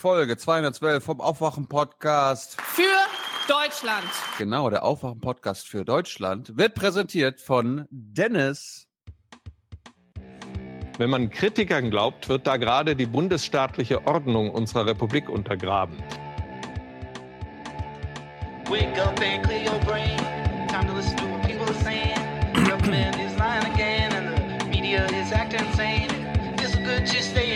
Folge 212 vom Aufwachen-Podcast. Für Deutschland. Genau, der Aufwachen-Podcast für Deutschland wird präsentiert von Dennis. Wenn man Kritikern glaubt, wird da gerade die bundesstaatliche Ordnung unserer Republik untergraben. Wake up and clear your brain. Time to listen to what people are saying. The government is lying again, and the media is acting insane. It's good just stay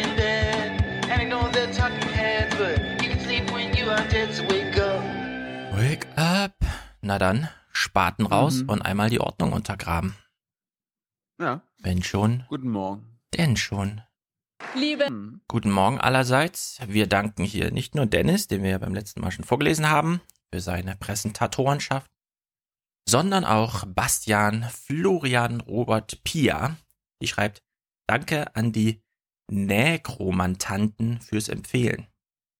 heads, but you can sleep when you are dead. So wake up. Wake up. Na dann, Spaten raus Mhm. und einmal die Ordnung untergraben. Ja, Wenn schon, guten Morgen. denn schon. Liebe Hm. Guten Morgen allerseits. Wir danken hier nicht nur Dennis, den wir ja beim letzten Mal schon vorgelesen haben, für seine Präsentatorenschaft, sondern auch Bastian, Florian, Robert, Pia. Die schreibt, danke an die Nägromantanten fürs Empfehlen.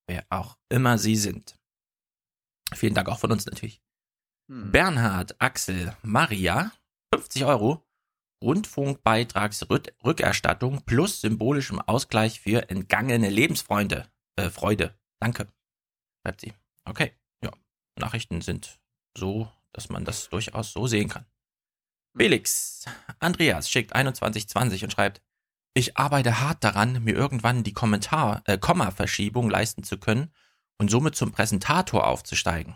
Wer auch immer sie sind. Vielen Dank auch von uns natürlich. Hm. Bernhard, Axel, Maria, 50 Euro. Rundfunkbeitragsrückerstattung plus symbolischem Ausgleich für entgangene Lebensfreunde. Äh, Freude. Danke. Schreibt sie. Okay. Ja. Nachrichten sind so, dass man das durchaus so sehen kann. Felix, Andreas schickt 2120 und schreibt, ich arbeite hart daran, mir irgendwann die Kommentar, äh, Komma-Verschiebung leisten zu können und somit zum Präsentator aufzusteigen.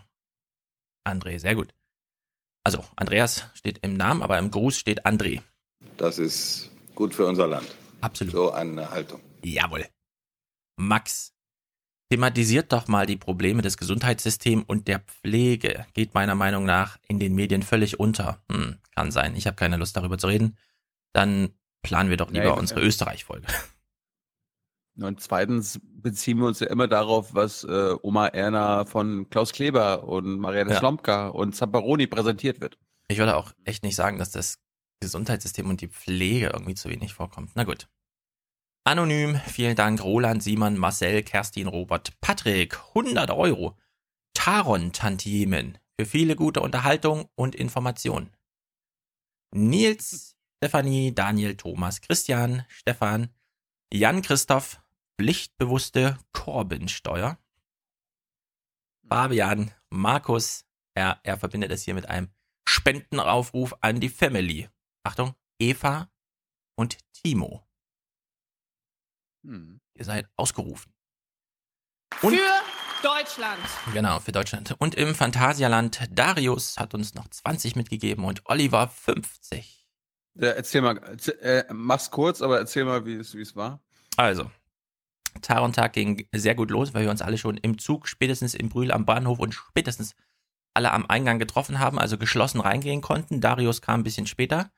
André, sehr gut. Also, Andreas steht im Namen, aber im Gruß steht André. Das ist gut für unser Land. Absolut. So eine Haltung. Jawohl. Max, thematisiert doch mal die Probleme des Gesundheitssystems und der Pflege. Geht meiner Meinung nach in den Medien völlig unter. Hm, kann sein. Ich habe keine Lust darüber zu reden. Dann planen wir doch lieber Nee, unsere ja. Österreich-Folge. Und zweitens beziehen wir uns ja immer darauf, was äh, Oma Erna von Klaus Kleber und Marianne Ja. Slomka und Zamperoni präsentiert wird. Ich würde auch echt nicht sagen, dass das Gesundheitssystem und die Pflege irgendwie zu wenig vorkommt. Na gut. Anonym, vielen Dank. Roland, Simon, Marcel, Kerstin, Robert, Patrick, 100 Euro. Taron Tantiemen für viele gute Unterhaltung und Information. Nils, Stefanie, Daniel, Thomas, Christian, Stefan, Jan Christoph, pflichtbewusste Corbin-Steuer. Fabian, Markus, er, er verbindet es hier mit einem Spendenaufruf an die Family. Achtung, Eva und Timo. Hm. Ihr seid ausgerufen. Und- für Deutschland. Genau, für Deutschland. Und im Phantasialand, Darius hat uns noch 20 mitgegeben und Oliver 50. Ja, erzähl mal, äh, mach's kurz, aber erzähl mal, wie es war. Also, Tarontag ging sehr gut los, weil wir uns alle schon im Zug, spätestens in Brühl am Bahnhof und spätestens alle am Eingang getroffen haben, also geschlossen reingehen konnten. Darius kam ein bisschen später.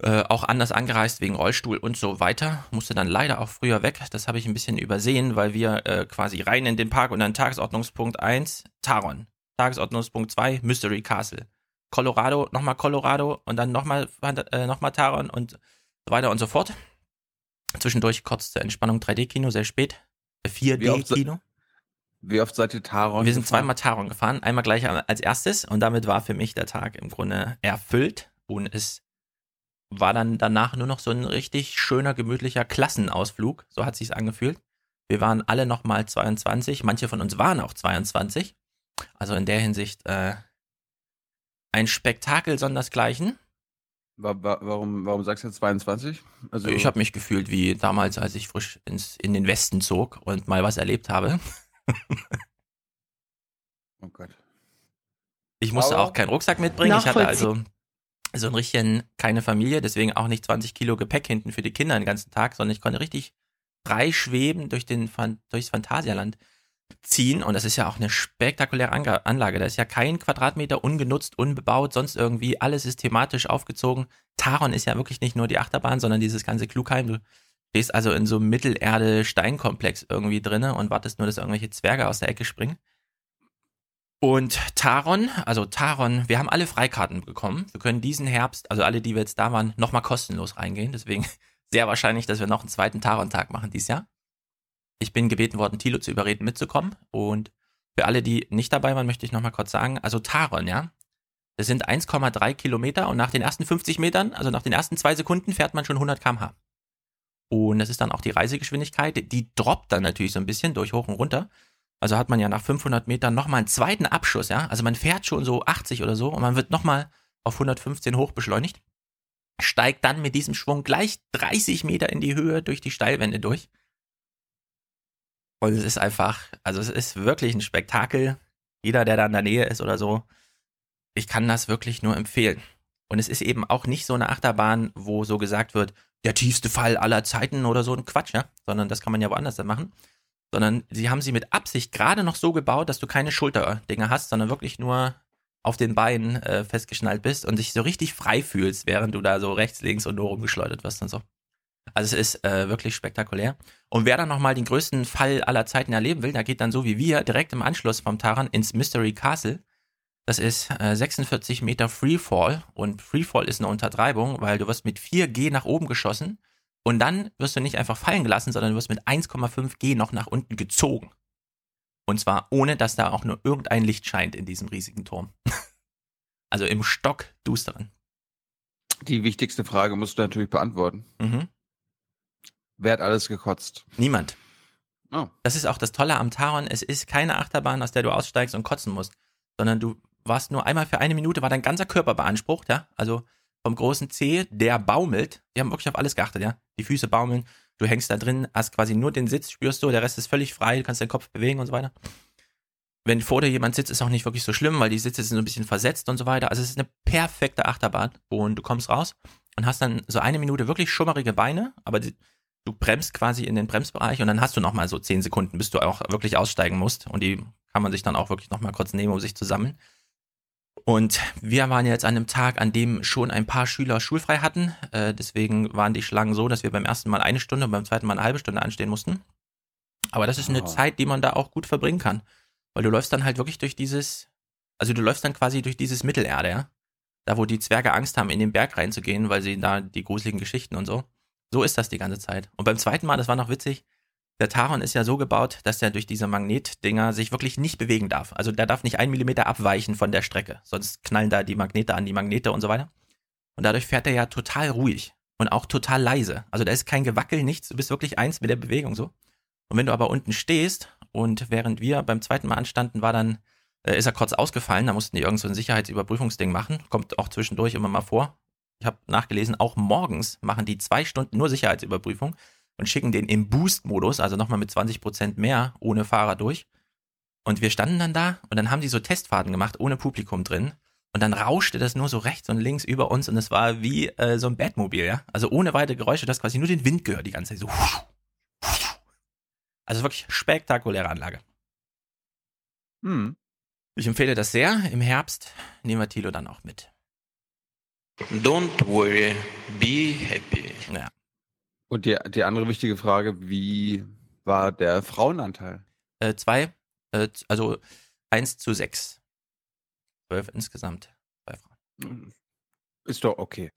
Äh, auch anders angereist wegen Rollstuhl und so weiter. Musste dann leider auch früher weg. Das habe ich ein bisschen übersehen, weil wir äh, quasi rein in den Park und dann Tagesordnungspunkt 1, Taron. Tagesordnungspunkt 2, Mystery Castle. Colorado, nochmal Colorado und dann nochmal äh, noch mal Taron und so weiter und so fort. Zwischendurch kurz zur Entspannung 3D-Kino, sehr spät. Wie oft se- 4D-Kino. Wie oft seid ihr Taron? Wir sind gefahren? zweimal Taron gefahren. Einmal gleich als erstes und damit war für mich der Tag im Grunde erfüllt und es war dann danach nur noch so ein richtig schöner, gemütlicher Klassenausflug. So hat sich's angefühlt. Wir waren alle nochmal 22. Manche von uns waren auch 22. Also in der Hinsicht äh, ein Spektakel sondersgleichen. Wa- wa- Warum, warum sagst du jetzt 22? Also, Ich habe mich gefühlt wie damals, als ich frisch ins, in den Westen zog und mal was erlebt habe. Oh Gott. Ich musste Aber- auch keinen Rucksack mitbringen. Ich hatte also so ein richtigen, keine Familie, deswegen auch nicht 20 Kilo Gepäck hinten für die Kinder den ganzen Tag, sondern ich konnte richtig frei schweben durch den, durchs Phantasialand ziehen. Und das ist ja auch eine spektakuläre Anga- Anlage. Da ist ja kein Quadratmeter ungenutzt, unbebaut, sonst irgendwie. Alles ist thematisch aufgezogen. Taron ist ja wirklich nicht nur die Achterbahn, sondern dieses ganze Klugheim. Du stehst also in so einem Mittelerde-Steinkomplex irgendwie drinne und wartest nur, dass irgendwelche Zwerge aus der Ecke springen. Und Taron, also Taron, wir haben alle Freikarten bekommen. Wir können diesen Herbst, also alle, die wir jetzt da waren, nochmal kostenlos reingehen. Deswegen sehr wahrscheinlich, dass wir noch einen zweiten Taron-Tag machen dieses Jahr. Ich bin gebeten worden, Tilo zu überreden, mitzukommen. Und für alle, die nicht dabei waren, möchte ich nochmal kurz sagen, also Taron, ja, das sind 1,3 Kilometer und nach den ersten 50 Metern, also nach den ersten zwei Sekunden, fährt man schon 100 km/h. Und das ist dann auch die Reisegeschwindigkeit. Die droppt dann natürlich so ein bisschen durch hoch und runter. Also hat man ja nach 500 Metern nochmal einen zweiten Abschuss, ja. Also man fährt schon so 80 oder so und man wird nochmal auf 115 hoch beschleunigt. Steigt dann mit diesem Schwung gleich 30 Meter in die Höhe durch die Steilwände durch. Und es ist einfach, also es ist wirklich ein Spektakel. Jeder, der da in der Nähe ist oder so, ich kann das wirklich nur empfehlen. Und es ist eben auch nicht so eine Achterbahn, wo so gesagt wird, der tiefste Fall aller Zeiten oder so ein Quatsch, ja, sondern das kann man ja woanders dann machen. Sondern sie haben sie mit Absicht gerade noch so gebaut, dass du keine Schulterdinger hast, sondern wirklich nur auf den Beinen äh, festgeschnallt bist und dich so richtig frei fühlst, während du da so rechts, links und nur rumgeschleudert wirst und so. Also es ist äh, wirklich spektakulär. Und wer dann nochmal den größten Fall aller Zeiten erleben will, der geht dann so wie wir direkt im Anschluss vom Taran ins Mystery Castle. Das ist äh, 46 Meter Freefall und Freefall ist eine Untertreibung, weil du wirst mit 4G nach oben geschossen und dann wirst du nicht einfach fallen gelassen, sondern du wirst mit 1,5 G noch nach unten gezogen. Und zwar ohne, dass da auch nur irgendein Licht scheint in diesem riesigen Turm. also im Stock dusteren. Die wichtigste Frage musst du natürlich beantworten. Mhm. Wer hat alles gekotzt? Niemand. Oh. Das ist auch das Tolle am Taron. Es ist keine Achterbahn, aus der du aussteigst und kotzen musst, sondern du warst nur einmal für eine Minute, war dein ganzer Körper beansprucht, ja. Also vom großen C, der baumelt. Die haben wirklich auf alles geachtet, ja. Die Füße baumeln, du hängst da drin, hast quasi nur den Sitz, spürst du, der Rest ist völlig frei, du kannst deinen Kopf bewegen und so weiter. Wenn vor dir jemand sitzt, ist auch nicht wirklich so schlimm, weil die Sitze sind so ein bisschen versetzt und so weiter. Also es ist eine perfekte Achterbahn und du kommst raus und hast dann so eine Minute wirklich schummerige Beine, aber die, du bremst quasi in den Bremsbereich und dann hast du nochmal so zehn Sekunden, bis du auch wirklich aussteigen musst und die kann man sich dann auch wirklich nochmal kurz nehmen, um sich zu sammeln. Und wir waren jetzt an einem Tag, an dem schon ein paar Schüler schulfrei hatten. Äh, deswegen waren die Schlangen so, dass wir beim ersten Mal eine Stunde und beim zweiten Mal eine halbe Stunde anstehen mussten. Aber das ist eine Oh. Zeit, die man da auch gut verbringen kann. Weil du läufst dann halt wirklich durch dieses, also du läufst dann quasi durch dieses Mittelerde, ja. Da, wo die Zwerge Angst haben, in den Berg reinzugehen, weil sie da die gruseligen Geschichten und so. So ist das die ganze Zeit. Und beim zweiten Mal, das war noch witzig, der Taron ist ja so gebaut, dass er durch diese Magnetdinger sich wirklich nicht bewegen darf. Also der darf nicht einen Millimeter abweichen von der Strecke, sonst knallen da die Magnete an die Magnete und so weiter. Und dadurch fährt er ja total ruhig und auch total leise. Also da ist kein Gewackel, nichts. Du bist wirklich eins mit der Bewegung so. Und wenn du aber unten stehst und während wir beim zweiten Mal anstanden, war dann, äh, ist er kurz ausgefallen, da mussten die irgend so ein Sicherheitsüberprüfungsding machen. Kommt auch zwischendurch immer mal vor. Ich habe nachgelesen, auch morgens machen die zwei Stunden nur Sicherheitsüberprüfung und schicken den im Boost-Modus, also nochmal mit 20% mehr ohne Fahrer durch. Und wir standen dann da und dann haben die so Testfahrten gemacht, ohne Publikum drin. Und dann rauschte das nur so rechts und links über uns und es war wie äh, so ein Batmobil, ja. Also ohne weitere Geräusche, das quasi nur den Wind gehört die ganze Zeit. So. Also wirklich spektakuläre Anlage. Hm. Ich empfehle das sehr. Im Herbst nehmen wir Tilo dann auch mit. Don't worry, be happy. Ja. Und die, die andere wichtige Frage, wie war der Frauenanteil? Äh, zwei, äh, also eins zu sechs. Zwölf insgesamt. Zwei Frauen. Ist doch okay.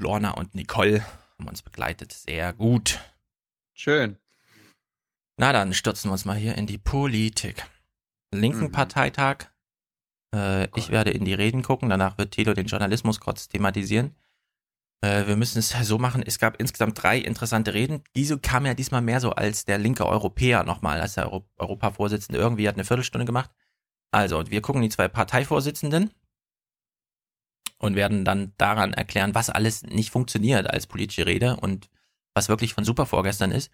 Lorna und Nicole haben uns begleitet. Sehr gut. Schön. Na dann stürzen wir uns mal hier in die Politik. Linken Mhm. Parteitag. Äh, ich werde in die Reden gucken, danach wird Thilo den Journalismus kurz thematisieren. Äh, wir müssen es so machen, es gab insgesamt drei interessante Reden. Diese kam ja diesmal mehr so als der linke Europäer nochmal, als der Euro Europavorsitzende irgendwie hat eine Viertelstunde gemacht. Also, wir gucken die zwei Parteivorsitzenden und werden dann daran erklären, was alles nicht funktioniert als politische Rede und was wirklich von super vorgestern ist.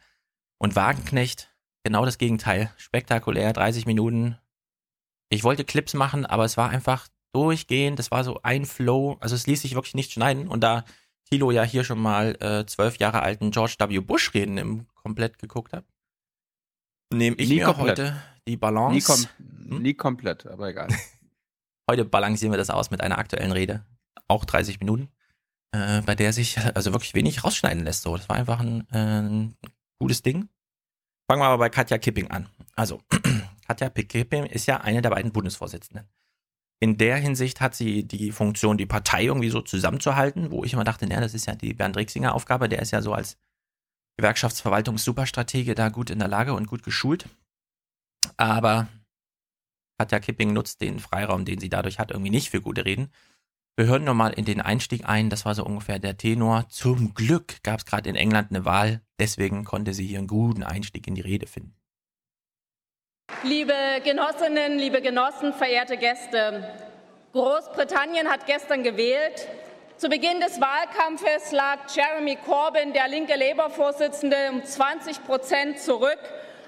Und Wagenknecht, genau das Gegenteil. Spektakulär, 30 Minuten. Ich wollte Clips machen, aber es war einfach durchgehend. Das war so ein Flow. Also es ließ sich wirklich nicht schneiden. Und da Thilo ja hier schon mal äh, zwölf Jahre alten George W. Bush Reden im komplett geguckt hat, nehme ich Nie mir komplett. heute die Nie, Balance. kom nie komplett, aber egal. Heute balancieren wir das aus mit einer aktuellen Rede. Auch 30 Minuten. Äh, bei der sich also wirklich wenig rausschneiden lässt. So, das war einfach ein, äh, ein gutes Ding. Fangen wir aber bei Katja Kipping an. Also, Katja Kipping ist ja eine der beiden Bundesvorsitzenden. In der Hinsicht hat sie die Funktion, die Partei irgendwie so zusammenzuhalten, wo ich immer dachte, naja, das ist ja die Bernd Rixinger Aufgabe, der ist ja so als Gewerkschaftsverwaltungssuperstratege da gut in der Lage und gut geschult. Aber Katja Kipping nutzt den Freiraum, den sie dadurch hat, irgendwie nicht für gute Reden. Wir hören nochmal in den Einstieg ein, das war so ungefähr der Tenor. Zum Glück gab es gerade in England eine Wahl, deswegen konnte sie hier einen guten Einstieg in die Rede finden. Liebe Genossinnen, liebe Genossen, verehrte Gäste, Großbritannien hat gestern gewählt. Zu Beginn des Wahlkampfes lag Jeremy Corbyn, der linke Labour-Vorsitzende, um 20 Prozent zurück.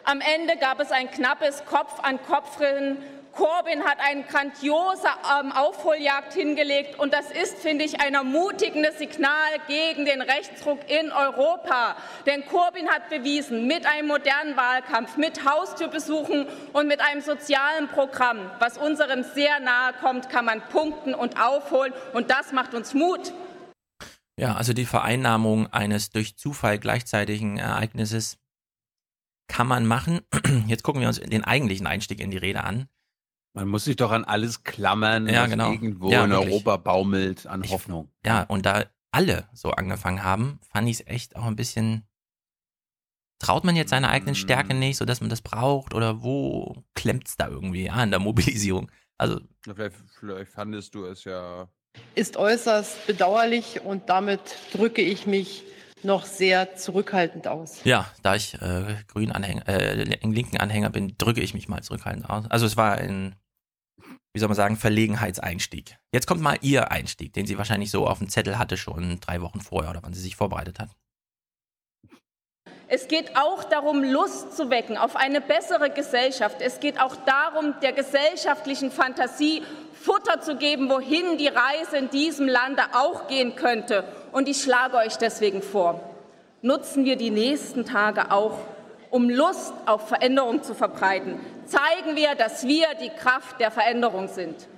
Am Ende gab es ein knappes Kopf-an-Kopf-Rennen. Corbyn hat eine grandiose ähm, Aufholjagd hingelegt und das ist, finde ich, ein ermutigendes Signal gegen den Rechtsruck in Europa. Denn Corbyn hat bewiesen, mit einem modernen Wahlkampf, mit Haustürbesuchen und mit einem sozialen Programm, was unserem sehr nahe kommt, kann man punkten und aufholen und das macht uns Mut. Ja, also die Vereinnahmung eines durch Zufall gleichzeitigen Ereignisses kann man machen. Jetzt gucken wir uns den eigentlichen Einstieg in die Rede an. Man muss sich doch an alles klammern, Ja, was genau. irgendwo Ja, in wirklich. Europa baumelt an Ich- Hoffnung. Ja, und da alle so angefangen haben, fand ich es echt auch ein bisschen. Traut man jetzt seiner eigenen Stärke Mm. nicht, sodass man das braucht? Oder wo klemmt's da irgendwie an der Mobilisierung? Also, Vielleicht, vielleicht fandest du es ja. ist äußerst bedauerlich und damit drücke ich mich noch sehr zurückhaltend aus. ja, da ich äh, grün Anhänger, äh, linken Anhänger bin, drücke ich mich mal zurückhaltend aus. Also es war ein, wie soll man sagen, Verlegenheitseinstieg. Jetzt kommt mal ihr Einstieg, den sie wahrscheinlich so auf dem Zettel hatte schon drei Wochen vorher oder wann sie sich vorbereitet hat. Es geht auch darum, Lust zu wecken auf eine bessere Gesellschaft. Es geht auch darum, der gesellschaftlichen Fantasie Futter zu geben, wohin die Reise in diesem Lande auch gehen könnte. Und ich schlage euch deswegen vor, nutzen wir die nächsten Tage auch, um Lust auf Veränderung zu verbreiten. Zeigen wir, dass wir die Kraft der Veränderung sind.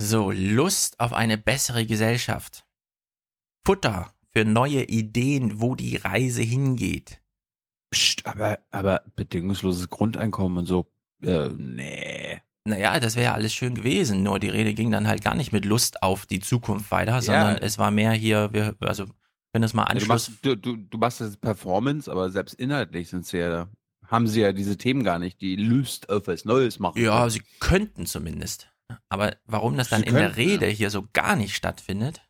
So, Lust auf eine bessere Gesellschaft. Futter für neue Ideen, wo die Reise hingeht. Psst, aber, aber bedingungsloses Grundeinkommen und so. Äh, nee. Naja, das wäre ja alles schön gewesen, nur die Rede ging dann halt gar nicht mit Lust auf die Zukunft weiter, sondern es war mehr hier, wir, also, wenn das mal Ja, du, Anschluss. machst, du, du, du machst das Performance, aber selbst inhaltlich sind sie ja, haben sie ja diese Themen gar nicht, die Lust auf was Neues machen. Ja, sie könnten zumindest. Aber warum das dann Sie in der könnten, Rede hier so gar nicht stattfindet,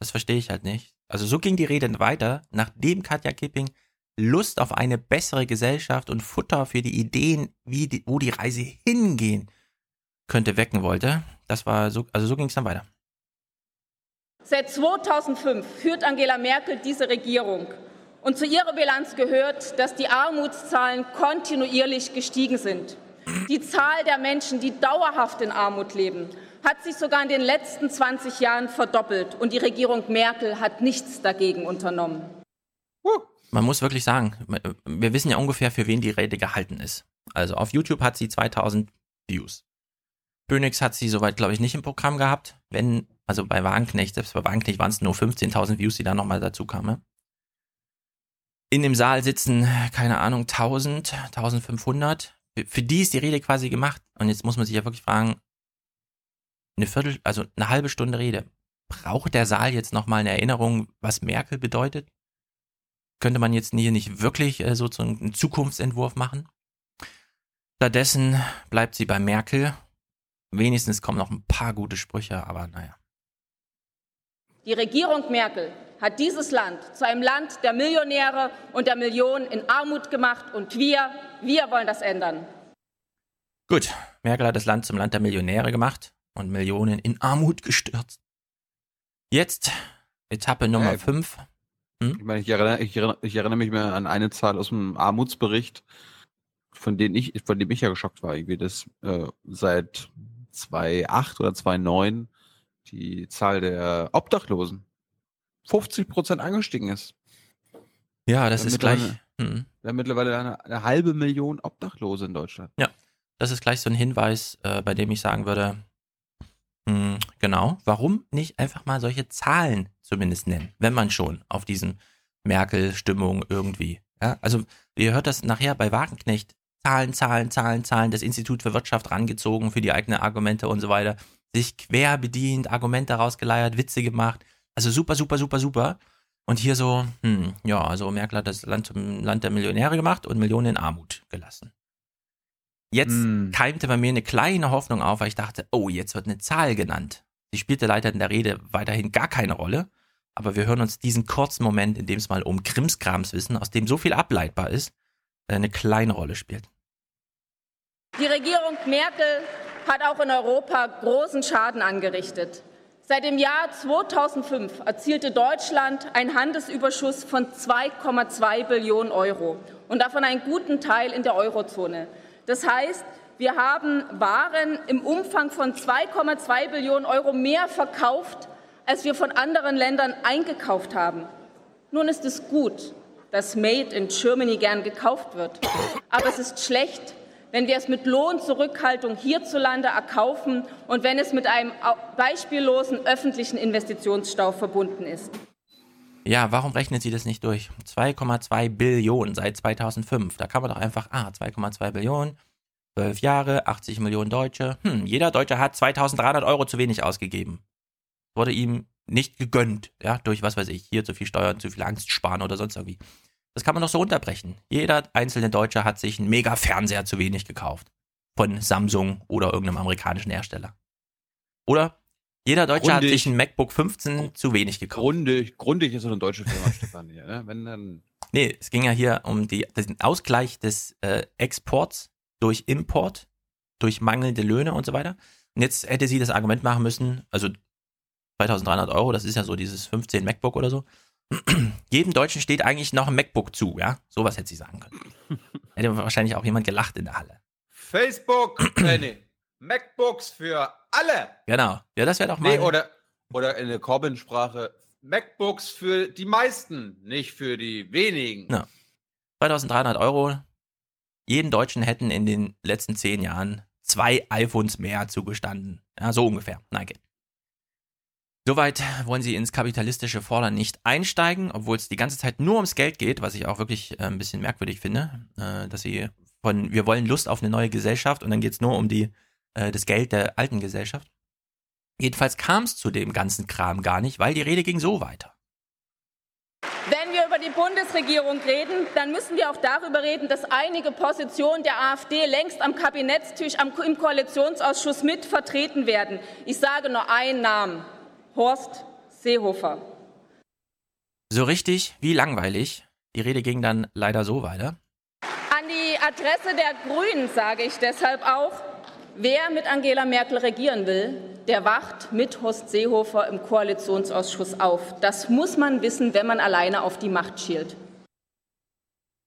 das verstehe ich halt nicht. Also so ging die Rede weiter, nachdem Katja Kipping Lust auf eine bessere Gesellschaft und Futter für die Ideen, wie die, wo die Reise hingehen könnte, wecken wollte. Das war so, also so ging es dann weiter. Seit 2005 führt Angela Merkel diese Regierung. Und zu ihrer Bilanz gehört, dass die Armutszahlen kontinuierlich gestiegen sind. Die Zahl der Menschen, die dauerhaft in Armut leben, hat sich sogar in den letzten 20 Jahren verdoppelt. Und die Regierung Merkel hat nichts dagegen unternommen. Man muss wirklich sagen, wir wissen ja ungefähr, für wen die Rede gehalten ist. Also auf YouTube hat sie 2000 Views. Bönix hat sie soweit, glaube ich, nicht im Programm gehabt. Wenn, also bei Wagenknecht, selbst bei Wagenknecht waren es nur 15.000 Views, die da nochmal dazu kamen. In dem Saal sitzen, keine Ahnung, 1000, 1500. Für- die ist die Rede quasi gemacht. Und jetzt muss man sich ja wirklich fragen, eine Viertel, also eine halbe Stunde Rede. Braucht der Saal jetzt nochmal eine Erinnerung, was Merkel bedeutet? könnte man jetzt hier nicht wirklich äh, so so einen Zukunftsentwurf machen. Stattdessen bleibt sie bei Merkel. Wenigstens kommen noch ein paar gute Sprüche, aber naja. Die Regierung Merkel hat dieses Land zu einem Land der Millionäre und der Millionen in Armut gemacht. Und wir, wir wollen das ändern. Gut, Merkel hat das Land zum Land der Millionäre gemacht und Millionen in Armut gestürzt. Jetzt Etappe Nummer Äh, 5. Ich meine, ich erinnere, ich, erinnere, ich erinnere mich mehr an eine Zahl aus dem Armutsbericht, von dem ich, von dem ich ja geschockt war, irgendwie, dass äh, seit 2008 oder 2009 die Zahl der Obdachlosen 50 Prozent angestiegen ist. Ja, das ist gleich. Hm, Wir haben mittlerweile eine, eine halbe Million Obdachlose in Deutschland. das ist gleich so ein Hinweis, äh, bei dem ich sagen würde, hm, genau, warum nicht einfach mal solche Zahlen zumindest nennen, wenn man schon auf diesem Merkel-Stimmung irgendwie. Ja, also ihr hört das nachher bei Wagenknecht. Zahlen, Zahlen, Zahlen, Zahlen, das Institut für Wirtschaft rangezogen für die eigenen Argumente und so weiter. Sich quer bedient, Argumente rausgeleiert, Witze gemacht. Also super, super, super, super. Und hier so, hm, ja, also Merkel hat das Land zum Land der Millionäre gemacht und Millionen in Armut gelassen. Jetzt Hm. keimte bei mir eine kleine Hoffnung auf, weil ich dachte, oh, jetzt wird eine Zahl genannt. Sie spielte leider in der Rede weiterhin gar keine Rolle, aber wir hören uns diesen kurzen Moment, in dem es mal um Krimskramswissen, aus dem so viel ableitbar ist, eine kleine Rolle spielt. Die Regierung Merkel hat auch in Europa großen Schaden angerichtet. Seit dem Jahr 2005 erzielte Deutschland einen Handelsüberschuss von 2,2 Billionen Euro und davon einen guten Teil in der Eurozone. Das heißt, wir haben Waren im Umfang von 2,2 Billionen Euro mehr verkauft, als wir von anderen Ländern eingekauft haben. Nun ist es gut, dass Made in Germany gern gekauft wird. Aber es ist schlecht, wenn wir es mit Lohnzurückhaltung hierzulande erkaufen und wenn es mit einem beispiellosen öffentlichen Investitionsstau verbunden ist. Ja, warum rechnet sie das nicht durch? 2,2 Billionen seit 2005. Da kann man doch einfach, ah, 2,2 Billionen, 12 Jahre, 80 Millionen Deutsche. Hm, jeder Deutsche hat 2300 Euro zu wenig ausgegeben. Wurde ihm nicht gegönnt, ja, durch was weiß ich, hier zu viel Steuern, zu viel Angst sparen oder sonst irgendwie. Das kann man doch so unterbrechen. Jeder einzelne Deutsche hat sich einen Mega-Fernseher zu wenig gekauft. Von Samsung oder irgendeinem amerikanischen Hersteller. Oder jeder Deutsche grundig, hat sich ein MacBook 15 zu wenig gekauft. Grundig, grundig ist so eine deutsche Firma, Stefan. Hier, ne? Wenn dann nee, es ging ja hier um die, den Ausgleich des äh, Exports durch Import, durch mangelnde Löhne und so weiter. Und jetzt hätte sie das Argument machen müssen, also 2300 Euro, das ist ja so dieses 15 MacBook oder so. Jedem Deutschen steht eigentlich noch ein MacBook zu, ja? Sowas hätte sie sagen können. hätte wahrscheinlich auch jemand gelacht in der Halle. Facebook, äh, nee, MacBooks für alle. Genau. Ja, das wäre doch mal. Nee, oder, oder in der Corbin-Sprache, MacBooks für die meisten, nicht für die wenigen. Ja. 2300 Euro. Jeden Deutschen hätten in den letzten zehn Jahren zwei iPhones mehr zugestanden. Ja, so ungefähr. Nein, geht. Soweit wollen sie ins kapitalistische Fordern nicht einsteigen, obwohl es die ganze Zeit nur ums Geld geht, was ich auch wirklich äh, ein bisschen merkwürdig finde, äh, dass sie von wir wollen Lust auf eine neue Gesellschaft und dann geht es nur um die, äh, das Geld der alten Gesellschaft. Jedenfalls kam es zu dem ganzen Kram gar nicht, weil die Rede ging so weiter. Wenn wir über die Bundesregierung reden, dann müssen wir auch darüber reden, dass einige Positionen der AfD längst am Kabinettstisch am, im Koalitionsausschuss mit vertreten werden. Ich sage nur einen Namen. Horst Seehofer. So richtig wie langweilig. Die Rede ging dann leider so weiter. An die Adresse der Grünen sage ich deshalb auch, wer mit Angela Merkel regieren will, der wacht mit Horst Seehofer im Koalitionsausschuss auf. Das muss man wissen, wenn man alleine auf die Macht schielt.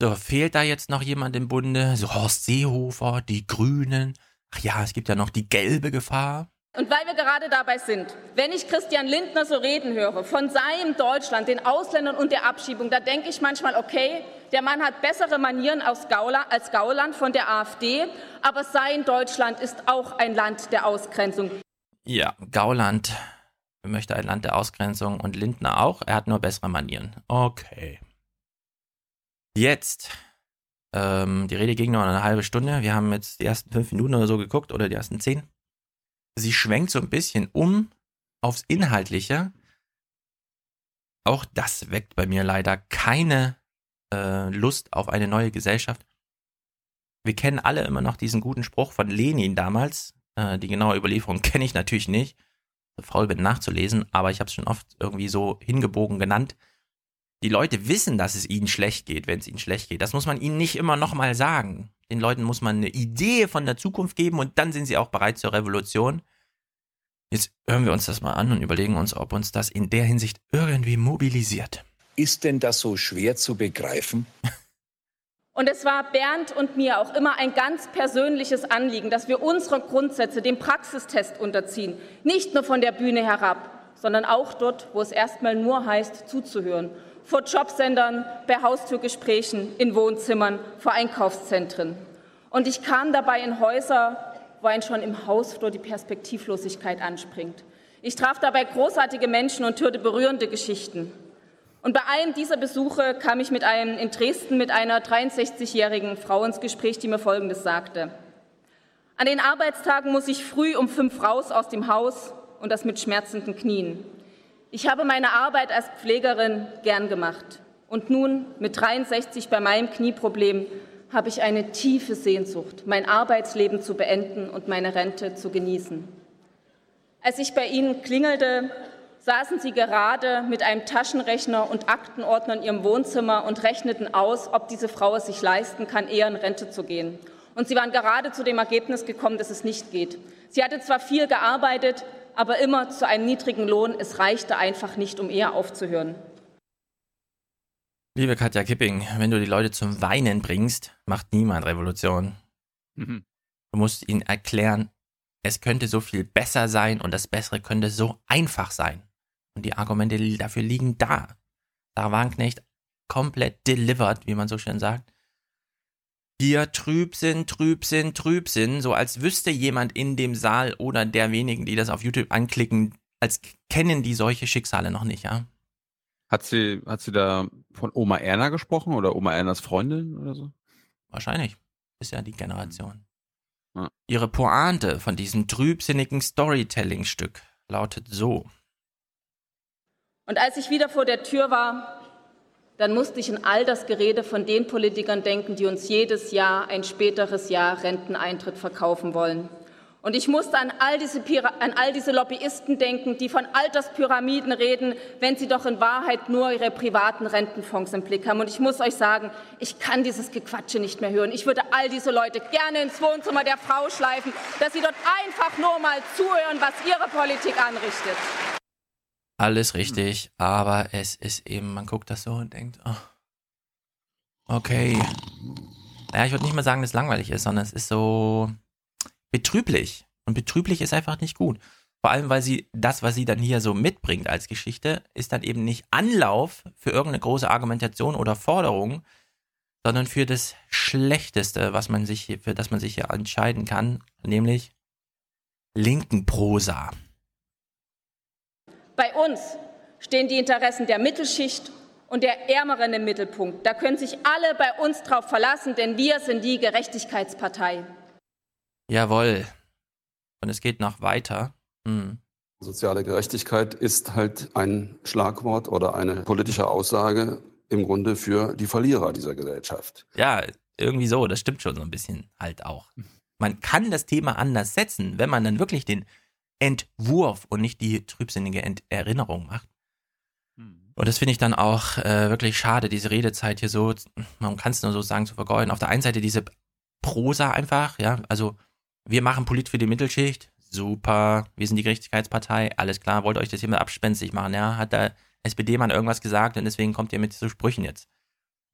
So, fehlt da jetzt noch jemand im Bunde? So Horst Seehofer, die Grünen. Ach ja, es gibt ja noch die gelbe Gefahr. Und weil wir gerade dabei sind, wenn ich Christian Lindner so reden höre, von seinem Deutschland, den Ausländern und der Abschiebung, da denke ich manchmal, okay, der Mann hat bessere Manieren als Gauland von der AfD, aber sein Deutschland ist auch ein Land der Ausgrenzung. Ja, Gauland möchte ein Land der Ausgrenzung und Lindner auch. Er hat nur bessere Manieren. Okay. Jetzt. Ähm, die Rede ging nur eine halbe Stunde. Wir haben jetzt die ersten fünf Minuten oder so geguckt oder die ersten zehn sie schwenkt so ein bisschen um aufs Inhaltliche. Auch das weckt bei mir leider keine äh, Lust auf eine neue Gesellschaft. Wir kennen alle immer noch diesen guten Spruch von Lenin damals. Äh, die genaue Überlieferung kenne ich natürlich nicht. Faul bin nachzulesen, aber ich habe es schon oft irgendwie so hingebogen genannt. Die Leute wissen, dass es ihnen schlecht geht, wenn es ihnen schlecht geht. Das muss man ihnen nicht immer nochmal sagen. Den Leuten muss man eine Idee von der Zukunft geben und dann sind sie auch bereit zur Revolution. Jetzt hören wir uns das mal an und überlegen uns, ob uns das in der Hinsicht irgendwie mobilisiert. Ist denn das so schwer zu begreifen? Und es war Bernd und mir auch immer ein ganz persönliches Anliegen, dass wir unsere Grundsätze dem Praxistest unterziehen. Nicht nur von der Bühne herab, sondern auch dort, wo es erstmal nur heißt, zuzuhören vor Jobsendern, bei Haustürgesprächen, in Wohnzimmern, vor Einkaufszentren. Und ich kam dabei in Häuser, wo ein schon im Hausflur die Perspektivlosigkeit anspringt. Ich traf dabei großartige Menschen und hörte berührende Geschichten. Und bei einem dieser Besuche kam ich mit einem in Dresden mit einer 63-jährigen Frau ins Gespräch, die mir Folgendes sagte. An den Arbeitstagen muss ich früh um fünf raus aus dem Haus und das mit schmerzenden Knien. Ich habe meine Arbeit als Pflegerin gern gemacht. Und nun, mit 63 bei meinem Knieproblem, habe ich eine tiefe Sehnsucht, mein Arbeitsleben zu beenden und meine Rente zu genießen. Als ich bei Ihnen klingelte, saßen Sie gerade mit einem Taschenrechner und Aktenordner in Ihrem Wohnzimmer und rechneten aus, ob diese Frau es sich leisten kann, eher in Rente zu gehen. Und Sie waren gerade zu dem Ergebnis gekommen, dass es nicht geht. Sie hatte zwar viel gearbeitet, aber immer zu einem niedrigen Lohn. Es reichte einfach nicht, um eher aufzuhören. Liebe Katja Kipping, wenn du die Leute zum Weinen bringst, macht niemand Revolution. Mhm. Du musst ihnen erklären, es könnte so viel besser sein und das Bessere könnte so einfach sein. Und die Argumente dafür liegen da. Sarah Wagenknecht komplett delivered, wie man so schön sagt. Hier Trübsinn, Trübsinn, Trübsinn, so als wüsste jemand in dem Saal oder der wenigen, die das auf YouTube anklicken, als kennen die solche Schicksale noch nicht, ja. Hat sie, hat sie da von Oma Erna gesprochen oder Oma Ernas Freundin oder so? Wahrscheinlich. Ist ja die Generation. Ja. Ihre Pointe von diesem trübsinnigen Storytelling-Stück lautet so. Und als ich wieder vor der Tür war, dann musste ich in all das Gerede von den Politikern denken, die uns jedes Jahr ein späteres Jahr Renteneintritt verkaufen wollen. Und ich musste an all, diese, an all diese Lobbyisten denken, die von Alterspyramiden reden, wenn sie doch in Wahrheit nur ihre privaten Rentenfonds im Blick haben. Und ich muss euch sagen, ich kann dieses Gequatsche nicht mehr hören. Ich würde all diese Leute gerne ins Wohnzimmer der Frau schleifen, dass sie dort einfach nur mal zuhören, was ihre Politik anrichtet. Alles richtig, aber es ist eben, man guckt das so und denkt, oh, okay. Naja, ich würde nicht mal sagen, dass es langweilig ist, sondern es ist so betrüblich. Und betrüblich ist einfach nicht gut. Vor allem, weil sie das, was sie dann hier so mitbringt als Geschichte, ist dann eben nicht Anlauf für irgendeine große Argumentation oder Forderung, sondern für das Schlechteste, was man sich hier, für das man sich hier entscheiden kann, nämlich linken Prosa. Bei uns stehen die Interessen der Mittelschicht und der Ärmeren im Mittelpunkt. Da können sich alle bei uns drauf verlassen, denn wir sind die Gerechtigkeitspartei. Jawohl. Und es geht noch weiter. Hm. Soziale Gerechtigkeit ist halt ein Schlagwort oder eine politische Aussage im Grunde für die Verlierer dieser Gesellschaft. Ja, irgendwie so, das stimmt schon so ein bisschen halt auch. Man kann das Thema anders setzen, wenn man dann wirklich den Entwurf und nicht die trübsinnige Ent Erinnerung macht. Und das finde ich dann auch äh, wirklich schade, diese Redezeit hier so, man kann es nur so sagen, zu vergeuden. Auf der einen Seite diese Prosa einfach, ja, also wir machen Polit für die Mittelschicht, super, wir sind die Gerechtigkeitspartei, alles klar, wollt ihr euch das hier mal abspenstig machen, ja, hat der SPD-Mann irgendwas gesagt und deswegen kommt ihr mit so Sprüchen jetzt.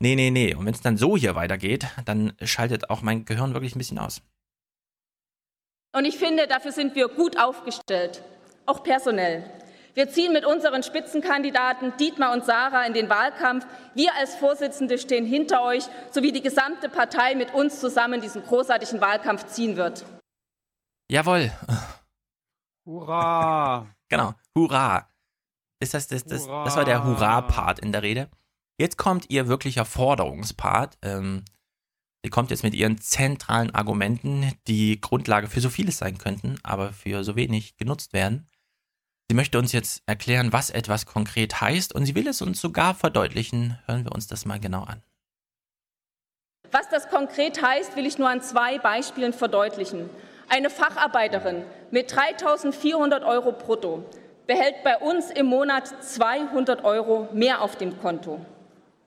Nee, nee, nee, und wenn es dann so hier weitergeht, dann schaltet auch mein Gehirn wirklich ein bisschen aus. Und ich finde, dafür sind wir gut aufgestellt, auch personell. Wir ziehen mit unseren Spitzenkandidaten Dietmar und Sarah in den Wahlkampf. Wir als Vorsitzende stehen hinter euch, sowie die gesamte Partei mit uns zusammen diesen großartigen Wahlkampf ziehen wird. Jawohl. Hurra! Genau, hurra. Ist das, das, das, das war der Hurra-Part in der Rede. Jetzt kommt ihr wirklicher Forderungspart. Ähm, sie kommt jetzt mit ihren zentralen Argumenten, die Grundlage für so vieles sein könnten, aber für so wenig genutzt werden. Sie möchte uns jetzt erklären, was etwas konkret heißt und sie will es uns sogar verdeutlichen. Hören wir uns das mal genau an. Was das konkret heißt, will ich nur an zwei Beispielen verdeutlichen. Eine Facharbeiterin mit 3.400 Euro brutto behält bei uns im Monat 200 Euro mehr auf dem Konto.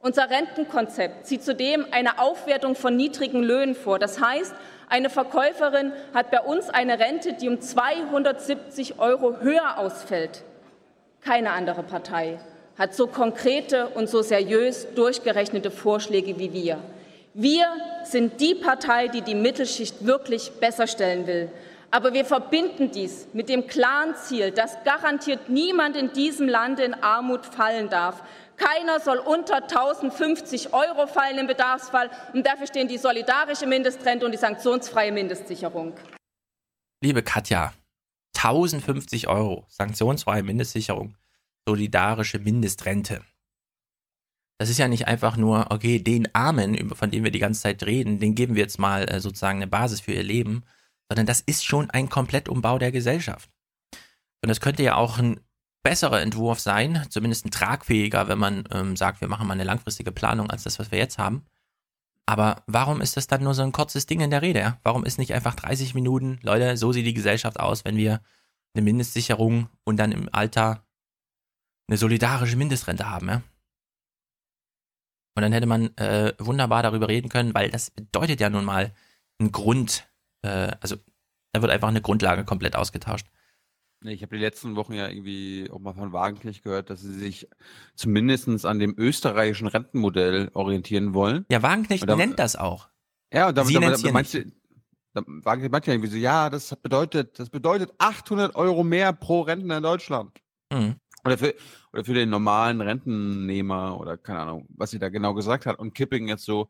Unser Rentenkonzept sieht zudem eine Aufwertung von niedrigen Löhnen vor. Das heißt, eine Verkäuferin hat bei uns eine Rente, die um 270 Euro höher ausfällt. Keine andere Partei hat so konkrete und so seriös durchgerechnete Vorschläge wie wir. Wir sind die Partei, die die Mittelschicht wirklich besser stellen will. Aber wir verbinden dies mit dem klaren Ziel, dass garantiert niemand in diesem Land in Armut fallen darf. Keiner soll unter 1050 Euro fallen im Bedarfsfall. Und dafür stehen die solidarische Mindestrente und die sanktionsfreie Mindestsicherung. Liebe Katja, 1050 Euro, sanktionsfreie Mindestsicherung, solidarische Mindestrente. Das ist ja nicht einfach nur, okay, den Armen, von denen wir die ganze Zeit reden, den geben wir jetzt mal äh, sozusagen eine Basis für ihr Leben, sondern das ist schon ein Komplettumbau der Gesellschaft. Und das könnte ja auch ein besserer Entwurf sein, zumindest ein tragfähiger, wenn man ähm, sagt, wir machen mal eine langfristige Planung als das, was wir jetzt haben. Aber warum ist das dann nur so ein kurzes Ding in der Rede? Warum ist nicht einfach 30 Minuten, Leute, so sieht die Gesellschaft aus, wenn wir eine Mindestsicherung und dann im Alter eine solidarische Mindestrente haben, ja. Und dann hätte man äh, wunderbar darüber reden können, weil das bedeutet ja nun mal ein Grund, äh, also da wird einfach eine Grundlage komplett ausgetauscht. Nee, ich habe die letzten Wochen ja irgendwie auch mal von Wagenknecht gehört, dass sie sich zumindest an dem österreichischen Rentenmodell orientieren wollen. Ja, Wagenknecht da- nennt das auch. Ja, und da, Sie da, da, hier manche, da Wagenknecht meinte ja irgendwie so, ja, das bedeutet, das bedeutet 800 Euro mehr pro Rentner in Deutschland. Mhm. Oder für, oder für den normalen Rentennehmer oder keine Ahnung, was sie da genau gesagt hat. Und Kipping jetzt so,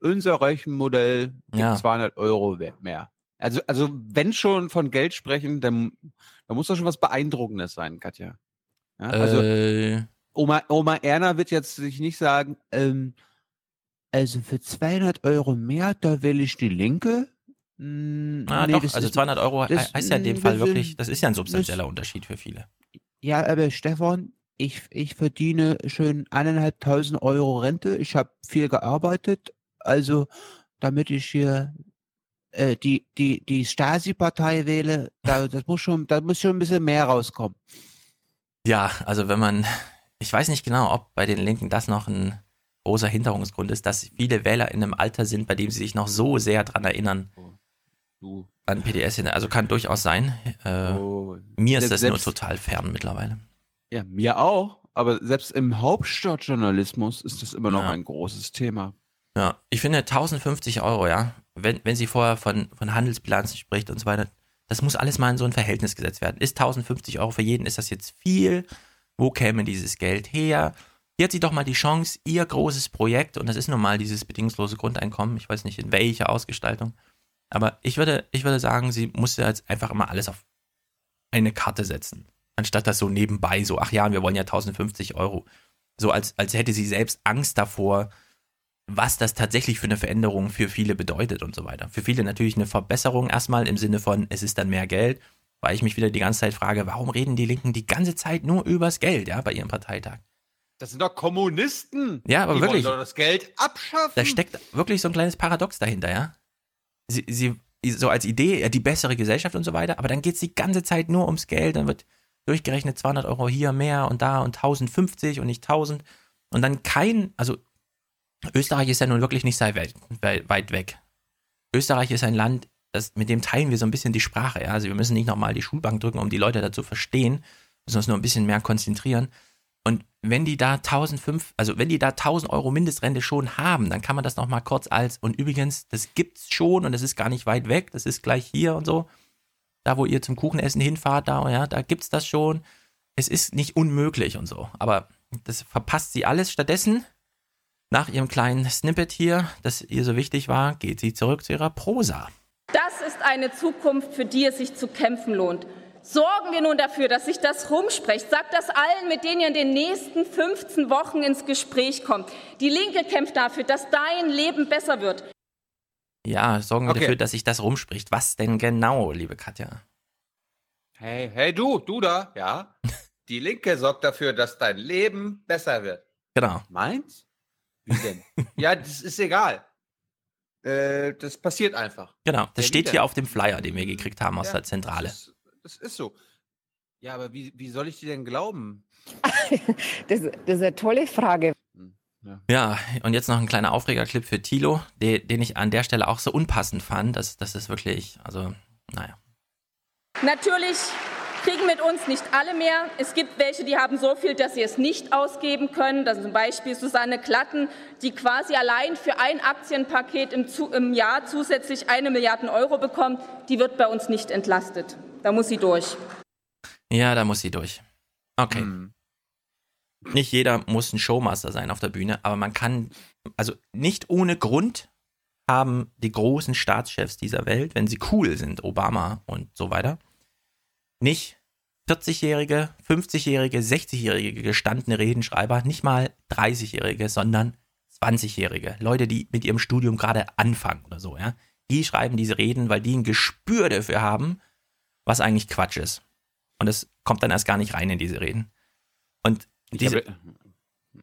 unser Rechenmodell gibt Ja. 200 Euro mehr. Also, also wenn schon von Geld sprechen, dann, dann muss doch schon was Beeindruckendes sein, Katja. Ja, also äh, Oma, Oma Erna wird jetzt sich nicht sagen, ähm, also für 200 Euro mehr, da will ich die Linke. Hm, na nee, doch, also ist- 200 Euro das- heißt ja in dem mm, Fall wirklich, das ist ja ein substanzieller Unterschied für viele. Ja, aber Stefan, ich, ich verdiene schön eineinhalbtausend Euro Rente. Ich habe viel gearbeitet. Also, damit ich hier äh, die, die, die Stasi-Partei wähle, da, das muss schon, da muss schon ein bisschen mehr rauskommen. Ja, also wenn man, ich weiß nicht genau, ob bei den Linken das noch ein großer Hinderungsgrund ist, dass viele Wähler in einem Alter sind, bei dem sie sich noch so sehr dran erinnern Du. an PDS. Also kann durchaus sein. Äh, Oh. mir ist Selbst- das nur total fern mittlerweile. Ja, mir auch. Aber selbst im Hauptstadtjournalismus ist das immer noch Ja. ein großes Thema. Ja, ich finde 1050 Euro, ja, wenn, wenn sie vorher von, von Handelsbilanzen spricht und so weiter, das muss alles mal in so ein Verhältnis gesetzt werden. Ist 1050 Euro für jeden, ist das jetzt viel? Wo käme dieses Geld her? Hier hat sie doch mal die Chance, ihr großes Projekt, und das ist nun mal dieses bedingungslose Grundeinkommen, ich weiß nicht in welcher Ausgestaltung, aber ich würde, ich würde sagen, sie musste jetzt einfach immer alles auf eine Karte setzen. Anstatt das so nebenbei, so, ach ja, wir wollen ja 1050 Euro. So als, als hätte sie selbst Angst davor, was das tatsächlich für eine Veränderung für viele bedeutet und so weiter. Für viele natürlich eine Verbesserung erstmal im Sinne von, es ist dann mehr Geld, weil ich mich wieder die ganze Zeit frage, warum reden die Linken die ganze Zeit nur übers Geld, ja, bei ihrem Parteitag? Das sind doch Kommunisten. Ja, aber die wirklich. wollen doch das Geld abschaffen. Da steckt wirklich so ein kleines Paradox dahinter, ja. Sie, sie so als Idee, ja, die bessere Gesellschaft und so weiter, aber dann geht es die ganze Zeit nur ums Geld, dann wird durchgerechnet 200 Euro hier mehr und da und 1050 und nicht 1000 und dann kein, also Österreich ist ja nun wirklich nicht sehr weit, weit weg. Österreich ist ein Land, das, mit dem teilen wir so ein bisschen die Sprache, ja. Also wir müssen nicht nochmal die Schulbank drücken, um die Leute dazu verstehen, müssen uns nur ein bisschen mehr konzentrieren. Und wenn die da 1005, also wenn die da 1000 Euro Mindestrente schon haben, dann kann man das nochmal kurz als, und übrigens, das gibt's schon und das ist gar nicht weit weg, das ist gleich hier und so. Da, wo ihr zum Kuchenessen hinfahrt, da, ja, da gibt's das schon. Es ist nicht unmöglich und so. Aber das verpasst sie alles. Stattdessen, nach ihrem kleinen Snippet hier, das ihr so wichtig war, geht sie zurück zu ihrer Prosa. Das ist eine Zukunft, für die es sich zu kämpfen lohnt. Sorgen wir nun dafür, dass sich das rumspricht. Sagt das allen, mit denen ihr in den nächsten 15 Wochen ins Gespräch kommt. Die Linke kämpft dafür, dass dein Leben besser wird. Ja, sorgen wir Okay. dafür, dass sich das rumspricht. Was denn genau, liebe Katja? Hey, hey, du, du da, ja? Die Linke sorgt dafür, dass dein Leben besser wird. Genau. Meins? Wie denn? ja, das ist egal. Äh, das passiert einfach. Genau, das Ja, steht hier auf dem Flyer, den wir gekriegt haben aus Ja, der Zentrale. Das ist, das ist so. Ja, aber wie, wie soll ich dir denn glauben? Das, das ist eine tolle Frage. Ja, und jetzt noch ein kleiner Aufregerclip für Tilo, den, den ich an der Stelle auch so unpassend fand. Das, das ist wirklich, also, naja. Natürlich kriegen mit uns nicht alle mehr. Es gibt welche, die haben so viel, dass sie es nicht ausgeben können. Das ist zum Beispiel Susanne Klatten, die quasi allein für ein Aktienpaket im, zu, im Jahr zusätzlich eine Milliarde Euro bekommt. Die wird bei uns nicht entlastet. Da muss sie durch. Ja, da muss sie durch. Okay. Hm. Nicht jeder muss ein Showmaster sein auf der Bühne, aber man kann, also nicht ohne Grund haben die großen Staatschefs dieser Welt, wenn sie cool sind, Obama und so weiter, nicht 40-jährige, 50-jährige, 60-jährige gestandene Redenschreiber, nicht mal 30-jährige, sondern 20-jährige. Leute, die mit ihrem Studium gerade anfangen oder so, ja. Die schreiben diese Reden, weil die ein Gespür dafür haben, was eigentlich Quatsch ist. Und es kommt dann erst gar nicht rein in diese Reden. Und Ich, diese,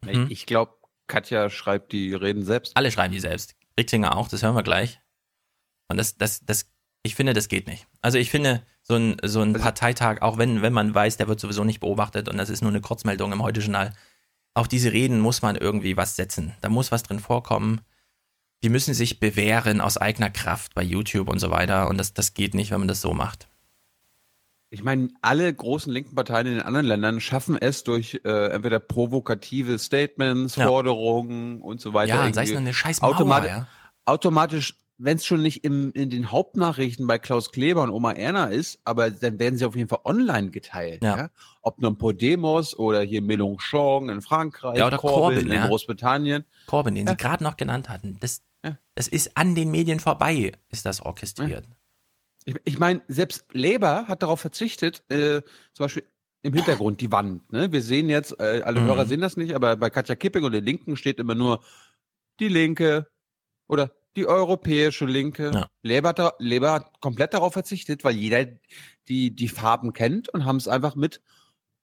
ich, Hm? ich glaube, Katja schreibt die Reden selbst. alle schreiben die selbst. Richtlinger auch, das hören wir gleich. Und das, das, das, ich finde, das geht nicht. Also ich finde, so ein, so ein Parteitag, auch wenn, wenn man weiß, der wird sowieso nicht beobachtet und das ist nur eine Kurzmeldung im Heute-Journal. Auf diese Reden muss man irgendwie was setzen. Da muss was drin vorkommen. Die müssen sich bewähren aus eigener Kraft bei YouTube und so weiter. Und das, das geht nicht, wenn man das so macht. Ich meine, alle großen linken Parteien in den anderen Ländern schaffen es durch äh, entweder provokative Statements, Ja. Forderungen und so weiter. Ja, sei es nur eine scheiß Mauer, automati ja. automatisch, wenn es schon nicht im, in den Hauptnachrichten bei Klaus Kleber und Oma Erna ist, aber dann werden sie auf jeden Fall online geteilt. Ja. Ja. Ob nun Podemos oder hier Mélenchon in Frankreich, Ja, oder Corbyn, in ja. Großbritannien. Corbyn, den Ja. Sie gerade noch genannt hatten. Das, das ist an den Medien vorbei, ist das orchestriert. Ich, ich meine, selbst Labour hat darauf verzichtet, äh, zum Beispiel im Hintergrund die Wand. Ne? Wir sehen jetzt, äh, alle Mhm. Hörer sehen das nicht, aber bei Katja Kipping und den Linken steht immer nur die Linke oder die europäische Linke. Ja. Da, Labour hat komplett darauf verzichtet, weil jeder die, die Farben kennt und haben es einfach mit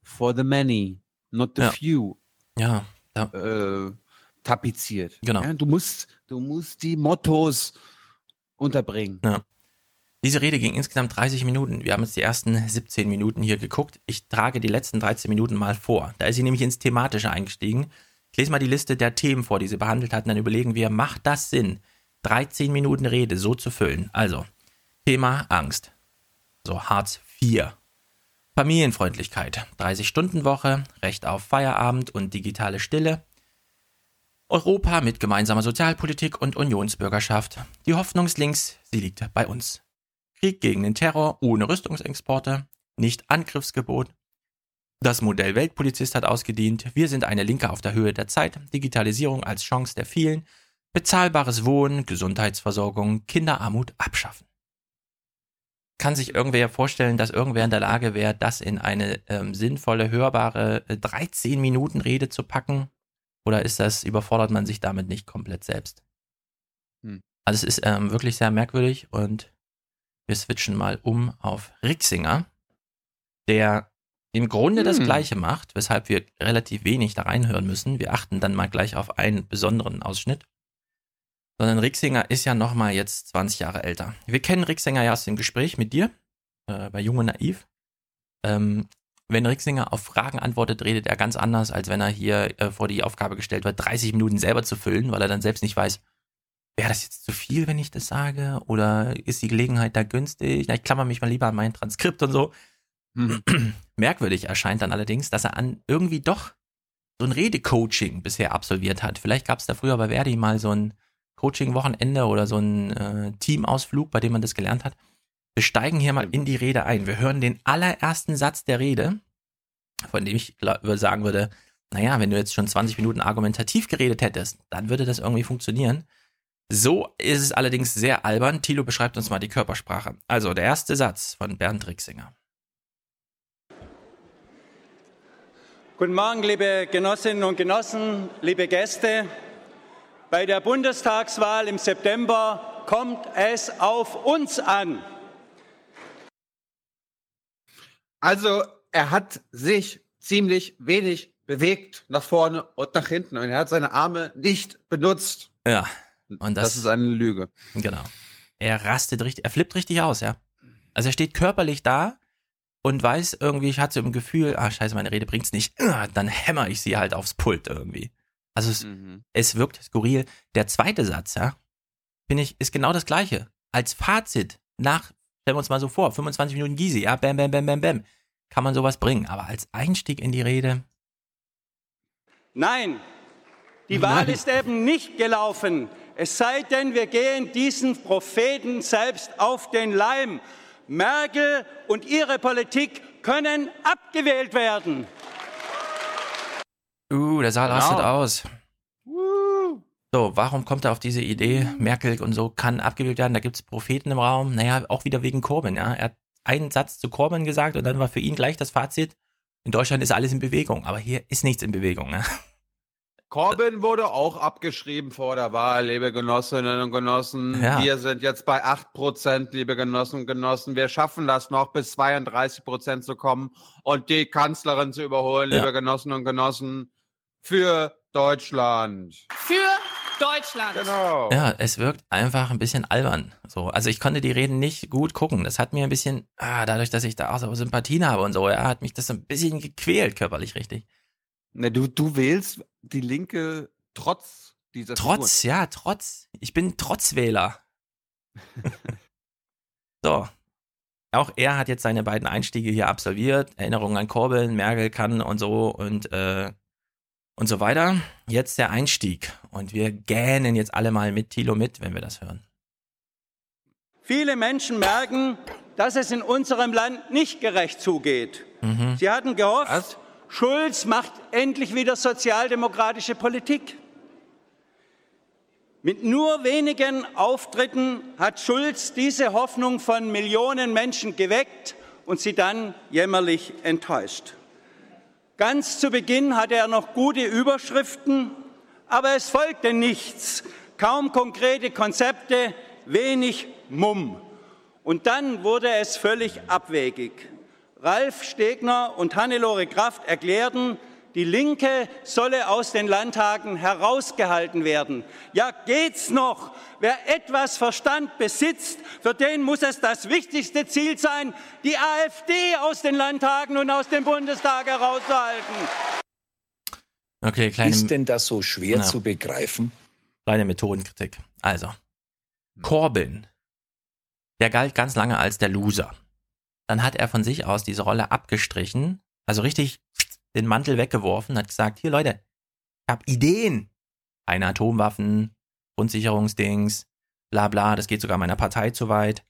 for the many, not the Ja. few Ja, ja. äh, tapeziert. Genau. Ja, du musst, du musst die Mottos unterbringen. Diese Rede ging insgesamt 30 Minuten. Wir haben jetzt die ersten 17 Minuten hier geguckt. Ich trage die letzten 13 Minuten mal vor. Da ist sie nämlich ins Thematische eingestiegen. Ich lese mal die Liste der Themen vor, die sie behandelt hat, und dann überlegen wir, macht das Sinn, 13 Minuten Rede so zu füllen? Also, Thema Angst. So Hartz IV. Familienfreundlichkeit, 30-Stunden-Woche, Recht auf Feierabend und digitale Stille. Europa mit gemeinsamer Sozialpolitik und Unionsbürgerschaft. Die Hoffnungslinks, sie liegt bei uns. Krieg gegen den Terror ohne Rüstungsexporte, nicht Angriffsgebot. Das Modell Weltpolizist hat ausgedient. Wir sind eine Linke auf der Höhe der Zeit. Digitalisierung als Chance der vielen. Bezahlbares Wohnen, Gesundheitsversorgung, Kinderarmut abschaffen. Kann sich irgendwer vorstellen, dass irgendwer in der Lage wäre, das in eine ähm, sinnvolle, hörbare äh, 13 Minuten Rede zu packen? Oder ist das, überfordert man sich damit nicht komplett selbst? Hm. Also es ist ähm, wirklich sehr merkwürdig und wir switchen mal um auf Rixinger, der im Grunde das Hm. Gleiche macht, weshalb wir relativ wenig da reinhören müssen. Wir achten dann mal gleich auf einen besonderen Ausschnitt. Sondern Rixinger ist ja nochmal jetzt 20 Jahre älter. Wir kennen Rixinger ja aus dem Gespräch mit dir, äh, bei Jung und Naiv. Ähm, wenn Rixinger auf Fragen antwortet, redet er ganz anders, als wenn er hier äh, vor die Aufgabe gestellt wird, 30 Minuten selber zu füllen, weil er dann selbst nicht weiß, wäre das jetzt zu viel, wenn ich das sage? Oder ist die Gelegenheit da günstig? Na, ich klammer mich mal lieber an mein Transkript und so. Hm. Merkwürdig erscheint dann allerdings, dass er an irgendwie doch so ein Redecoaching bisher absolviert hat. Vielleicht gab es da früher bei Verdi mal so ein Coaching-Wochenende oder so ein äh, Teamausflug, bei dem man das gelernt hat. Wir steigen hier mal in die Rede ein. Wir hören den allerersten Satz der Rede, von dem ich würde sagen würde, naja, wenn du jetzt schon 20 Minuten argumentativ geredet hättest, dann würde das irgendwie funktionieren. So ist es allerdings sehr albern. Thilo beschreibt uns mal die Körpersprache. Also der erste Satz von Bernd Rixinger. Guten Morgen, liebe Genossinnen und Genossen, liebe Gäste. Bei der Bundestagswahl im September kommt es auf uns an. Also, er hat sich ziemlich wenig bewegt nach vorne und nach hinten und er hat seine Arme nicht benutzt. Ja, und das, Das ist eine Lüge. Genau. Er rastet richtig, er flippt richtig aus, ja. Also er steht körperlich da und weiß irgendwie, ich hatte so im Gefühl, ah, scheiße, meine Rede bringt's nicht. Ah, Dann hämmer ich sie halt aufs Pult irgendwie. Also es, Mhm. es wirkt skurril. Der zweite Satz, ja, finde ich, ist genau das gleiche. Als Fazit nach, stellen wir uns mal so vor, 25 Minuten Gysi, ja, bam, bam, bam, bam, bam, kann man sowas bringen. Aber als Einstieg in die Rede, Nein, die Wahl ist eben nicht gelaufen. Es sei denn, wir gehen diesen Propheten selbst auf den Leim. Merkel und ihre Politik können abgewählt werden. Uh, der Saal Genau. rastet aus. So, warum kommt er auf diese Idee? Merkel und so kann abgewählt werden, da gibt es Propheten im Raum. Naja, auch wieder wegen Corbyn, ja. Er hat einen Satz zu Corbyn gesagt und dann war für ihn gleich das Fazit. In Deutschland ist alles in Bewegung, aber hier ist nichts in Bewegung. Ne? Corbyn wurde auch abgeschrieben vor der Wahl, liebe Genossinnen und Genossen. Ja. Wir sind jetzt bei 8%, liebe Genossinnen und Genossen. Wir schaffen das noch, bis 32% zu kommen und die Kanzlerin zu überholen, Ja. liebe Genossinnen und Genossen, für Deutschland. Für Deutschland. Genau. Ja, es wirkt einfach ein bisschen albern. So, also ich konnte die Reden nicht gut gucken. Das hat mir ein bisschen, ah, dadurch, dass ich da auch so Sympathien habe und so, ja, hat mich das so ein bisschen gequält, körperlich richtig. Ne, du, du wählst die Linke trotz dieser Trotz, ja, trotz. Ich bin Trotzwähler. so. Auch er hat jetzt seine beiden Einstiege hier absolviert. Erinnerungen an Corbyn, Merkel kann und so und, äh, und so weiter. Jetzt der Einstieg. Und wir gähnen jetzt alle mal mit Thilo mit, wenn wir das hören. Viele Menschen merken, dass es in unserem Land nicht gerecht zugeht. Mhm. Sie hatten gehofft, Schulz macht endlich wieder sozialdemokratische Politik. Mit nur wenigen Auftritten hat Schulz diese Hoffnung von Millionen Menschen geweckt und sie dann jämmerlich enttäuscht. Ganz zu Beginn hatte er noch gute Überschriften, aber es folgte nichts, kaum konkrete Konzepte, wenig Mumm. Und dann wurde es völlig abwegig. Ralf Stegner und Hannelore Kraft erklärten, die Linke solle aus den Landtagen herausgehalten werden. Ja, geht's noch? Wer etwas Verstand besitzt, für den muss es das wichtigste Ziel sein, die AfD aus den Landtagen und aus dem Bundestag herauszuhalten. Okay, kleine. Ist denn das so schwer Na. zu begreifen? Kleine Methodenkritik. Also, Corbyn, der galt ganz lange als der Loser. Dann hat er von sich aus diese Rolle abgestrichen, also richtig den Mantel weggeworfen, hat gesagt, hier Leute, ich hab Ideen. Keine Atomwaffen, Grundsicherungsdings, bla bla, das geht sogar meiner Partei zu weit.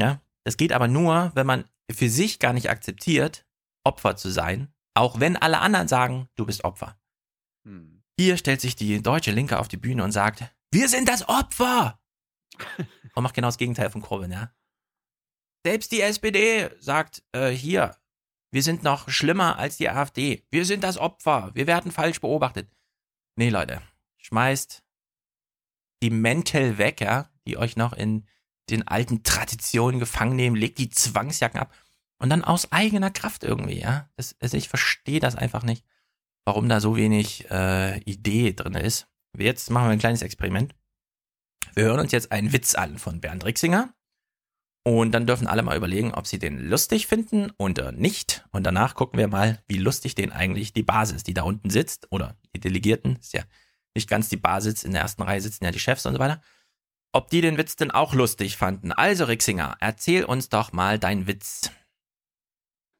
Ja, das geht aber nur, wenn man für sich gar nicht akzeptiert, Opfer zu sein, auch wenn alle anderen sagen, du bist Opfer. Hm. Hier stellt sich die deutsche Linke auf die Bühne und sagt, wir sind das Opfer. und macht genau das Gegenteil von Corbyn, ja. Selbst die SPD sagt, äh, hier, wir sind noch schlimmer als die AfD. Wir sind das Opfer. Wir werden falsch beobachtet. Nee, Leute, schmeißt die Mäntel weg, ja, die euch noch in den alten Traditionen gefangen nehmen, legt die Zwangsjacken ab und dann aus eigener Kraft irgendwie, ja. Das, also ich verstehe das einfach nicht, warum da so wenig äh, Idee drin ist. Jetzt machen wir ein kleines Experiment. Wir hören uns jetzt einen Witz an von Bernd Rixinger. Und dann dürfen alle mal überlegen, ob sie den lustig finden oder nicht. Und danach gucken wir mal, wie lustig den eigentlich die Basis, die da unten sitzt, oder die Delegierten, ist ja nicht ganz die Basis, in der ersten Reihe sitzen ja die Chefs und so weiter, ob die den Witz denn auch lustig fanden. Also Rixinger, erzähl uns doch mal deinen Witz.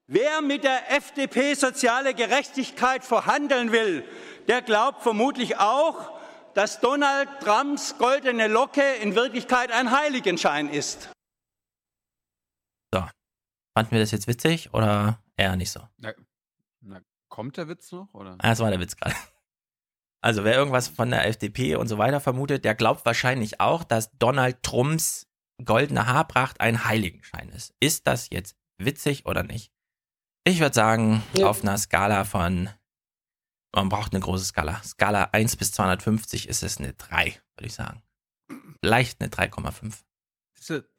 Wer mit der FDP soziale Gerechtigkeit verhandeln will, der glaubt vermutlich auch, dass Donald Trumps goldene Locke in Wirklichkeit ein Heiligenschein ist. Fanden wir das jetzt witzig oder eher nicht so? Na, na, kommt der Witz noch? Oder? Ah, das war der Witz gerade. Also wer irgendwas von der FDP und so weiter vermutet, der glaubt wahrscheinlich auch, dass Donald Trumps goldene Haarpracht ein Heiligenschein ist. Ist das jetzt witzig oder nicht? Ich würde sagen, Ja. auf einer Skala von, man braucht eine große Skala. Skala 1 bis 250 ist es eine 3, würde ich sagen. Vielleicht eine 3,5.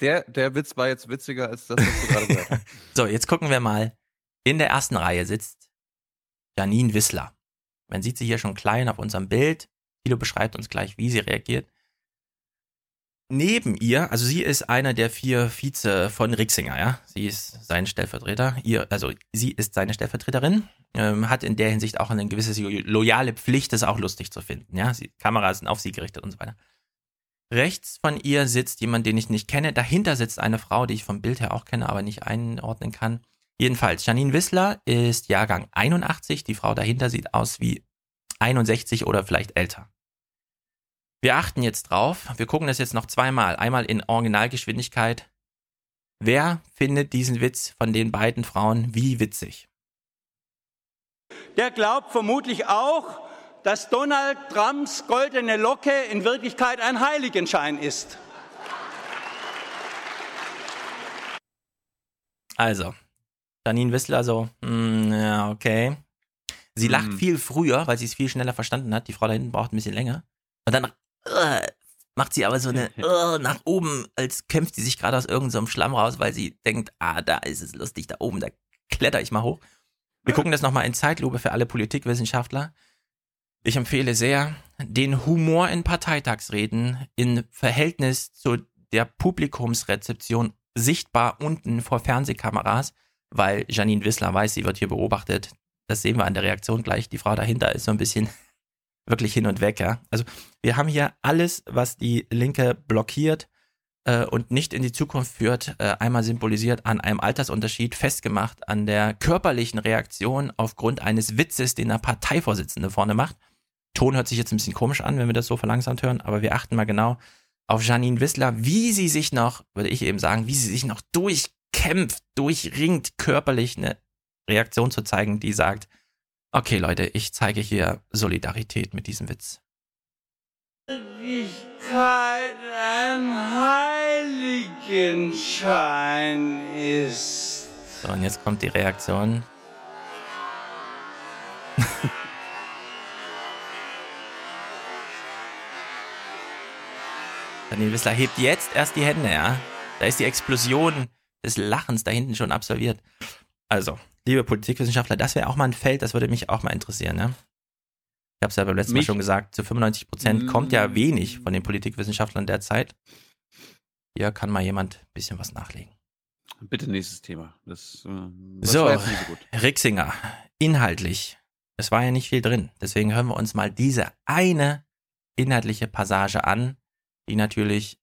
Der, der Witz war jetzt witziger als das, was du gerade gehört hast. So, jetzt gucken wir mal. In der ersten Reihe sitzt Janine Wissler. Man sieht sie hier schon klein auf unserem Bild. Thilo beschreibt uns gleich, wie sie reagiert. Neben ihr, also sie ist einer der vier Vize von Rixinger, ja. Sie ist sein Stellvertreter. Ihr, also sie ist seine Stellvertreterin, ähm, hat in der Hinsicht auch eine gewisse loyale Pflicht, das auch lustig zu finden, ja. Sie, Kameras sind auf sie gerichtet und so weiter. Rechts von ihr sitzt jemand, den ich nicht kenne. Dahinter sitzt eine Frau, die ich vom Bild her auch kenne, aber nicht einordnen kann. Jedenfalls, Janine Wissler ist Jahrgang 81. Die Frau dahinter sieht aus wie 61 oder vielleicht älter. Wir achten jetzt drauf. Wir gucken das jetzt noch zweimal. Einmal in Originalgeschwindigkeit. Wer findet diesen Witz von den beiden Frauen wie witzig? Der glaubt vermutlich auch, dass Donald Trumps goldene Locke in Wirklichkeit ein Heiligenschein ist. Also, Janine Wissler so, mm, ja, okay. Sie lacht Hm. viel früher, weil sie es viel schneller verstanden hat. Die Frau da hinten braucht ein bisschen länger. Und dann äh, macht sie aber so eine äh, nach oben, als kämpft sie sich gerade aus irgendeinem Schlamm raus, weil sie denkt, ah, da ist es lustig, da oben, da kletter ich mal hoch. Wir gucken das nochmal in Zeitlupe für alle Politikwissenschaftler. Ich empfehle sehr, den Humor in Parteitagsreden in Verhältnis zu der Publikumsrezeption sichtbar unten vor Fernsehkameras, weil Janine Wissler weiß, sie wird hier beobachtet. Das sehen wir an der Reaktion gleich. Die Frau dahinter ist so ein bisschen wirklich hin und weg, ja. Also wir haben hier alles, was die Linke blockiert äh, und nicht in die Zukunft führt, äh, einmal symbolisiert an einem Altersunterschied, festgemacht an der körperlichen Reaktion aufgrund eines Witzes, den der Parteivorsitzende vorne macht. Ton hört sich jetzt ein bisschen komisch an, wenn wir das so verlangsamt hören, aber wir achten mal genau auf Janine Wissler, wie sie sich noch, würde ich eben sagen, wie sie sich noch durchkämpft, durchringt, körperlich eine Reaktion zu zeigen, die sagt, okay Leute, ich zeige hier Solidarität mit diesem Witz. ein Heiligenschein ist. So, und jetzt kommt die Reaktion. Daniel Wissler hebt jetzt erst die Hände, ja. Da ist die Explosion des Lachens da hinten schon absolviert. Also, liebe Politikwissenschaftler, das wäre auch mal ein Feld, das würde mich auch mal interessieren, ne? Ich habe es ja beim letzten Mal schon gesagt, zu 95 Prozent mm. kommt ja wenig von den Politikwissenschaftlern derzeit. Hier kann mal jemand ein bisschen was nachlegen. Bitte nächstes Thema. Das, äh, das so, so Rixinger, inhaltlich. Es war ja nicht viel drin. Deswegen hören wir uns mal diese eine inhaltliche Passage an, die natürlich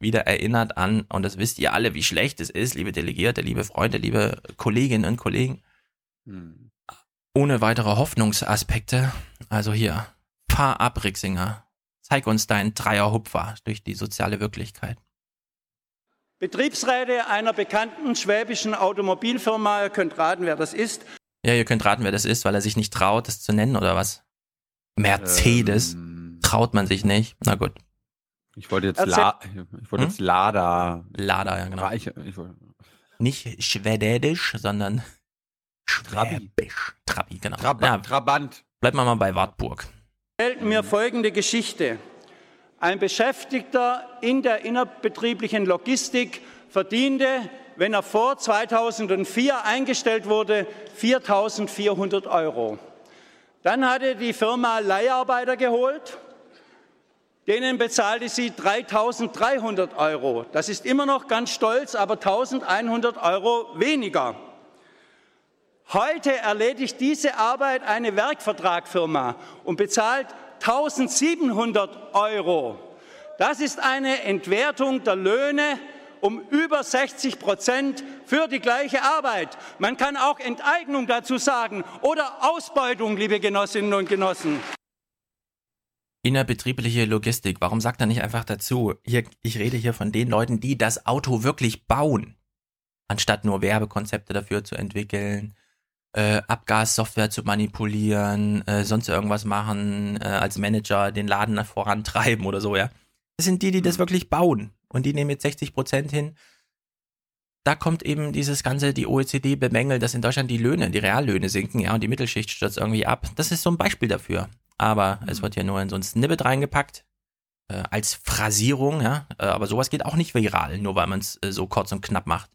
wieder erinnert an, und das wisst ihr alle, wie schlecht es ist, liebe Delegierte, liebe Freunde, liebe Kolleginnen und Kollegen, hm. ohne weitere Hoffnungsaspekte. Also hier, fahr ab, Rixinger. Zeig uns deinen Dreierhupfer durch die soziale Wirklichkeit. Betriebsräte einer bekannten schwäbischen Automobilfirma, ihr könnt raten, wer das ist. Ja, ihr könnt raten, wer das ist, weil er sich nicht traut, das zu nennen, oder was? Mercedes. Ähm. Traut man sich nicht. Na gut. Ich wollte jetzt, La ich wollte hm? jetzt Lada. Lada, ja, genau. Reiche, Nicht schwedisch, sondern schwäbisch. Trabi, genau. Trab ja, Trabant. Bleibt mal bei Wartburg. Stellt mir folgende Geschichte. Ein Beschäftigter in der innerbetrieblichen Logistik verdiente, wenn er vor 2004 eingestellt wurde, 4.400 Euro. Dann hatte die Firma Leiharbeiter geholt Denen bezahlte sie 3.300 Euro. Das ist immer noch ganz stolz, aber 1.100 Euro weniger. Heute erledigt diese Arbeit eine Werkvertragfirma und bezahlt 1.700 Euro. Das ist eine Entwertung der Löhne um über 60 Prozent für die gleiche Arbeit. Man kann auch Enteignung dazu sagen oder Ausbeutung, liebe Genossinnen und Genossen. Innerbetriebliche Logistik. Warum sagt er nicht einfach dazu? Hier, ich rede hier von den Leuten, die das Auto wirklich bauen, anstatt nur Werbekonzepte dafür zu entwickeln, äh, Abgassoftware zu manipulieren, äh, sonst irgendwas machen, äh, als Manager den Laden vorantreiben oder so, ja. Das sind die, die das mhm. wirklich bauen. Und die nehmen jetzt 60 Prozent hin. Da kommt eben dieses ganze, die OECD bemängelt, dass in Deutschland die Löhne, die Reallöhne sinken, ja, und die Mittelschicht stürzt irgendwie ab. Das ist so ein Beispiel dafür aber mhm. es wird ja nur in so ein Snippet reingepackt. Äh, als Phrasierung, ja. Äh, aber sowas geht auch nicht viral, nur weil man es äh, so kurz und knapp macht.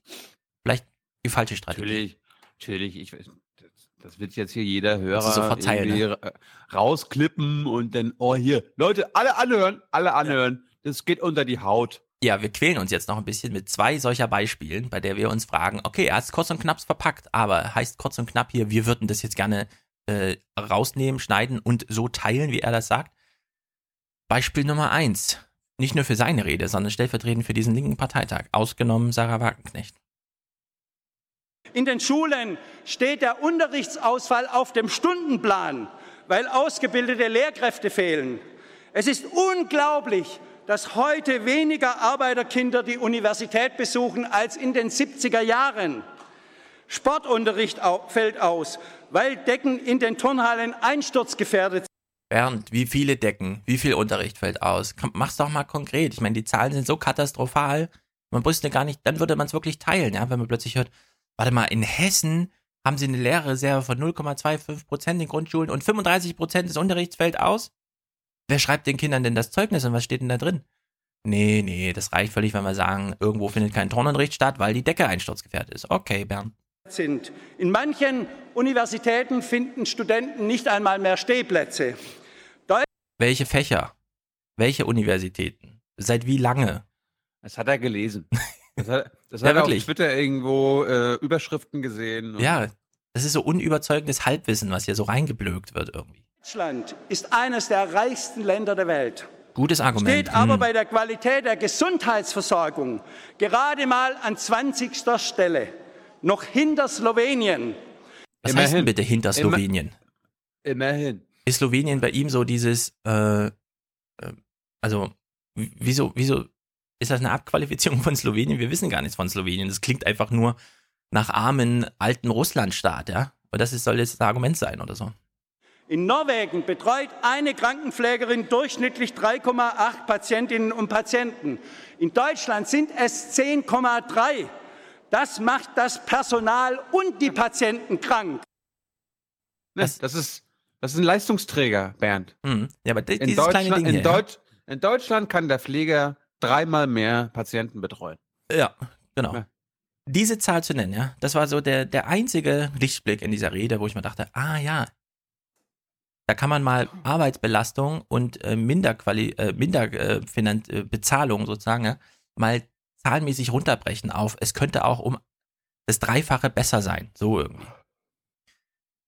Vielleicht die falsche Strategie. Natürlich, natürlich. Ich, das, das wird jetzt hier jeder Hörer so verteilen, ne? rausklippen und dann, oh hier, Leute, alle anhören, alle anhören. Ja. Das geht unter die Haut. Ja, wir quälen uns jetzt noch ein bisschen mit zwei solcher Beispielen, bei der wir uns fragen, okay, er ist kurz und knapp verpackt, aber heißt kurz und knapp hier, wir würden das jetzt gerne äh, rausnehmen, schneiden und so teilen, wie er das sagt. Beispiel Nummer eins. Nicht nur für seine Rede, sondern stellvertretend für diesen linken Parteitag. Ausgenommen Sarah Wagenknecht. In den Schulen steht der Unterrichtsausfall auf dem Stundenplan, weil ausgebildete Lehrkräfte fehlen. Es ist unglaublich, dass heute weniger Arbeiterkinder die Universität besuchen als in den 70er Jahren. Sportunterricht fällt aus weil Decken in den Turnhallen einsturzgefährdet sind. Bernd, wie viele Decken, wie viel Unterricht fällt aus? Komm, mach's doch mal konkret. Ich meine, die Zahlen sind so katastrophal, man wusste gar nicht, dann würde man es wirklich teilen, ja, wenn man plötzlich hört, warte mal, in Hessen haben sie eine Lehrreserve von 0,25 Prozent in Grundschulen und 35 Prozent des Unterrichts fällt aus? Wer schreibt den Kindern denn das Zeugnis und was steht denn da drin? Nee, nee, das reicht völlig, wenn wir sagen, irgendwo findet kein Turnunterricht statt, weil die Decke einsturzgefährdet ist. Okay, Bernd. Sind. In manchen Universitäten finden Studenten nicht einmal mehr Stehplätze. Welche Fächer? Welche Universitäten? Seit wie lange? Das hat er gelesen. Das hat, das Ja, hat er auf wirklich. Twitter irgendwo äh, Überschriften gesehen. und- Ja, das ist so unüberzeugendes Halbwissen, was hier so reingeblökt wird irgendwie. Deutschland ist eines der reichsten Länder der Welt. Gutes Argument. Steht aber Hm. bei der Qualität der Gesundheitsversorgung gerade mal an 20. Stelle, noch hinter Slowenien. Was heißt denn Immerhin. bitte hinter Slowenien? Immerhin. Ist Slowenien bei ihm so dieses, äh, äh, also, wieso, wieso ist das eine Abqualifizierung von Slowenien? Wir wissen gar nichts von Slowenien. Das klingt einfach nur nach armen, alten Russlandstaat, ja? Und das ist, soll jetzt das Argument sein oder so. In Norwegen betreut eine Krankenpflegerin durchschnittlich 3,8 Patientinnen und Patienten. In Deutschland sind es 10,3. Das macht das Personal und die Patienten krank. Ne, das, ist, das ist ein Leistungsträger, Bernd. Hm. Ja, aber In Deutschland, Ding in. Deutsch, in Deutschland kann der Pfleger dreimal mehr Patienten betreuen. ja. ja, genau. Ja. Diese Zahl zu nennen, ja, das war so der, der einzige Lichtblick in dieser Rede, wo ich mir dachte, ah ja, da kann man mal Arbeitsbelastung und äh, Minderquali äh, Minder äh, äh, sozusagen ja, mal zahlenmäßig runterbrechen auf. Es könnte auch um das Dreifache besser sein, so irgendwie.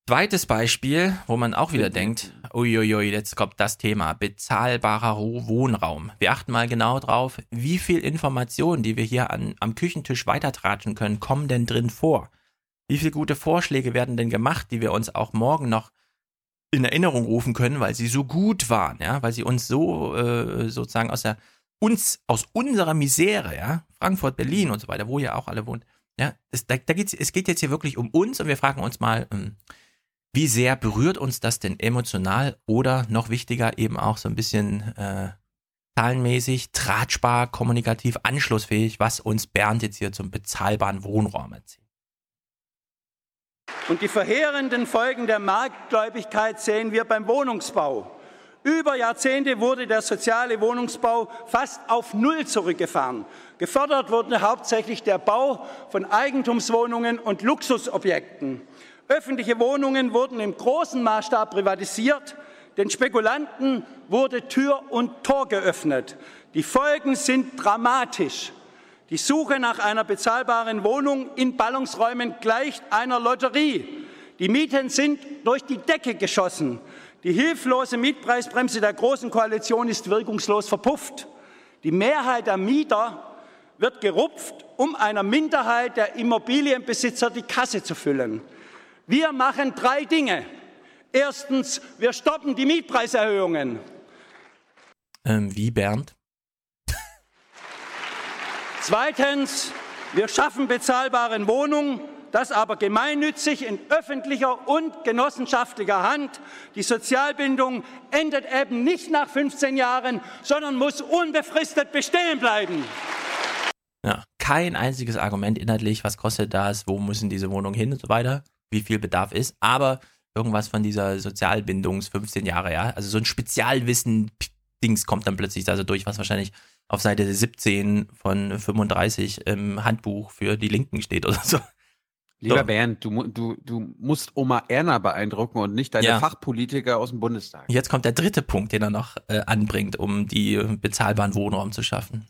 Zweites Beispiel, wo man auch wieder denkt, uiuiui, jetzt kommt das Thema, bezahlbarer Wohnraum. Wir achten mal genau drauf, wie viel Informationen, die wir hier an, am Küchentisch weitertratschen können, kommen denn drin vor? Wie viele gute Vorschläge werden denn gemacht, die wir uns auch morgen noch in Erinnerung rufen können, weil sie so gut waren, ja, weil sie uns so äh, sozusagen aus der uns aus unserer Misere, ja, Frankfurt, Berlin und so weiter, wo ihr auch alle wohnt, ja, es, da, da geht's, es geht jetzt hier wirklich um uns und wir fragen uns mal, ähm, wie sehr berührt uns das denn emotional oder noch wichtiger eben auch so ein bisschen äh, zahlenmäßig, tratschbar, kommunikativ, anschlussfähig, was uns Bernd jetzt hier zum bezahlbaren Wohnraum erzählt. Und die verheerenden Folgen der Marktgläubigkeit sehen wir beim Wohnungsbau. Über Jahrzehnte wurde der soziale Wohnungsbau fast auf Null zurückgefahren. Gefördert wurde hauptsächlich der Bau von Eigentumswohnungen und Luxusobjekten. Öffentliche Wohnungen wurden im großen Maßstab privatisiert. Den Spekulanten wurde Tür und Tor geöffnet. Die Folgen sind dramatisch. Die Suche nach einer bezahlbaren Wohnung in Ballungsräumen gleicht einer Lotterie. Die Mieten sind durch die Decke geschossen. Die hilflose Mietpreisbremse der Großen Koalition ist wirkungslos verpufft. Die Mehrheit der Mieter wird gerupft, um einer Minderheit der Immobilienbesitzer die Kasse zu füllen. Wir machen drei Dinge. Erstens, wir stoppen die Mietpreiserhöhungen. Ähm, wie Bernd? Zweitens, wir schaffen bezahlbare Wohnungen, das aber gemeinnützig in öffentlicher und genossenschaftlicher Hand. Die Sozialbindung endet eben nicht nach 15 Jahren, sondern muss unbefristet bestehen bleiben. Ja, kein einziges Argument inhaltlich, was kostet das, wo müssen diese Wohnungen hin und so weiter, wie viel Bedarf ist, aber irgendwas von dieser Sozialbindungs 15 Jahre, ja, also so ein Spezialwissen-Dings kommt dann plötzlich da so durch, was wahrscheinlich auf Seite 17 von 35 im Handbuch für die Linken steht oder so. Lieber So. Bernd, du, du, du musst Oma Erna beeindrucken und nicht deine Ja. Fachpolitiker aus dem Bundestag. Jetzt kommt der dritte Punkt, den er noch äh, anbringt, um die bezahlbaren Wohnraum zu schaffen.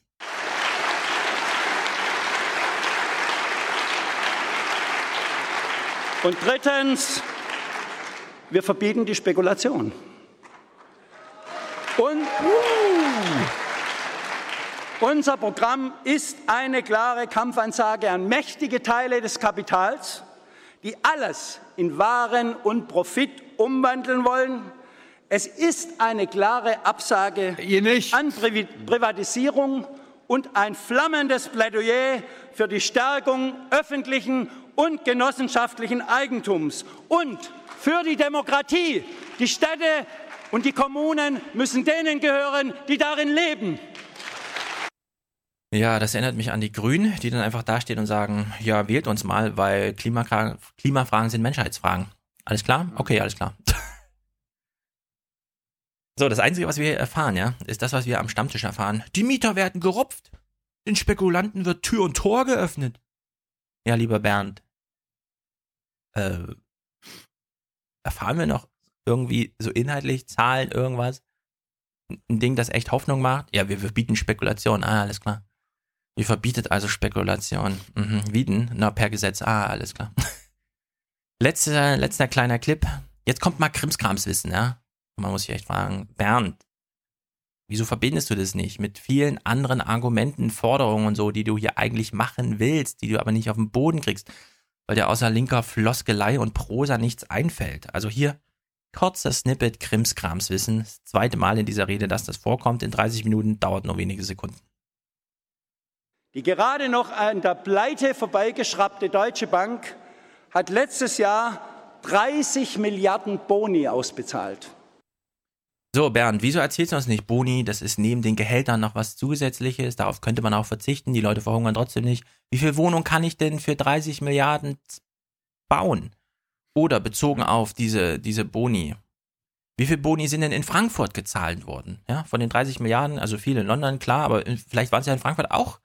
Und drittens, wir verbieten die Spekulation. Und unser Programm ist eine klare Kampfansage an mächtige Teile des Kapitals, die alles in Waren und Profit umwandeln wollen. Es ist eine klare Absage an Privi- Privatisierung und ein flammendes Plädoyer für die Stärkung öffentlichen und genossenschaftlichen Eigentums und für die Demokratie. Die Städte und die Kommunen müssen denen gehören, die darin leben. Ja, das erinnert mich an die Grünen, die dann einfach dastehen und sagen, ja, wählt uns mal, weil Klimafragen, Klimafragen sind Menschheitsfragen. Alles klar? Okay, alles klar. So, das Einzige, was wir erfahren, ja, ist das, was wir am Stammtisch erfahren. Die Mieter werden gerupft. Den Spekulanten wird Tür und Tor geöffnet. Ja, lieber Bernd, Äh, erfahren wir noch irgendwie so inhaltlich Zahlen, irgendwas? Ein Ding, das echt Hoffnung macht? Ja, wir verbieten Spekulation. Ah, alles klar. Ihr verbietet also Spekulation. Mhm. Wie denn? Na, per Gesetz. Ah, alles klar. letzter, letzter kleiner Clip. Jetzt kommt mal Krimskramswissen, ja? Man muss sich echt fragen, Bernd, wieso verbindest du das nicht mit vielen anderen Argumenten, Forderungen und so, die du hier eigentlich machen willst, die du aber nicht auf den Boden kriegst, weil dir außer linker Floskelei und Prosa nichts einfällt? Also hier kurzer Snippet Krimskramswissen. Das zweite Mal in dieser Rede, dass das vorkommt in 30 Minuten, dauert nur wenige Sekunden. Die gerade noch an der Pleite vorbeigeschraubte Deutsche Bank hat letztes Jahr 30 Milliarden Boni ausbezahlt. So, Bernd, wieso erzählst du uns nicht, Boni, das ist neben den Gehältern noch was Zusätzliches, darauf könnte man auch verzichten, die Leute verhungern trotzdem nicht. Wie viel Wohnung kann ich denn für 30 Milliarden bauen? Oder bezogen auf diese, diese Boni. Wie viel Boni sind denn in Frankfurt gezahlt worden? Ja, von den 30 Milliarden, also viele in London, klar, aber vielleicht waren es ja in Frankfurt auch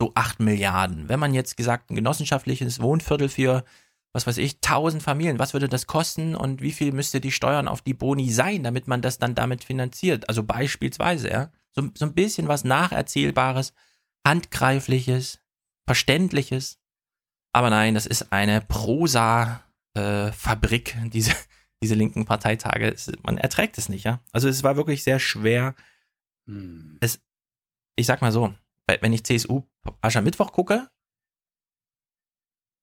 so 8 Milliarden. Wenn man jetzt gesagt, ein genossenschaftliches Wohnviertel für, was weiß ich, 1000 Familien, was würde das kosten und wie viel müsste die Steuern auf die Boni sein, damit man das dann damit finanziert? Also beispielsweise, ja. So, so ein bisschen was Nacherzählbares, Handgreifliches, Verständliches. Aber nein, das ist eine Prosa-Fabrik, äh, diese, diese linken Parteitage. Man erträgt es nicht, ja. Also es war wirklich sehr schwer. Hm. Es, ich sag mal so, wenn ich CSU Aschermittwoch gucke,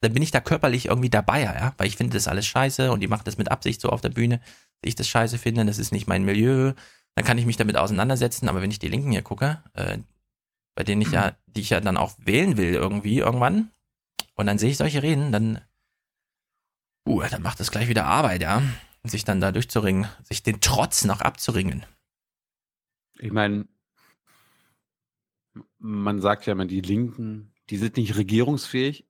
dann bin ich da körperlich irgendwie dabei, ja, weil ich finde das alles scheiße und die machen das mit Absicht so auf der Bühne, dass ich das scheiße finde, das ist nicht mein Milieu, dann kann ich mich damit auseinandersetzen, aber wenn ich die Linken hier gucke, äh, bei denen ich ja, die ich ja dann auch wählen will irgendwie irgendwann, und dann sehe ich solche Reden, dann, uh, dann macht das gleich wieder Arbeit, ja, sich dann da durchzuringen, sich den Trotz noch abzuringen. Ich meine, man sagt ja immer, die Linken, die sind nicht regierungsfähig.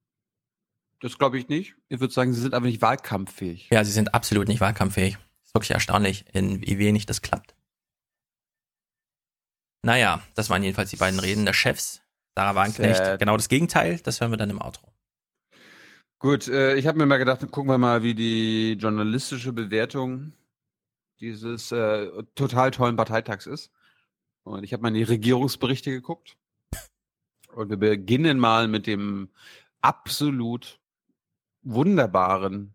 Das glaube ich nicht. Ich würde sagen, sie sind aber nicht wahlkampffähig. Ja, sie sind absolut nicht wahlkampffähig. Ist wirklich erstaunlich, in wie wenig das klappt. Naja, das waren jedenfalls die beiden Reden der Chefs. Sarah Wagenknecht, Sad. genau das Gegenteil, das hören wir dann im Outro. Gut, äh, ich habe mir mal gedacht, gucken wir mal, wie die journalistische Bewertung dieses äh, total tollen Parteitags ist. Und ich habe mal in die Regierungsberichte geguckt. Und wir beginnen mal mit dem absolut wunderbaren,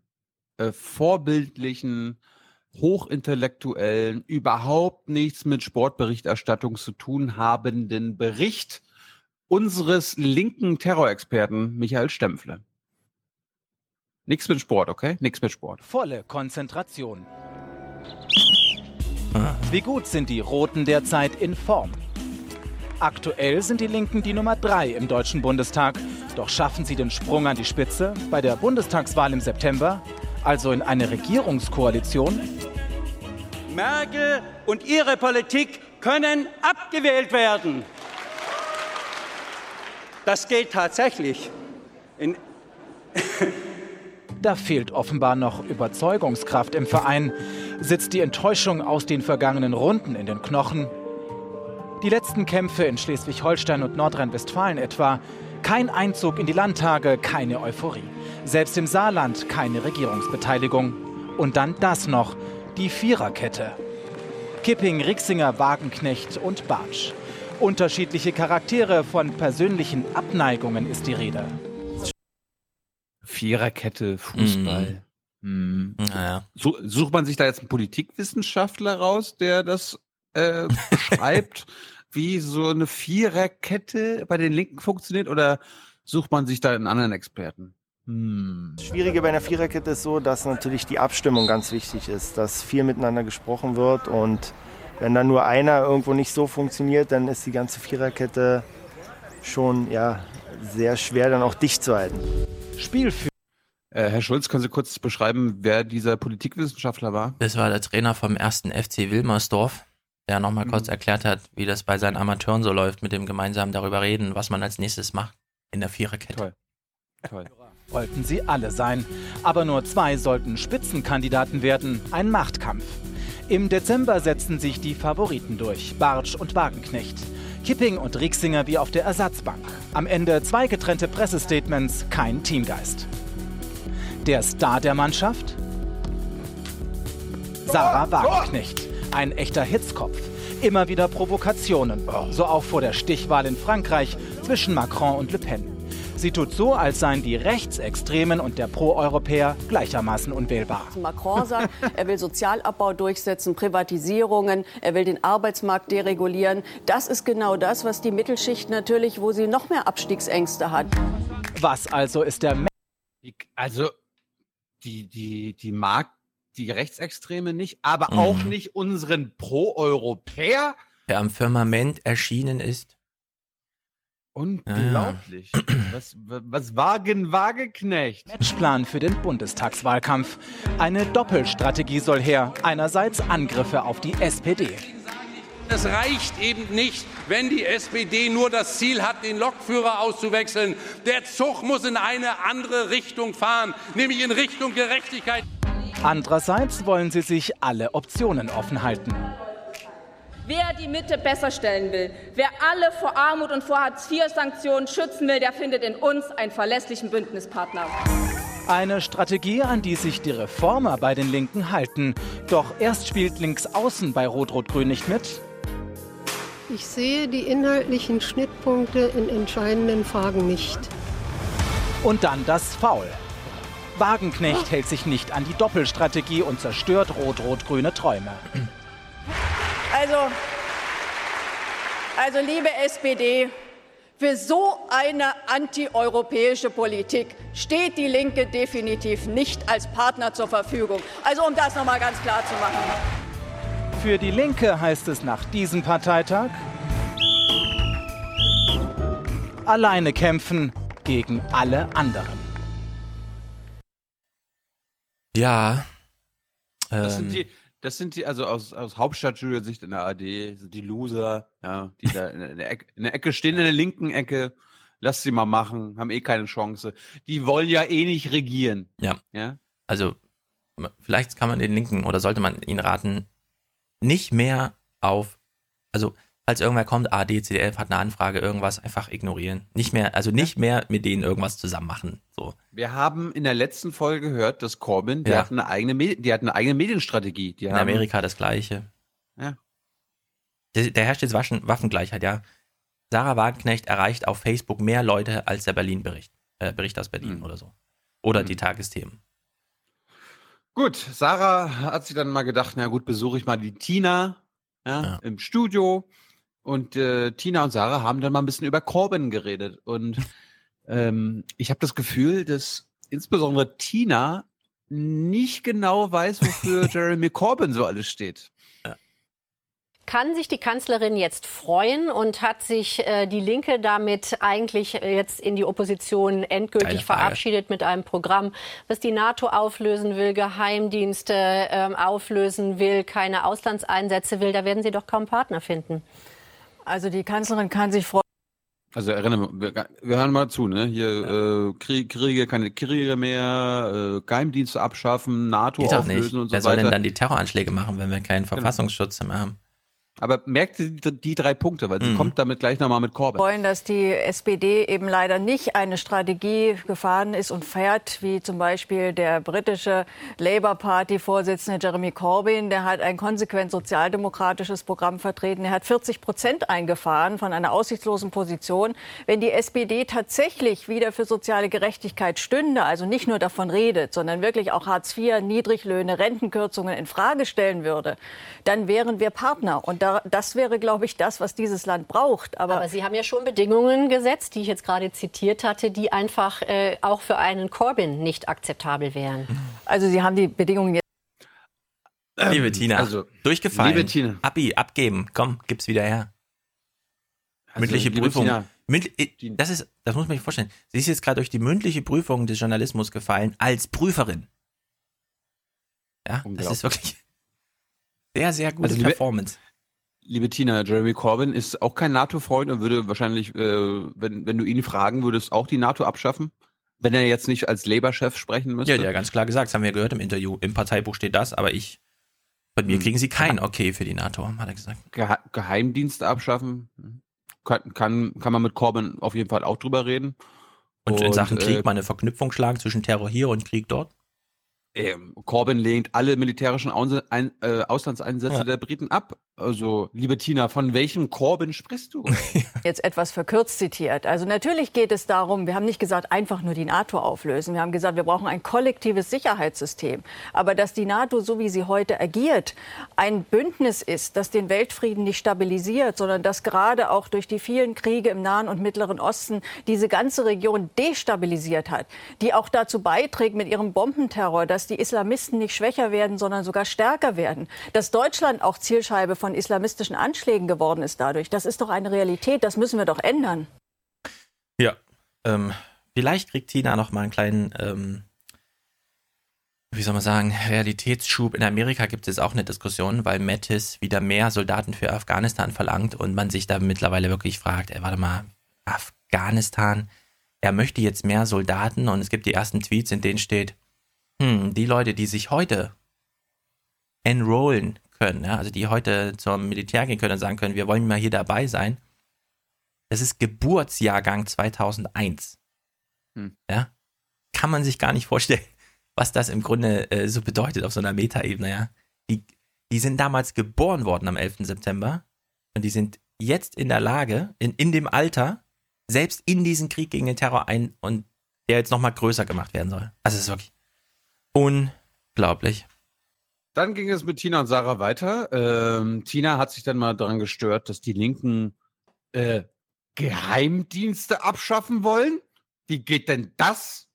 äh, vorbildlichen, hochintellektuellen, überhaupt nichts mit Sportberichterstattung zu tun habenden Bericht unseres linken Terrorexperten Michael Stempfle. Nichts mit Sport, okay? Nichts mit Sport. Volle Konzentration. Wie gut sind die Roten derzeit in Form? Aktuell sind die Linken die Nummer drei im Deutschen Bundestag. Doch schaffen sie den Sprung an die Spitze bei der Bundestagswahl im September, also in eine Regierungskoalition? Merkel und ihre Politik können abgewählt werden. Das geht tatsächlich. In da fehlt offenbar noch Überzeugungskraft im Verein. Sitzt die Enttäuschung aus den vergangenen Runden in den Knochen? Die letzten Kämpfe in Schleswig-Holstein und Nordrhein-Westfalen etwa. Kein Einzug in die Landtage, keine Euphorie. Selbst im Saarland keine Regierungsbeteiligung. Und dann das noch, die Viererkette. Kipping, Rixinger, Wagenknecht und Bartsch. Unterschiedliche Charaktere von persönlichen Abneigungen ist die Rede. Viererkette, Fußball. Mhm. Mhm. Naja. Sucht man sich da jetzt einen Politikwissenschaftler raus, der das äh, beschreibt, wie so eine Viererkette bei den Linken funktioniert, oder sucht man sich da einen anderen Experten? Hm. Das Schwierige bei einer Viererkette ist so, dass natürlich die Abstimmung ganz wichtig ist, dass viel miteinander gesprochen wird und wenn dann nur einer irgendwo nicht so funktioniert, dann ist die ganze Viererkette schon ja, sehr schwer dann auch dicht zu halten. Spiel für äh, Herr Schulz, können Sie kurz beschreiben, wer dieser Politikwissenschaftler war? Das war der Trainer vom ersten FC Wilmersdorf, der nochmal mhm. kurz erklärt hat, wie das bei seinen Amateuren so läuft, mit dem gemeinsamen darüber reden, was man als nächstes macht in der Viererkette. Toll. Toll. Wollten sie alle sein. Aber nur zwei sollten Spitzenkandidaten werden. Ein Machtkampf. Im Dezember setzten sich die Favoriten durch, Bartsch und Wagenknecht. Kipping und Rixinger wie auf der Ersatzbank. Am Ende zwei getrennte Pressestatements, kein Teamgeist. Der Star der Mannschaft? Sarah Wagenknecht. Ein echter Hitzkopf. Immer wieder Provokationen. So auch vor der Stichwahl in Frankreich zwischen Macron und Le Pen. Sie tut so, als seien die Rechtsextremen und der Pro-Europäer gleichermaßen unwählbar. Macron sagt, er will Sozialabbau durchsetzen, Privatisierungen, er will den Arbeitsmarkt deregulieren. Das ist genau das, was die Mittelschicht natürlich, wo sie noch mehr Abstiegsängste hat. Was also ist der Also, die, die, die mag die Rechtsextreme nicht, aber Mhm. auch nicht unseren Pro-Europäer. Der am Firmament erschienen ist. Unglaublich. Was, was wagen Wageknecht? Matchplan für den Bundestagswahlkampf. Eine Doppelstrategie soll her. Einerseits Angriffe auf die SPD. Es reicht eben nicht, wenn die SPD nur das Ziel hat, den Lokführer auszuwechseln. Der Zug muss in eine andere Richtung fahren, nämlich in Richtung Gerechtigkeit. Andererseits wollen sie sich alle Optionen offen halten. Wer die Mitte besser stellen will, wer alle vor Armut und vor Hartz-IV-Sanktionen schützen will, der findet in uns einen verlässlichen Bündnispartner. Eine Strategie, an die sich die Reformer bei den Linken halten. Doch erst spielt links außen bei Rot-Rot-Grün nicht mit. Ich sehe die inhaltlichen Schnittpunkte in entscheidenden Fragen nicht. Und dann das Foul. Wagenknecht hält sich nicht an die Doppelstrategie und zerstört rot-rot-grüne Träume. Also, also liebe SPD, für so eine antieuropäische Politik steht die Linke definitiv nicht als Partner zur Verfügung. Also um das noch mal ganz klar zu machen. Für die Linke heißt es nach diesem Parteitag alleine kämpfen gegen alle anderen. Ja. Das sind ähm, die, das sind die, also aus, aus Hauptstadtjury-Sicht in der AD, sind die Loser, ja, die da in der, Ecke, in der Ecke stehen, in der linken Ecke. Lass sie mal machen, haben eh keine Chance. Die wollen ja eh nicht regieren. Ja. Ja. Also, vielleicht kann man den Linken oder sollte man ihnen raten, nicht mehr auf, also, falls irgendwer kommt, AD, CDF hat eine Anfrage, irgendwas, einfach ignorieren. Nicht mehr, also nicht mehr mit denen irgendwas zusammen machen. So. Wir haben in der letzten Folge gehört, dass Corbyn, Ja. hat eine eigene, die hat eine eigene Medienstrategie. Die In haben, Amerika das Gleiche. Ja. Der, der herrscht jetzt Waschen, Waffengleichheit, ja. Sarah Wagenknecht erreicht auf Facebook mehr Leute als der Berlin-Bericht. Äh, Bericht aus Berlin Hm. oder so. Oder die Tagesthemen. Gut, Sarah hat sich dann mal gedacht, na gut, besuche ich mal die Tina ja, im Studio. Und äh, Tina und Sarah haben dann mal ein bisschen über Corbyn geredet. Und ähm, ich habe das Gefühl, dass insbesondere Tina nicht genau weiß, wofür Jeremy Corbyn so alles steht. Kann sich die Kanzlerin jetzt freuen und hat sich äh, die Linke damit eigentlich äh, jetzt in die Opposition endgültig verabschiedet mit einem Programm, das die NATO auflösen will, Geheimdienste ähm, auflösen will, keine Auslandseinsätze will? Da werden Sie doch kaum Partner finden. Also die Kanzlerin kann sich freuen. Also erinnere wir, wir hören mal zu, ne? Hier äh, Krieg, Kriege, keine Kriege mehr, äh, Geheimdienste abschaffen, NATO Geht auflösen nicht. und so Wer soll weiter. denn dann die Terroranschläge machen, wenn wir keinen Verfassungsschutz mehr haben? Aber merkt sie die, drei Punkte, weil sie Mhm. kommt damit gleich nochmal mit Corbyn. freuen, dass die SPD eben leider nicht eine Strategie gefahren ist und fährt, wie zum Beispiel der britische Labour Party-Vorsitzende Jeremy Corbyn. Der hat ein konsequent sozialdemokratisches Programm vertreten. Er hat 40 Prozent eingefahren von einer aussichtslosen Position. Wenn die SPD tatsächlich wieder für soziale Gerechtigkeit stünde, also nicht nur davon redet, sondern wirklich auch Hartz IV, Niedriglöhne, Rentenkürzungen in Frage stellen würde, dann wären wir Partner. Und da, das wäre, glaube ich, das, was dieses Land braucht. Aber, Aber Sie haben ja schon Bedingungen gesetzt, die ich jetzt gerade zitiert hatte, die einfach äh, auch für einen Corbyn nicht akzeptabel wären. Also Sie haben die Bedingungen jetzt. liebe Tina, also, durchgefallen. liebe Tina. Abi, abgeben. Komm, gib's wieder her. Also, mündliche Prüfung. Tina. Das ist, das muss man sich vorstellen. Sie ist jetzt gerade durch die mündliche Prüfung des Journalismus gefallen als Prüferin. Ja, das ist wirklich sehr, sehr gute Also, liebe- Performance. Liebe Tina, Jeremy Corbyn ist auch kein NATO-Freund und würde wahrscheinlich, äh, wenn, wenn du ihn fragen würdest, auch die NATO abschaffen, wenn er jetzt nicht als Labour-Chef sprechen müsste. Ja, der hat ganz klar gesagt, das haben wir gehört im Interview. Im Parteibuch steht das, aber ich, Hm. mir kriegen sie kein Okay für die NATO, hat er gesagt. Gehe Geheimdienste abschaffen. Kann, kann, kann man mit Corbyn auf jeden Fall auch drüber reden. Und, in Und, Sachen Krieg äh, mal eine Verknüpfung schlagen zwischen Terror hier und Krieg dort? Ähm, Corbyn lehnt alle militärischen äh, Auslandseinsätze Ja. der Briten ab. Also, liebe Tina, von welchem Corbyn sprichst du? Jetzt etwas verkürzt zitiert. Also natürlich geht es darum, wir haben nicht gesagt, einfach nur die NATO auflösen. Wir haben gesagt, wir brauchen ein kollektives Sicherheitssystem. Aber dass die NATO, so wie sie heute agiert, ein Bündnis ist, das den Weltfrieden nicht stabilisiert, sondern das gerade auch durch die vielen Kriege im Nahen und Mittleren Osten diese ganze Region destabilisiert hat, die auch dazu beiträgt mit ihrem Bombenterror, dass die Islamisten nicht schwächer werden, sondern sogar stärker werden, dass Deutschland auch Zielscheibe von islamistischen Anschlägen geworden ist dadurch. Das ist doch eine Realität, das müssen wir doch ändern. Ja. Ähm, vielleicht kriegt Tina noch mal einen kleinen, ähm, wie soll man sagen, Realitätsschub. In Amerika gibt es auch eine Diskussion, weil Mattis wieder mehr Soldaten für Afghanistan verlangt und man sich da mittlerweile wirklich fragt, ey, warte mal, Afghanistan, er möchte jetzt mehr Soldaten und es gibt die ersten Tweets, in denen steht, hm, die Leute, die sich heute enrollen können, ja, also die heute zum Militär gehen können und sagen können, wir wollen mal hier dabei sein, das ist Geburtsjahrgang 2001. Hm. Ja, kann man sich gar nicht vorstellen, was das im Grunde äh, so bedeutet auf so einer Metaebene, ja. Die, die sind damals geboren worden am 11. September und die sind jetzt in der Lage, in, in dem Alter, selbst in diesen Krieg gegen den Terror ein und der jetzt nochmal größer gemacht werden soll. Also es ist wirklich unglaublich. Dann ging es mit Tina und Sarah weiter. Ähm, Tina hat sich dann mal daran gestört, dass die Linken äh, Geheimdienste abschaffen wollen. Wie geht denn das?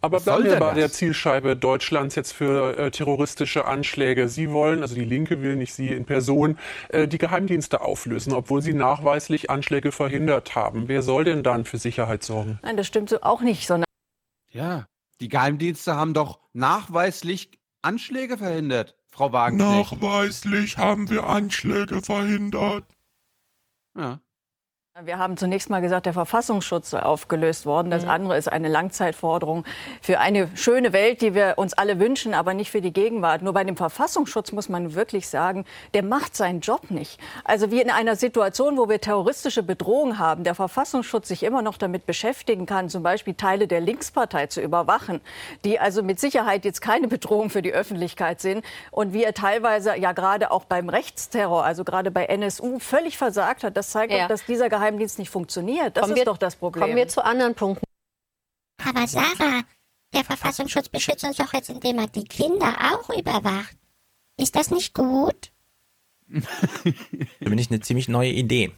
Aber Was bleiben wir bei das? der Zielscheibe Deutschlands jetzt für äh, terroristische Anschläge. Sie wollen, also die Linke will nicht Sie in Person, äh, die Geheimdienste auflösen, obwohl sie nachweislich Anschläge verhindert haben. Wer soll denn dann für Sicherheit sorgen? Nein, das stimmt so auch nicht, sondern Ja, die Geheimdienste haben doch nachweislich Anschläge verhindert, Frau Wagenknecht. Nachweislich haben wir Anschläge verhindert. Ja. Wir haben zunächst mal gesagt, der Verfassungsschutz sei aufgelöst worden. Das andere ist eine Langzeitforderung für eine schöne Welt, die wir uns alle wünschen, aber nicht für die Gegenwart. Nur bei dem Verfassungsschutz muss man wirklich sagen, der macht seinen Job nicht. Also wie in einer Situation, wo wir terroristische Bedrohung haben, der Verfassungsschutz sich immer noch damit beschäftigen kann, zum Beispiel Teile der Linkspartei zu überwachen, die also mit Sicherheit jetzt keine Bedrohung für die Öffentlichkeit sind und wie er teilweise ja gerade auch beim Rechtsterror, also gerade bei NSU, völlig versagt hat. Das zeigt Ja. doch, dass dieser Geheimdienst nicht funktioniert. Das Kommen ist wir- doch das Problem. Kommen wir zu anderen Punkten. Aber Sarah, der Verfassungsschutz beschützt uns doch jetzt, indem er die Kinder auch überwacht. Ist das nicht gut? Finde ich eine ziemlich neue Idee.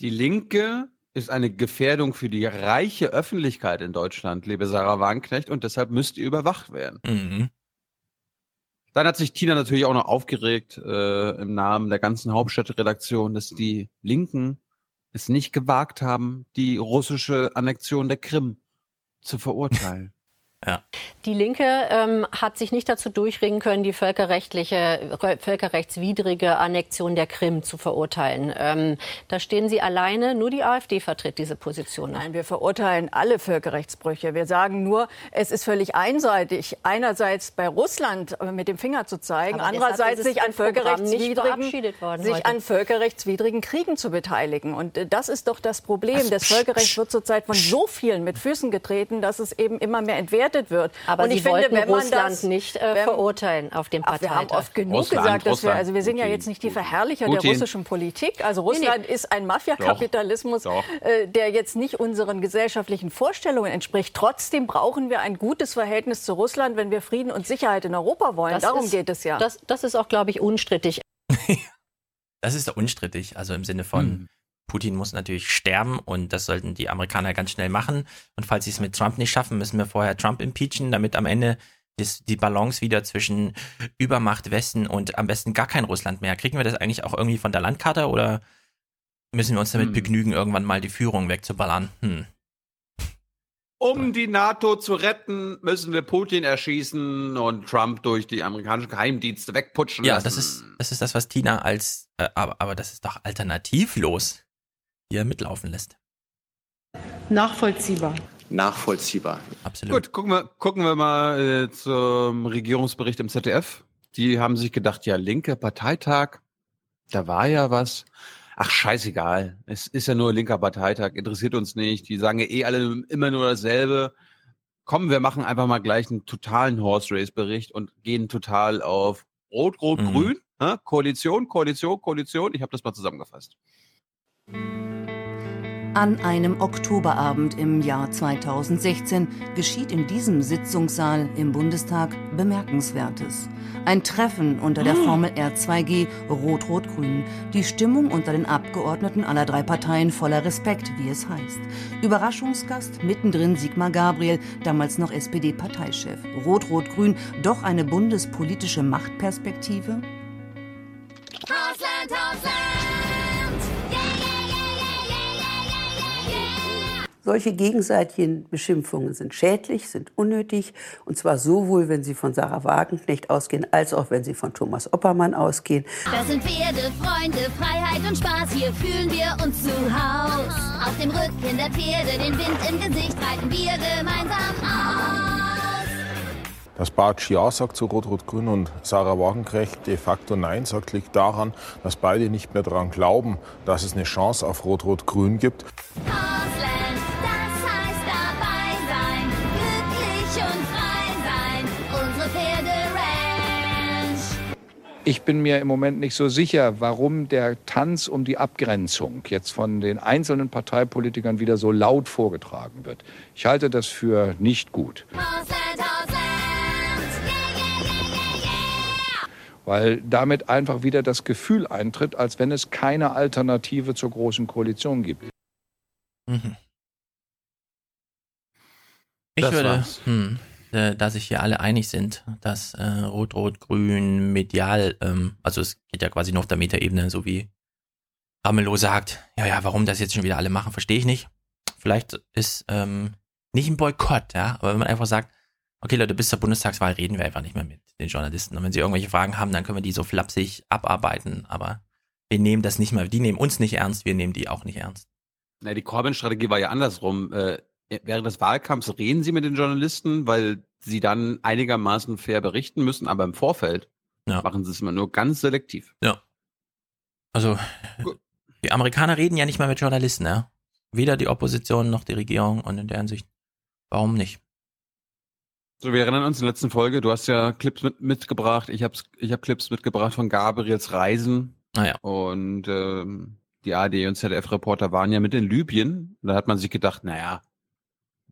Die Linke ist eine Gefährdung für die reiche Öffentlichkeit in Deutschland, liebe Sarah Wagenknecht, und deshalb müsst ihr überwacht werden. Mhm. Dann hat sich Tina natürlich auch noch aufgeregt äh, im Namen der ganzen Hauptstadtredaktion, dass die Linken es nicht gewagt haben, die russische Annexion der Krim zu verurteilen. Ja. Die Linke ähm, hat sich nicht dazu durchringen können, die völkerrechtliche, völkerrechtswidrige Annexion der Krim zu verurteilen. Ähm, da stehen Sie alleine. Nur die AfD vertritt diese Position. Nein, wir verurteilen alle Völkerrechtsbrüche. Wir sagen nur, es ist völlig einseitig, einerseits bei Russland äh, mit dem Finger zu zeigen, Aber andererseits sich an völkerrechtswidrigen, sich heute. an völkerrechtswidrigen Kriegen zu beteiligen. Und äh, das ist doch das Problem. Das Völkerrecht wird zurzeit von so vielen mit Füßen getreten, dass es eben immer mehr entwertet wird. Aber Und Sie ich finde, wenn man Russland das, nicht äh, wenn- verurteilen auf dem Ach, wir Parteitag. haben oft genug Russland, gesagt, dass wir, Russland, also wir sind ja Putin, jetzt nicht die Verherrlicher Putin. der russischen Politik. Also Nee, nee. Russland ist ein Mafiakapitalismus, Doch, äh, der jetzt nicht unseren gesellschaftlichen Vorstellungen entspricht. Trotzdem brauchen wir ein gutes Verhältnis zu Russland, wenn wir Frieden und Sicherheit in Europa wollen. Das Darum ist- geht es ja. Das, das ist auch, glaube ich, unstrittig. Das ist unstrittig, also im Sinne von Hm. Putin muss natürlich sterben und das sollten die Amerikaner ganz schnell machen. Und falls sie es mit Trump nicht schaffen, müssen wir vorher Trump impeachen, damit am Ende das, die Balance wieder zwischen Übermacht Westen und am besten gar kein Russland mehr. Kriegen wir das eigentlich auch irgendwie von der Landkarte oder müssen wir uns damit Hm. begnügen, irgendwann mal die Führung wegzuballern? Hm. Um die NATO zu retten, müssen wir Putin erschießen und Trump durch die amerikanischen Geheimdienste wegputschen Ja, lassen. das ist, das ist das, was Tina als, äh, aber, aber das ist doch alternativlos hier mitlaufen lässt. Nachvollziehbar. Nachvollziehbar. Absolut. Gut, gucken wir, gucken wir mal äh, zum Regierungsbericht im ZDF. Die haben sich gedacht, ja, linke Parteitag, da war ja was. ach scheißegal, es ist ja nur linker Parteitag, interessiert uns nicht. Die sagen ja eh alle immer nur dasselbe. Komm, wir machen einfach mal gleich einen totalen Horse Race Bericht und gehen total auf Rot, Rot, Mhm. Grün, ne? Koalition, Koalition, Koalition. Ich habe das mal zusammengefasst. An einem Oktoberabend im Jahr 2016 geschieht in diesem Sitzungssaal im Bundestag Bemerkenswertes. Ein Treffen unter der Formel R2G Rot-Rot-Grün. Die Stimmung unter den Abgeordneten aller drei Parteien voller Respekt, wie es heißt. Überraschungsgast mittendrin Sigmar Gabriel, damals noch SPD-Parteichef. Rot-Rot-Grün, doch eine bundespolitische Machtperspektive? Hausland, Hausland! Solche gegenseitigen Beschimpfungen sind schädlich, sind unnötig. Und zwar sowohl, wenn sie von Sarah Wagenknecht ausgehen, als auch, wenn sie von Thomas Oppermann ausgehen. Das sind Pferde, Freunde, Freiheit und Spaß. Hier fühlen wir uns zu Haus. Auf dem Rücken der Pferde, den Wind im Gesicht, reiten wir gemeinsam aus. Dass Bartsch Ja sagt zu Rot-Rot-Grün und Sarah Wagenknecht de facto Nein sagt, liegt daran, dass beide nicht mehr daran glauben, dass es eine Chance auf Rot-Rot-Grün gibt. Hausland, Ich bin mir im Moment nicht so sicher, warum der Tanz um die Abgrenzung jetzt von den einzelnen Parteipolitikern wieder so laut vorgetragen wird. Ich halte das für nicht gut, weil damit einfach wieder das Gefühl eintritt, als wenn es keine Alternative zur großen Koalition gibt. Mhm. Ich Das würde, war's. hm, äh, da sich hier alle einig sind, dass äh, Rot-Rot-Grün medial, ähm, also es geht ja quasi auf der Metaebene, so wie Ramelow sagt, ja, ja, warum das jetzt schon wieder alle machen, verstehe ich nicht. Vielleicht ist ähm, nicht ein Boykott, ja, aber wenn man einfach sagt, okay Leute, bis zur Bundestagswahl reden wir einfach nicht mehr mit den Journalisten. Und wenn sie irgendwelche Fragen haben, dann können wir die so flapsig abarbeiten, aber wir nehmen das nicht mal, die nehmen uns nicht ernst, wir nehmen die auch nicht ernst. Na, die Corbyn-Strategie war ja andersrum. Äh, während des Wahlkampfs reden sie mit den Journalisten, weil sie dann einigermaßen fair berichten müssen, aber im Vorfeld machen sie es immer nur ganz selektiv. Ja. Also, die Amerikaner reden ja nicht mal mit Journalisten, ja. Weder die Opposition noch die Regierung und in der Hinsicht, warum nicht? So, wir erinnern uns in der letzten Folge, du hast ja Clips mit, mitgebracht, ich habe ich hab Clips mitgebracht von Gabriels Reisen. Ah ja. Und ähm, die AD und ZDF-Reporter waren ja mit in Libyen. Da hat man sich gedacht, naja,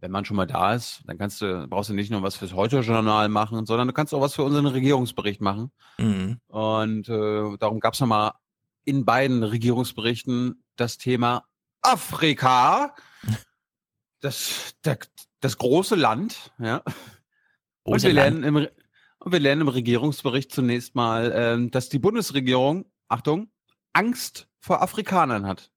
wenn man schon mal da ist, dann kannst du, brauchst du nicht nur was fürs Heute-Journal machen, sondern du kannst auch was für unseren Regierungsbericht machen. Mhm. Und äh, darum gab es nochmal in beiden Regierungsberichten das Thema Afrika. Das, der, das große Land, ja. Und wir, Land. lernen im, und wir lernen im Regierungsbericht zunächst mal, ähm, dass die Bundesregierung, Achtung, Angst vor Afrikanern hat.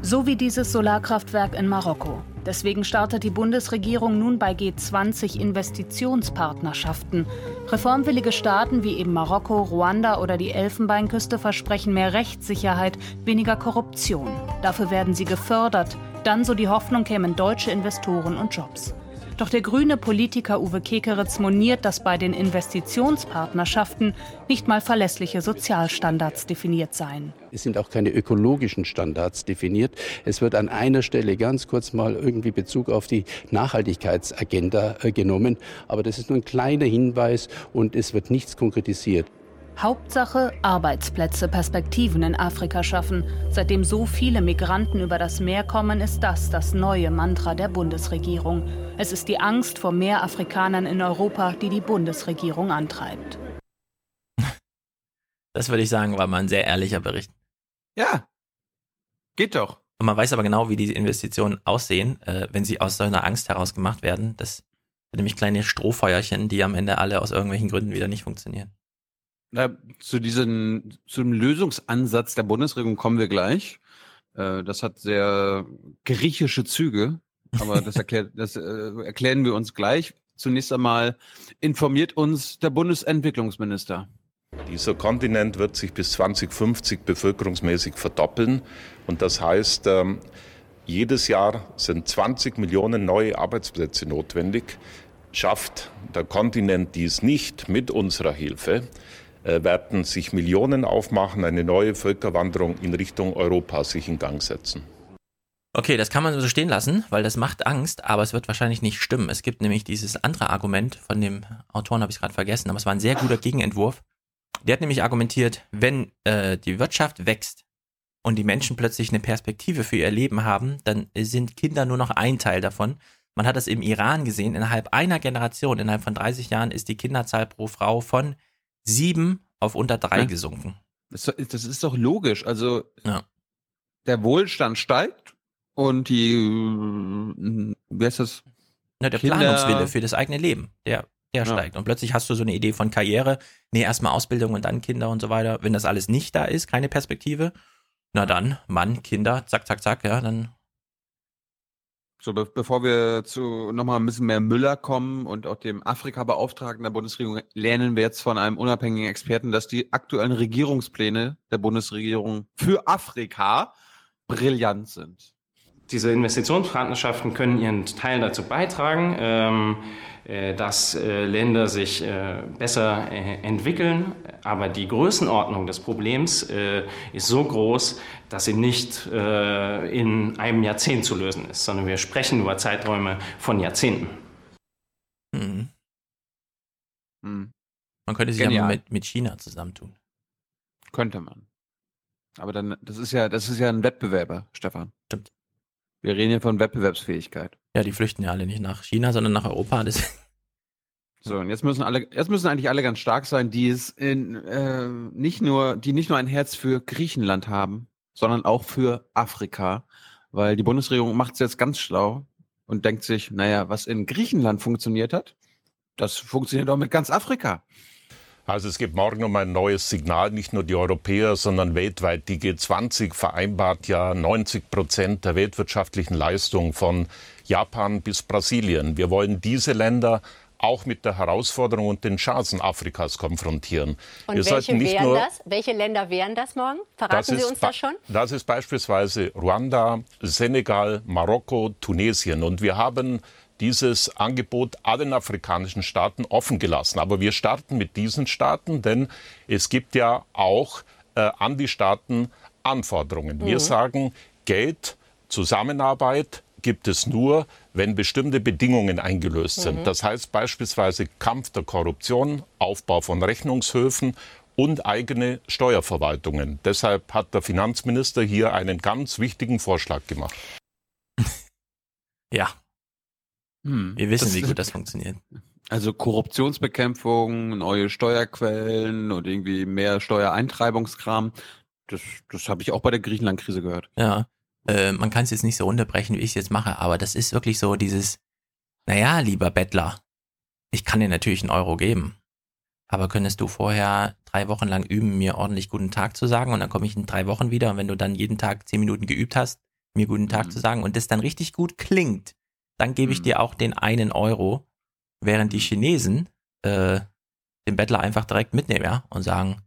So wie dieses Solarkraftwerk in Marokko. Deswegen startet die Bundesregierung nun bei G20 Investitionspartnerschaften. Reformwillige Staaten wie eben Marokko, Ruanda oder die Elfenbeinküste versprechen mehr Rechtssicherheit, weniger Korruption. Dafür werden sie gefördert. Dann, so die Hoffnung, kämen deutsche Investoren und Jobs. Doch der grüne Politiker Uwe Kekeritz moniert, dass bei den Investitionspartnerschaften nicht mal verlässliche Sozialstandards definiert seien. Es sind auch keine ökologischen Standards definiert. Es wird an einer Stelle ganz kurz mal irgendwie Bezug auf die Nachhaltigkeitsagenda äh, genommen. Aber das ist nur ein kleiner Hinweis und es wird nichts konkretisiert. Hauptsache Arbeitsplätze, Perspektiven in Afrika schaffen. Seitdem so viele Migranten über das Meer kommen, ist das das neue Mantra der Bundesregierung. Es ist die Angst vor mehr Afrikanern in Europa, die die Bundesregierung antreibt. Das würde ich sagen, war mal ein sehr ehrlicher Bericht. Ja. Geht doch. Und man weiß aber genau, wie diese Investitionen aussehen, äh, wenn sie aus so einer Angst heraus gemacht werden. Das sind nämlich kleine Strohfeuerchen, die am Ende alle aus irgendwelchen Gründen wieder nicht funktionieren. Na, zu diesem, zu dem Lösungsansatz der Bundesregierung kommen wir gleich. Äh, das hat sehr griechische Züge, aber das, erklärt, das äh, erklären wir uns gleich. Zunächst einmal informiert uns der Bundesentwicklungsminister. Dieser Kontinent wird sich bis 2050 bevölkerungsmäßig verdoppeln. Und das heißt, ähm, jedes Jahr sind 20 Millionen neue Arbeitsplätze notwendig. Schafft der Kontinent dies nicht mit unserer Hilfe, werden sich Millionen aufmachen, eine neue Völkerwanderung in Richtung Europa sich in Gang setzen. Okay, das kann man so stehen lassen, weil das macht Angst, aber es wird wahrscheinlich nicht stimmen. Es gibt nämlich dieses andere Argument von dem Autoren, habe ich gerade vergessen, aber es war ein sehr guter Gegenentwurf. Der hat nämlich argumentiert, wenn äh, die Wirtschaft wächst und die Menschen plötzlich eine Perspektive für ihr Leben haben, dann sind Kinder nur noch ein Teil davon. Man hat das im Iran gesehen, innerhalb einer Generation, innerhalb von 30 Jahren ist die Kinderzahl pro Frau von sieben auf unter drei Ja. gesunken. Das, das ist doch logisch. Also Ja. der Wohlstand steigt und die, wie heißt das? Ne, der Kinder- Planungswille für das eigene Leben, der, der Ja. steigt. Und plötzlich hast du so eine Idee von Karriere, nee, erstmal Ausbildung und dann Kinder und so weiter. Wenn das alles nicht da ist, keine Perspektive, na dann, Mann, Kinder, zack, zack, zack, ja, dann So, be bevor wir zu nochmal ein bisschen mehr Müller kommen und auch dem Afrika-Beauftragten der Bundesregierung, lernen wir jetzt von einem unabhängigen Experten, dass die aktuellen Regierungspläne der Bundesregierung für Afrika brillant sind. Diese Investitionspartnerschaften können ihren Teil dazu beitragen, ähm, äh, dass äh, Länder sich äh, besser äh, entwickeln. Aber die Größenordnung des Problems äh, ist so groß, dass sie nicht äh, in einem Jahrzehnt zu lösen ist, sondern wir sprechen über Zeiträume von Jahrzehnten. hm. Hm. man könnte sich ja mit, mit China zusammentun. Könnte man. Aber dann, das ist ja, das ist ja ein Wettbewerber, Stefan. Stimmt. Wir reden hier von Wettbewerbsfähigkeit. Ja, die flüchten ja alle nicht nach China, sondern nach Europa. Das, So, und jetzt müssen alle, jetzt müssen eigentlich alle ganz stark sein, die es in, äh, nicht nur, die nicht nur ein Herz für Griechenland haben, sondern auch für Afrika. Weil die Bundesregierung macht es jetzt ganz schlau und denkt sich, naja, was in Griechenland funktioniert hat, das funktioniert auch mit ganz Afrika. Also es gibt morgen um ein neues Signal. Nicht nur die Europäer, sondern weltweit. Die G20 vereinbart ja 90 Prozent der weltwirtschaftlichen Leistung von Japan bis Brasilien. Wir wollen diese Länder auch mit der Herausforderung und den Chancen Afrikas konfrontieren. Und Wir welche nicht nur das? Welche Länder wären das morgen? Verraten Sie uns das schon? Das ist beispielsweise Ruanda, Senegal, Marokko, Tunesien. Und wir haben dieses Angebot allen afrikanischen Staaten offen gelassen. Aber wir starten mit diesen Staaten, denn es gibt ja auch äh, an die Staaten Anforderungen. Wir Mhm. sagen, Geld, Zusammenarbeit gibt es nur, wenn bestimmte Bedingungen eingelöst sind. Mhm. Das heißt beispielsweise Kampf der Korruption, Aufbau von Rechnungshöfen und eigene Steuerverwaltungen. Deshalb hat der Finanzminister hier einen ganz wichtigen Vorschlag gemacht. ja, Hm. wir wissen, Das wie gut das funktioniert. Also Korruptionsbekämpfung, neue Steuerquellen und irgendwie mehr Steuereintreibungskram. Das, das habe ich auch bei der Griechenland-Krise gehört. Ja, äh, man kann es jetzt nicht so runterbrechen, wie ich es jetzt mache, aber das ist wirklich so dieses, naja, lieber Bettler, ich kann dir natürlich einen Euro geben, aber könntest du vorher drei Wochen lang üben, mir ordentlich guten Tag zu sagen und dann komme ich in drei Wochen wieder und wenn du dann jeden Tag zehn Minuten geübt hast, mir guten Tag zu sagen und das dann richtig gut klingt, dann gebe ich dir auch den einen Euro, während die Chinesen äh, den Bettler einfach direkt mitnehmen, ja, und sagen,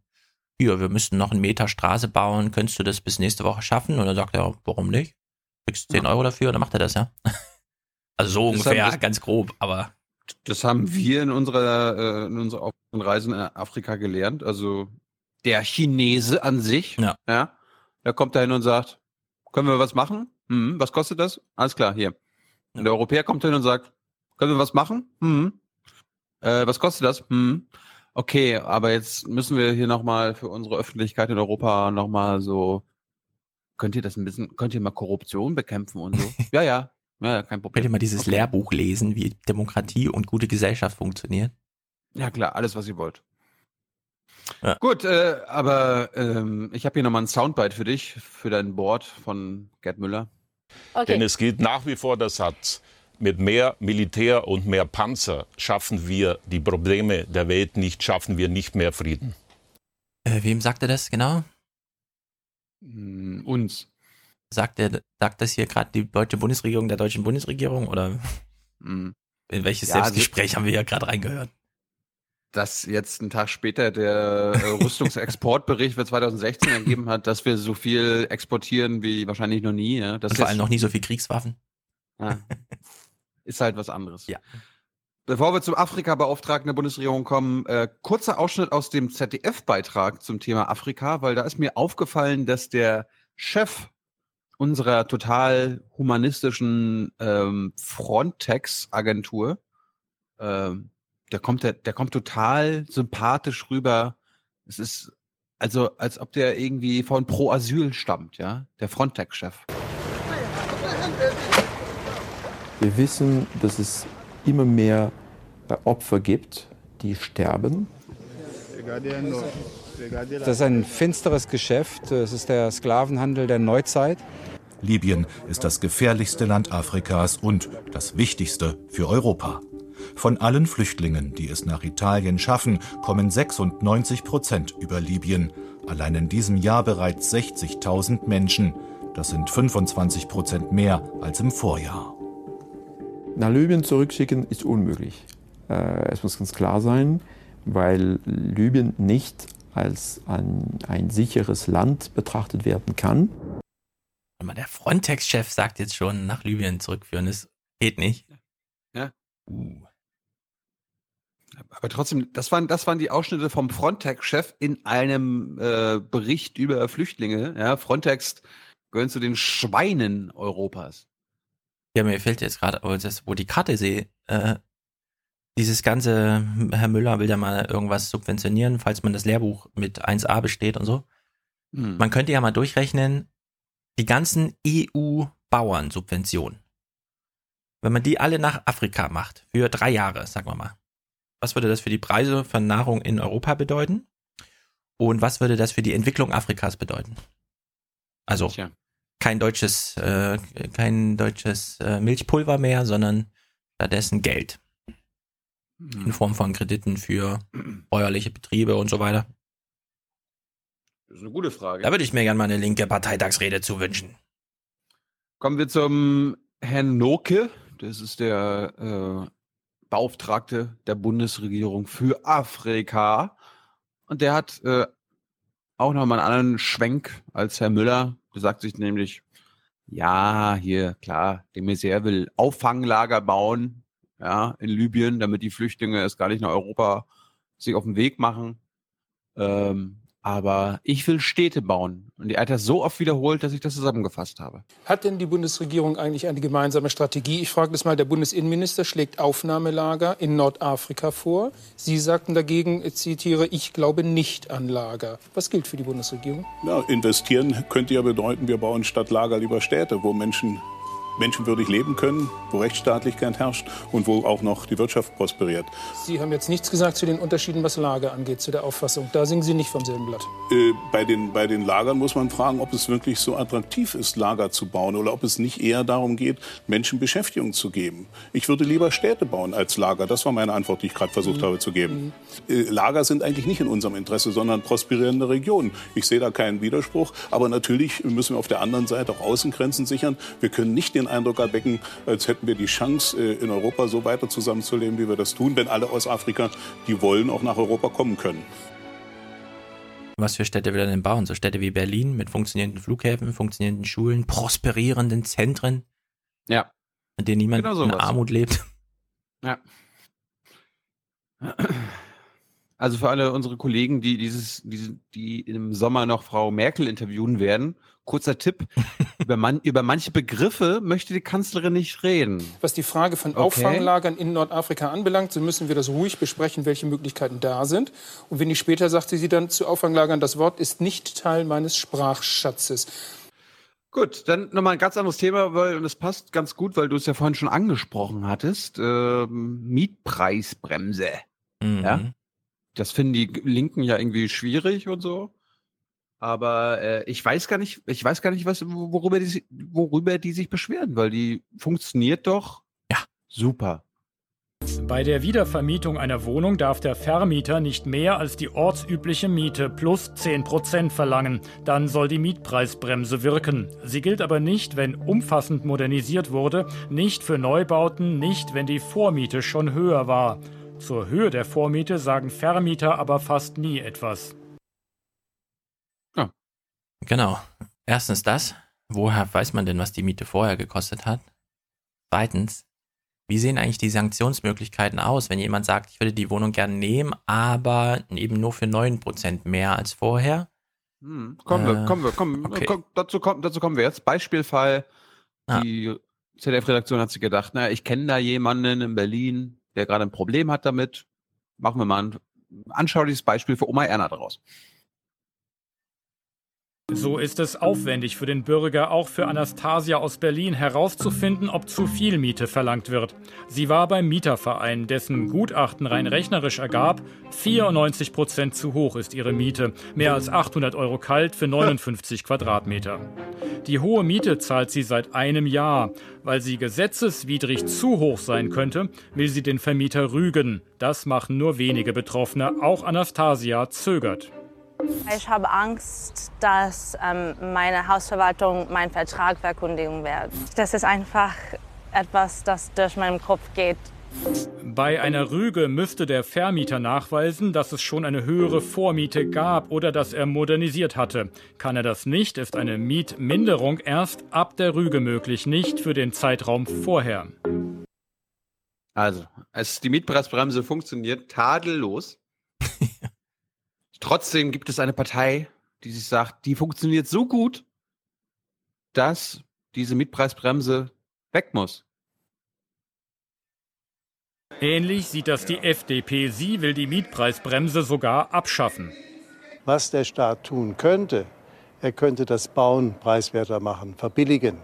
hier, wir müssten noch einen Meter Straße bauen, könntest du das bis nächste Woche schaffen? Und dann sagt er, warum nicht? Kriegst 10 Euro dafür und dann macht er das, ja. Also so Das ungefähr, haben- das- ganz grob, aber Das haben wir in unserer, äh, in unserer Reisen in Afrika gelernt. Also der Chinese an sich, ja. ja der kommt dahin und sagt, können wir was machen? Hm, was kostet das? Alles klar, hier. Und der Europäer kommt hin und sagt, können wir was machen? Hm. Äh, was kostet das? Hm. Okay, aber jetzt müssen wir hier nochmal für unsere Öffentlichkeit in Europa nochmal so, könnt ihr das ein bisschen, könnt ihr mal Korruption bekämpfen und so? ja, ja, ja, ja, kein Problem. könnt ihr mal dieses Okay. Lehrbuch lesen, wie Demokratie und gute Gesellschaft funktioniert? Ja, klar, alles, was ihr wollt. Gut, äh, aber ähm, ich habe hier nochmal ein Soundbite für dich, für dein Board von Gerd Müller. Denn es gilt nach wie vor der Satz, mit mehr Militär und mehr Panzer schaffen wir die Probleme der Welt nicht, schaffen wir nicht mehr Frieden. Äh, wem sagt er das genau? Mm, uns. Sagt er, sagt das hier gerade die deutsche Bundesregierung der deutschen Bundesregierung oder in welches Ja, also- Selbstgespräch haben wir ja gerade reingehört? Dass jetzt einen Tag später der äh, Rüstungsexportbericht für 2016 ergeben hat, dass wir so viel exportieren wie wahrscheinlich noch nie. Ja? Das Und vor ist- allem noch nie so viel Kriegswaffen. Ja. Ist halt was anderes. Ja. Bevor wir zum Afrika-Beauftragten der Bundesregierung kommen, äh, kurzer Ausschnitt aus dem ZDF-Beitrag zum Thema Afrika, weil da ist mir aufgefallen, dass der Chef unserer total humanistischen ähm, Frontex-Agentur, ähm, der kommt, der, der kommt total sympathisch rüber. Es ist also, als ob der irgendwie von Pro Asyl stammt, ja, der Frontex-Chef. Wir wissen, dass es immer mehr Opfer gibt, die sterben. Das ist ein finsteres Geschäft. Es ist der Sklavenhandel der Neuzeit. Libyen ist das gefährlichste Land Afrikas und das wichtigste für Europa. Von allen Flüchtlingen, die es nach Italien schaffen, kommen 96 Prozent über Libyen. Allein in diesem Jahr bereits 60.000 Menschen. Das sind 25 Prozent mehr als im Vorjahr. Nach Libyen zurückschicken ist unmöglich. Äh, es muss ganz klar sein, weil Libyen nicht als ein, ein sicheres Land betrachtet werden kann. Der Frontex-Chef sagt jetzt schon, nach Libyen zurückführen, das geht nicht. Ja. Uh. Aber trotzdem, das waren, das waren die Ausschnitte vom Frontex-Chef in einem äh, Bericht über Flüchtlinge. Ja, Frontex gehört zu den Schweinen Europas. Ja, mir fällt jetzt gerade, wo die Karte sehe, äh, dieses ganze, Herr Müller will ja mal irgendwas subventionieren, falls man das Lehrbuch mit 1a besteht und so. Hm. Man könnte ja mal durchrechnen, die ganzen EU-Bauernsubventionen. Wenn man die alle nach Afrika macht, für drei Jahre, sagen wir mal. Was würde das für die Preise von Nahrung in Europa bedeuten? Und was würde das für die Entwicklung Afrikas bedeuten? Also Tja. Kein deutsches, äh, kein deutsches äh, Milchpulver mehr, sondern stattdessen Geld. Mhm. In Form von Krediten für bäuerliche Betriebe und so weiter. Das ist eine gute Frage. Da würde ich mir gerne mal eine linke Parteitagsrede zu wünschen. Kommen wir zum Herrn Noke. Das ist der äh, Beauftragte der Bundesregierung für Afrika. Und der hat äh, auch nochmal einen anderen Schwenk als Herr Müller. Der sagt sich nämlich, ja, hier, klar, de Maizière will Auffanglager bauen, ja, in Libyen, damit die Flüchtlinge es gar nicht nach Europa sich auf den Weg machen. Ähm, aber ich will Städte bauen. Und er hat das so oft wiederholt, dass ich das zusammengefasst habe. Hat denn die Bundesregierung eigentlich eine gemeinsame Strategie? Ich frage das mal, der Bundesinnenminister schlägt Aufnahmelager in Nordafrika vor. Sie sagten dagegen, ich zitiere, ich glaube nicht an Lager. Was gilt für die Bundesregierung? Ja, investieren könnte ja bedeuten, wir bauen statt Lager lieber Städte, wo Menschen menschenwürdig leben können, wo Rechtsstaatlichkeit herrscht und wo auch noch die Wirtschaft prosperiert. Sie haben jetzt nichts gesagt zu den Unterschieden, was Lager angeht, zu der Auffassung. Da singen Sie nicht vom selben Blatt. Äh, bei, den, bei den Lagern muss man fragen, ob es wirklich so attraktiv ist, Lager zu bauen oder ob es nicht eher darum geht, Menschen Beschäftigung zu geben. Ich würde lieber Städte bauen als Lager. Das war meine Antwort, die ich gerade versucht mhm. habe zu geben. Mhm. Äh, Lager sind eigentlich nicht in unserem Interesse, sondern prosperierende Regionen. Ich sehe da keinen Widerspruch. Aber natürlich müssen wir auf der anderen Seite auch Außengrenzen sichern. Wir können nicht den Eindruck erwecken, als hätten wir die Chance, äh, in Europa so weiter zusammenzuleben, wie wir das tun, wenn alle aus Afrika, die wollen, auch nach Europa kommen können. Was für Städte will er denn bauen? So Städte wie Berlin mit funktionierenden Flughäfen, funktionierenden Schulen, prosperierenden Zentren? Ja. In denen niemand genau in Armut lebt. Ja. Also für alle unsere Kollegen, die dieses, die, die im Sommer noch Frau Merkel interviewen werden, kurzer Tipp: über, man, über manche Begriffe möchte die Kanzlerin nicht reden. Was die Frage von okay. Auffanglagern in Nordafrika anbelangt, so müssen wir das ruhig besprechen, welche Möglichkeiten da sind. Und wenn ich später sagte sie dann zu Auffanglagern, das Wort ist nicht Teil meines Sprachschatzes. Gut, dann nochmal ein ganz anderes Thema, weil, und es passt ganz gut, weil du es ja vorhin schon angesprochen hattest, ähm, Mietpreisbremse. Mhm. Ja? das finden die Linken ja irgendwie schwierig und so. Aber äh, ich weiß gar nicht, ich weiß gar nicht, was, worüber die, worüber die sich beschweren, weil die funktioniert doch ja super. Bei der Wiedervermietung einer Wohnung darf der Vermieter nicht mehr als die ortsübliche Miete plus 10% verlangen. Dann soll die Mietpreisbremse wirken. Sie gilt aber nicht, wenn umfassend modernisiert wurde, nicht für Neubauten, nicht, wenn die Vormiete schon höher war. Zur Höhe der Vormiete sagen Vermieter aber fast nie etwas. Genau. Erstens das. Woher weiß man denn, was die Miete vorher gekostet hat? Zweitens, Wie sehen eigentlich die Sanktionsmöglichkeiten aus, wenn jemand sagt, ich würde die Wohnung gerne nehmen, aber eben nur für 9% mehr als vorher? Hm, kommen wir, Äh, kommen wir, kommen, okay. komm, dazu, kommen, dazu kommen wir jetzt. Beispielfall, die ZDF-Redaktion hat sich gedacht, naja, ich kenne da jemanden in Berlin, der gerade ein Problem hat damit. Machen wir mal ein anschauliches Beispiel für Oma Erna daraus. So ist es aufwendig für den Bürger, auch für Anastasia aus Berlin, herauszufinden, ob zu viel Miete verlangt wird. Sie war beim Mieterverein, dessen Gutachten rein rechnerisch ergab, 94 Prozent zu hoch ist ihre Miete. Mehr als 800 Euro kalt für 59 Quadratmeter. Die hohe Miete zahlt sie seit einem Jahr. Weil sie gesetzeswidrig zu hoch sein könnte, will sie den Vermieter rügen. Das machen nur wenige Betroffene. Auch Anastasia zögert. Ich habe Angst, dass ähm, meine Hausverwaltung meinen Vertrag verkündigen wird. Das ist einfach etwas, das durch meinen Kopf geht. Bei einer Rüge müsste der Vermieter nachweisen, dass es schon eine höhere Vormiete gab oder dass er modernisiert hatte. Kann er das nicht, ist eine Mietminderung erst ab der Rüge möglich, nicht für den Zeitraum vorher. Also, es, die Mietpreisbremse funktioniert tadellos. Trotzdem gibt es eine Partei, die sich sagt, die funktioniert so gut, dass diese Mietpreisbremse weg muss. Ähnlich sieht das die FDP. Sie will die Mietpreisbremse sogar abschaffen. Was der Staat tun könnte, er könnte das Bauen preiswerter machen, verbilligen.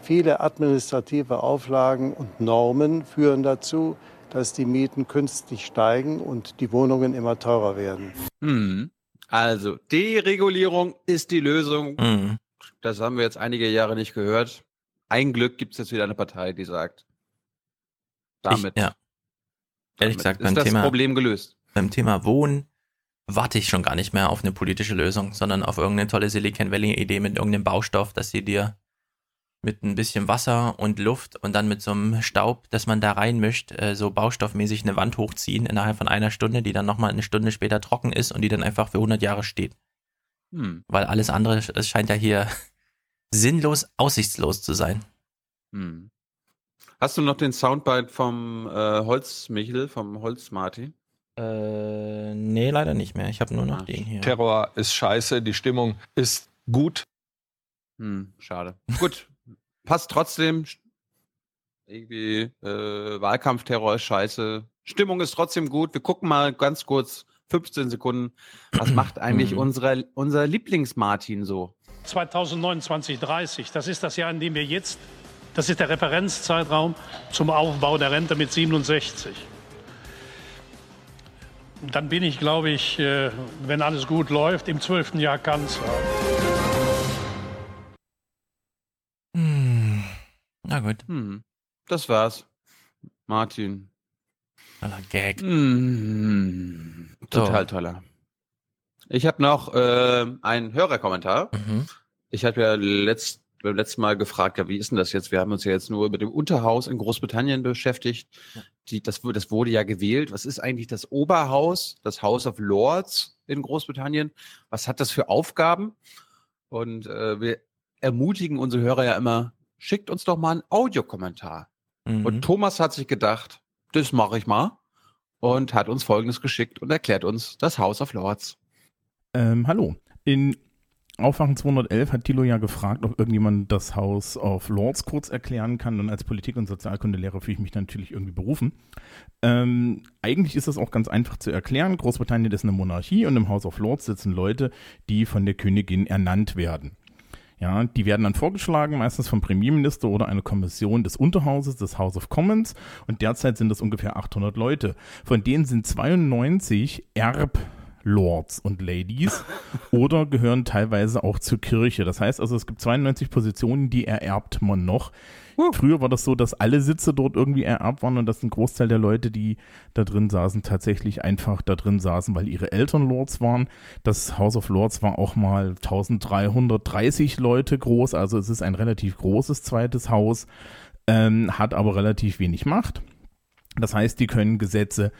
Viele administrative Auflagen und Normen führen dazu, dass die Mieten künstlich steigen und die Wohnungen immer teurer werden. Hm. Also, Deregulierung ist die Lösung. Mhm. Das haben wir jetzt einige Jahre nicht gehört. Ein Glück gibt es jetzt wieder eine Partei, die sagt, damit, Ich, ja. Ehrlich damit gesagt, ist beim das Thema, Problem gelöst. beim Thema Wohnen warte ich schon gar nicht mehr auf eine politische Lösung, sondern auf irgendeine tolle Silicon Valley-Idee mit irgendeinem Baustoff, dass sie dir mit ein bisschen Wasser und Luft und dann mit so einem Staub, dass man da reinmischt, äh, so baustoffmäßig eine Wand hochziehen innerhalb von einer Stunde, die dann nochmal eine Stunde später trocken ist und die dann einfach für 100 Jahre steht. Hm. Weil alles andere, es scheint ja hier sinnlos, aussichtslos zu sein. Hm. Hast du noch den Soundbite vom äh, Holzmichel, vom Holzmarti? Äh, nee, leider nicht mehr. Ich habe nur noch den hier. Terror ist scheiße, die Stimmung ist gut. Hm, schade. Gut, passt trotzdem. Irgendwie äh, Wahlkampfterror ist scheiße. Stimmung ist trotzdem gut. Wir gucken mal ganz kurz, 15 Sekunden. Was macht eigentlich Mhm. unsere, unser Lieblings-Martin so? 2029, 30, das ist das Jahr, in dem wir jetzt, das ist der Referenzzeitraum zum Aufbau der Rente mit 67. Dann bin ich, glaube ich, äh, wenn alles gut läuft, im zwölften Jahr Kanzler. Na gut. Hm. Das war's. Martin. Toller Gag. Hm. Total So. toller. Ich habe noch äh, einen Hörerkommentar. Mhm. Ich hatte ja letzt, beim letzten Mal gefragt, ja, wie ist denn das jetzt? Wir haben uns ja jetzt nur mit dem Unterhaus in Großbritannien beschäftigt. Die, das, das wurde ja gewählt. Was ist eigentlich das Oberhaus, das House of Lords in Großbritannien? Was hat das für Aufgaben? Und äh, wir ermutigen unsere Hörer ja immer, schickt uns doch mal einen Audiokommentar. Mhm. Und Thomas hat sich gedacht, das mache ich mal. Und hat uns Folgendes geschickt und erklärt uns das House of Lords. Ähm, hallo. In Aufwachen 211 hat Thilo ja gefragt, ob irgendjemand das House of Lords kurz erklären kann. Und als Politik- und Sozialkundelehrer fühle ich mich natürlich irgendwie berufen. Ähm, eigentlich ist das auch ganz einfach zu erklären. Großbritannien ist eine Monarchie und im House of Lords sitzen Leute, die von der Königin ernannt werden. Ja, die werden dann vorgeschlagen, meistens vom Premierminister oder einer Kommission des Unterhauses, des House of Commons. Und derzeit sind das ungefähr 800 Leute. Von denen sind 92 Erblords und Ladies oder gehören teilweise auch zur Kirche. Das heißt also, es gibt 92 Positionen, die ererbt man noch. Früher war das so, dass alle Sitze dort irgendwie ererbt waren und dass ein Großteil der Leute, die da drin saßen, tatsächlich einfach da drin saßen, weil ihre Eltern Lords waren. Das House of Lords war auch mal 1330 Leute groß, also es ist ein relativ großes zweites Haus, ähm, hat aber relativ wenig Macht. Das heißt, die können Gesetze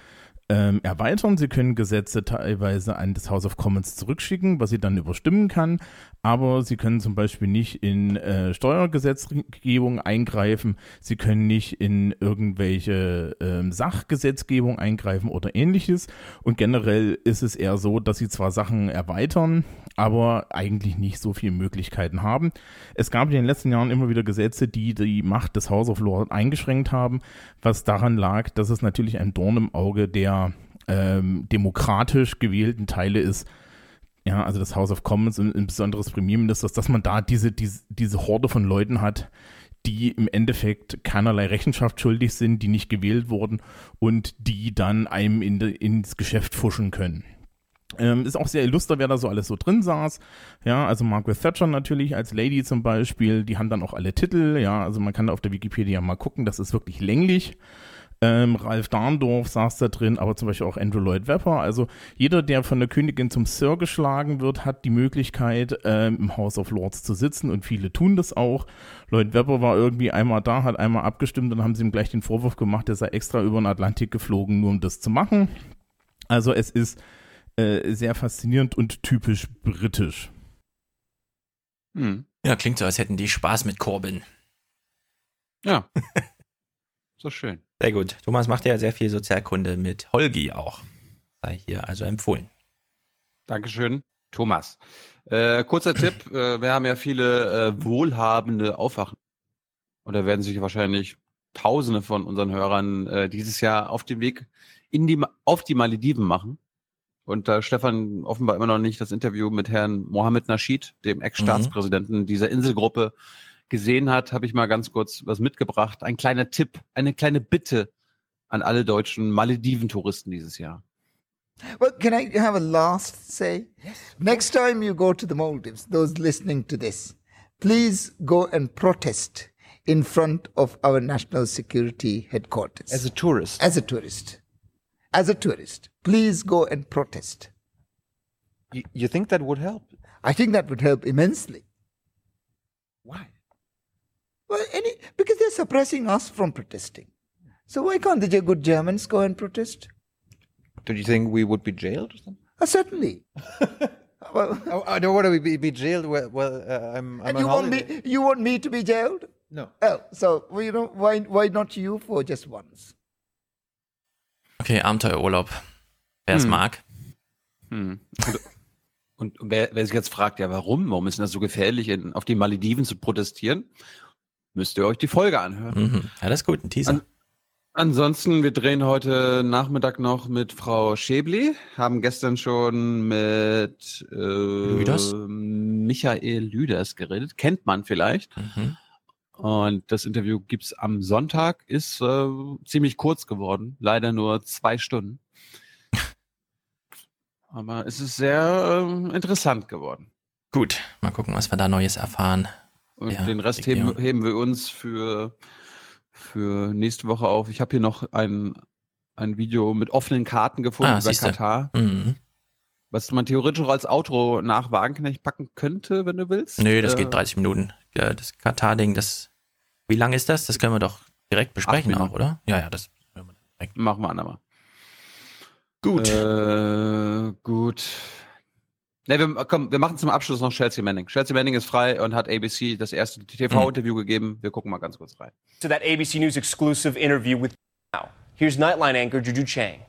ähm, erweitern. Sie können Gesetze teilweise an das House of Commons zurückschicken, was sie dann überstimmen kann. Aber sie können zum Beispiel nicht in äh, Steuergesetzgebung eingreifen. Sie können nicht in irgendwelche ähm, Sachgesetzgebung eingreifen oder ähnliches. Und generell ist es eher so, dass sie zwar Sachen erweitern, aber eigentlich nicht so viele Möglichkeiten haben. Es gab in den letzten Jahren immer wieder Gesetze, die die Macht des House of Lords eingeschränkt haben, was daran lag, dass es natürlich ein Dorn im Auge der ähm, demokratisch gewählten Teile ist, ja, also das House of Commons und insbesondere des Premierministers, dass man da diese, diese, diese Horde von Leuten hat, die im Endeffekt keinerlei Rechenschaft schuldig sind, die nicht gewählt wurden und die dann einem in de, ins Geschäft fuschen können. Ähm, ist auch sehr illuster, wer da so alles so drin saß. Ja, also Margaret Thatcher natürlich als Lady zum Beispiel, die haben dann auch alle Titel. Ja, also man kann da auf der Wikipedia mal gucken, das ist wirklich länglich. Ähm, Ralf Dahndorf saß da drin, aber zum Beispiel auch Andrew Lloyd Webber. Also jeder, der von der Königin zum Sir geschlagen wird, hat die Möglichkeit, ähm, im House of Lords zu sitzen und viele tun das auch. Lloyd Webber war irgendwie einmal da, hat einmal abgestimmt, dann haben sie ihm gleich den Vorwurf gemacht, er sei extra über den Atlantik geflogen, nur um das zu machen. Also es ist äh, sehr faszinierend und typisch britisch. Hm. Ja, klingt so, als hätten die Spaß mit Corbyn. Ja. so schön. Sehr gut. Thomas macht ja sehr viel Sozialkunde mit Holgi auch. Sei hier also empfohlen. Dankeschön, Thomas. Äh, kurzer Tipp, äh, wir haben ja viele äh, wohlhabende Aufwachen. Und da werden sich wahrscheinlich Tausende von unseren Hörern äh, dieses Jahr auf den Weg in die, auf die Malediven machen. Und da Stefan offenbar immer noch nicht das Interview mit Herrn Mohammed Nasheed, dem Ex-Staatspräsidenten mhm. dieser Inselgruppe, gesehen hat, habe ich mal ganz kurz was mitgebracht. Ein kleiner Tipp, eine kleine Bitte an alle deutschen Malediven-Touristen dieses Jahr. Well, can I have a last say? Yes. Next time you go to the Maldives, those listening to this, please go and protest in front of our national security headquarters. As a tourist. As a tourist. As a tourist. Please go and protest. You, you think that would help? I think that would help immensely. Why? Well, any, because they're suppressing us from protesting. So why can't the good Germans go and protest? Don't you think we would be jailed or something? Uh, certainly. well, oh, I don't want to be, be jailed. Well, well uh, I'm, I'm and you want me? You want me to be jailed? No. Oh, so well, you know why? Why not you for just once? Okay, Abenteuerurlaub. Wer es hm. mag. Hm. Und, und wer, wer, sich jetzt fragt, ja, warum? Warum ist das so gefährlich, in, auf den Malediven zu protestieren? müsst ihr euch die Folge anhören. Mhm. Alles gut, ein Teaser. An ansonsten, wir drehen heute Nachmittag noch mit Frau Schäbli, haben gestern schon mit äh, Lüders? Michael Lüders geredet, kennt man vielleicht. Mhm. Und das Interview gibt's am Sonntag, ist äh, ziemlich kurz geworden, leider nur zwei Stunden. Aber es ist sehr äh, interessant geworden. Gut, mal gucken, was wir da Neues erfahren. Und ja, den Rest heben, heben, wir uns für, für nächste Woche auf. Ich habe hier noch ein, ein Video mit offenen Karten gefunden ah, über Katar. Mhm. Was man theoretisch auch als Outro nach Wagenknecht packen könnte, wenn du willst. Nö, das äh, geht 30 Minuten. Ja, das Katar-Ding, das. Wie lang ist das? Das können wir doch direkt besprechen auch, oder? Ja, ja, das Machen wir andermal. Gut. Äh, gut. Ne, wir, komm, wir machen zum Abschluss noch Chelsea Manning. Chelsea Manning ist frei und hat ABC das erste TV-Interview mhm. gegeben. Wir gucken mal ganz kurz rein. To that ABC News exclusive interview with now. Here's Nightline anchor Juju Chang.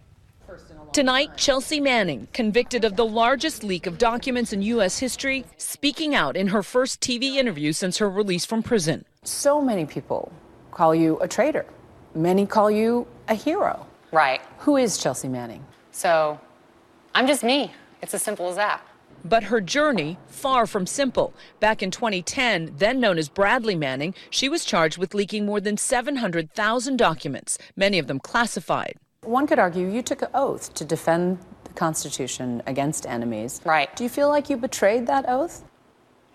Tonight, Chelsea Manning, convicted of the largest leak of documents in U.S. history, speaking out in her first TV interview since her release from prison. So many people call you a traitor. Many call you a hero. Right. Who is Chelsea Manning? So, I'm just me. It's as simple as that. But her journey, far from simple. Back in 2010, then known as Bradley Manning, she was charged with leaking more than 700,000 documents, many of them classified. One could argue you took an oath to defend the Constitution against enemies. Right. Do you feel like you betrayed that oath?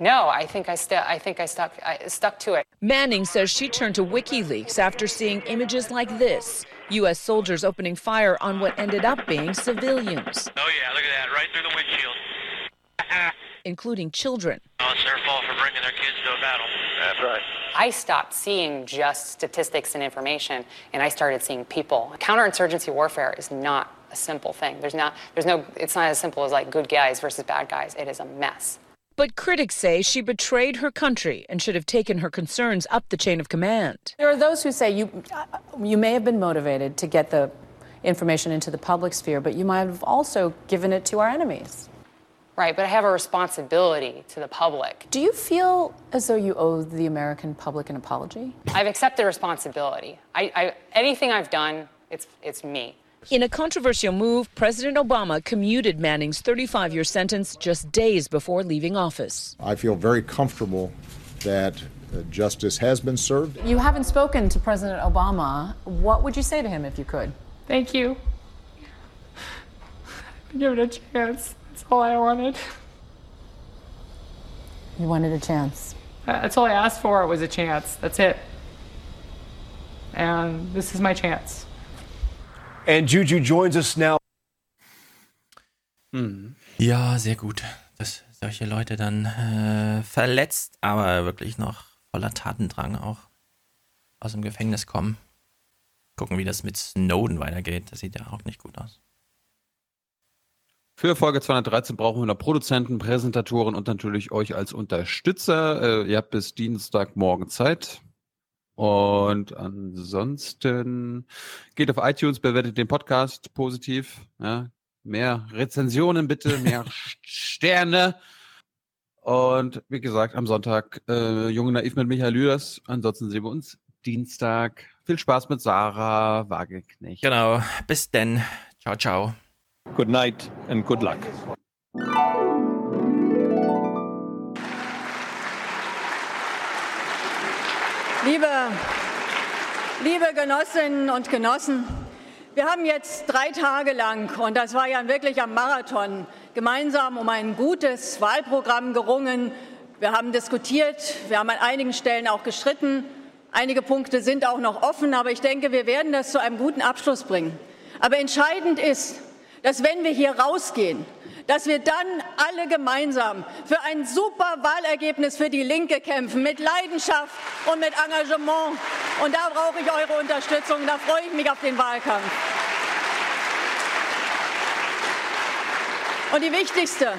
No, I think I, st- I think I stuck I stuck to it. Manning says she turned to WikiLeaks after seeing images like this: U.S. soldiers opening fire on what ended up being civilians. Oh yeah, look at that, right through the windshield. including children. Oh, it's their fault for bringing their kids to a battle. That's right. I stopped seeing just statistics and information, and I started seeing people. Counterinsurgency warfare is not a simple thing. There's not, there's no, it's not as simple as like good guys versus bad guys. It is a mess. But critics say she betrayed her country and should have taken her concerns up the chain of command. There are those who say you, uh, you may have been motivated to get the information into the public sphere, but you might have also given it to our enemies. Right, but I have a responsibility to the public. Do you feel as though you owe the American public an apology? I've accepted responsibility. I, I, anything I've done, it's, it's me. In a controversial move, President Obama commuted Manning's 35 year sentence just days before leaving office. I feel very comfortable that uh, justice has been served. You haven't spoken to President Obama. What would you say to him if you could? Thank you. Give it a chance. That's all I wanted. You wanted a chance. That's all I asked for was a chance. That's it. And this is my chance. And Juju joins us now. Hm. Ja, sehr gut, dass solche Leute dann äh, verletzt, aber wirklich noch voller Tatendrang auch aus dem Gefängnis kommen. Gucken, wie das mit Snowden weitergeht. Das sieht ja auch nicht gut aus. Für Folge 213 brauchen wir noch Produzenten, Präsentatoren und natürlich euch als Unterstützer. Äh, ihr habt bis Dienstagmorgen Zeit. Und ansonsten geht auf iTunes, bewertet den Podcast positiv. Ja, mehr Rezensionen bitte, mehr Sterne. Und wie gesagt, am Sonntag äh, Junge Naiv mit Michael Lüders. Ansonsten sehen wir uns Dienstag. Viel Spaß mit Sarah Wageknecht. Genau. Bis denn. Ciao, ciao. Good night and good luck. Liebe, liebe Genossinnen und Genossen, wir haben jetzt drei Tage lang, und das war ja wirklich am Marathon, gemeinsam um ein gutes Wahlprogramm gerungen. Wir haben diskutiert, wir haben an einigen Stellen auch gestritten. Einige Punkte sind auch noch offen, aber ich denke, wir werden das zu einem guten Abschluss bringen. Aber entscheidend ist, dass wenn wir hier rausgehen, dass wir dann alle gemeinsam für ein super Wahlergebnis für die Linke kämpfen, mit Leidenschaft und mit Engagement. Und da brauche ich eure Unterstützung, da freue ich mich auf den Wahlkampf. Und die wichtigste,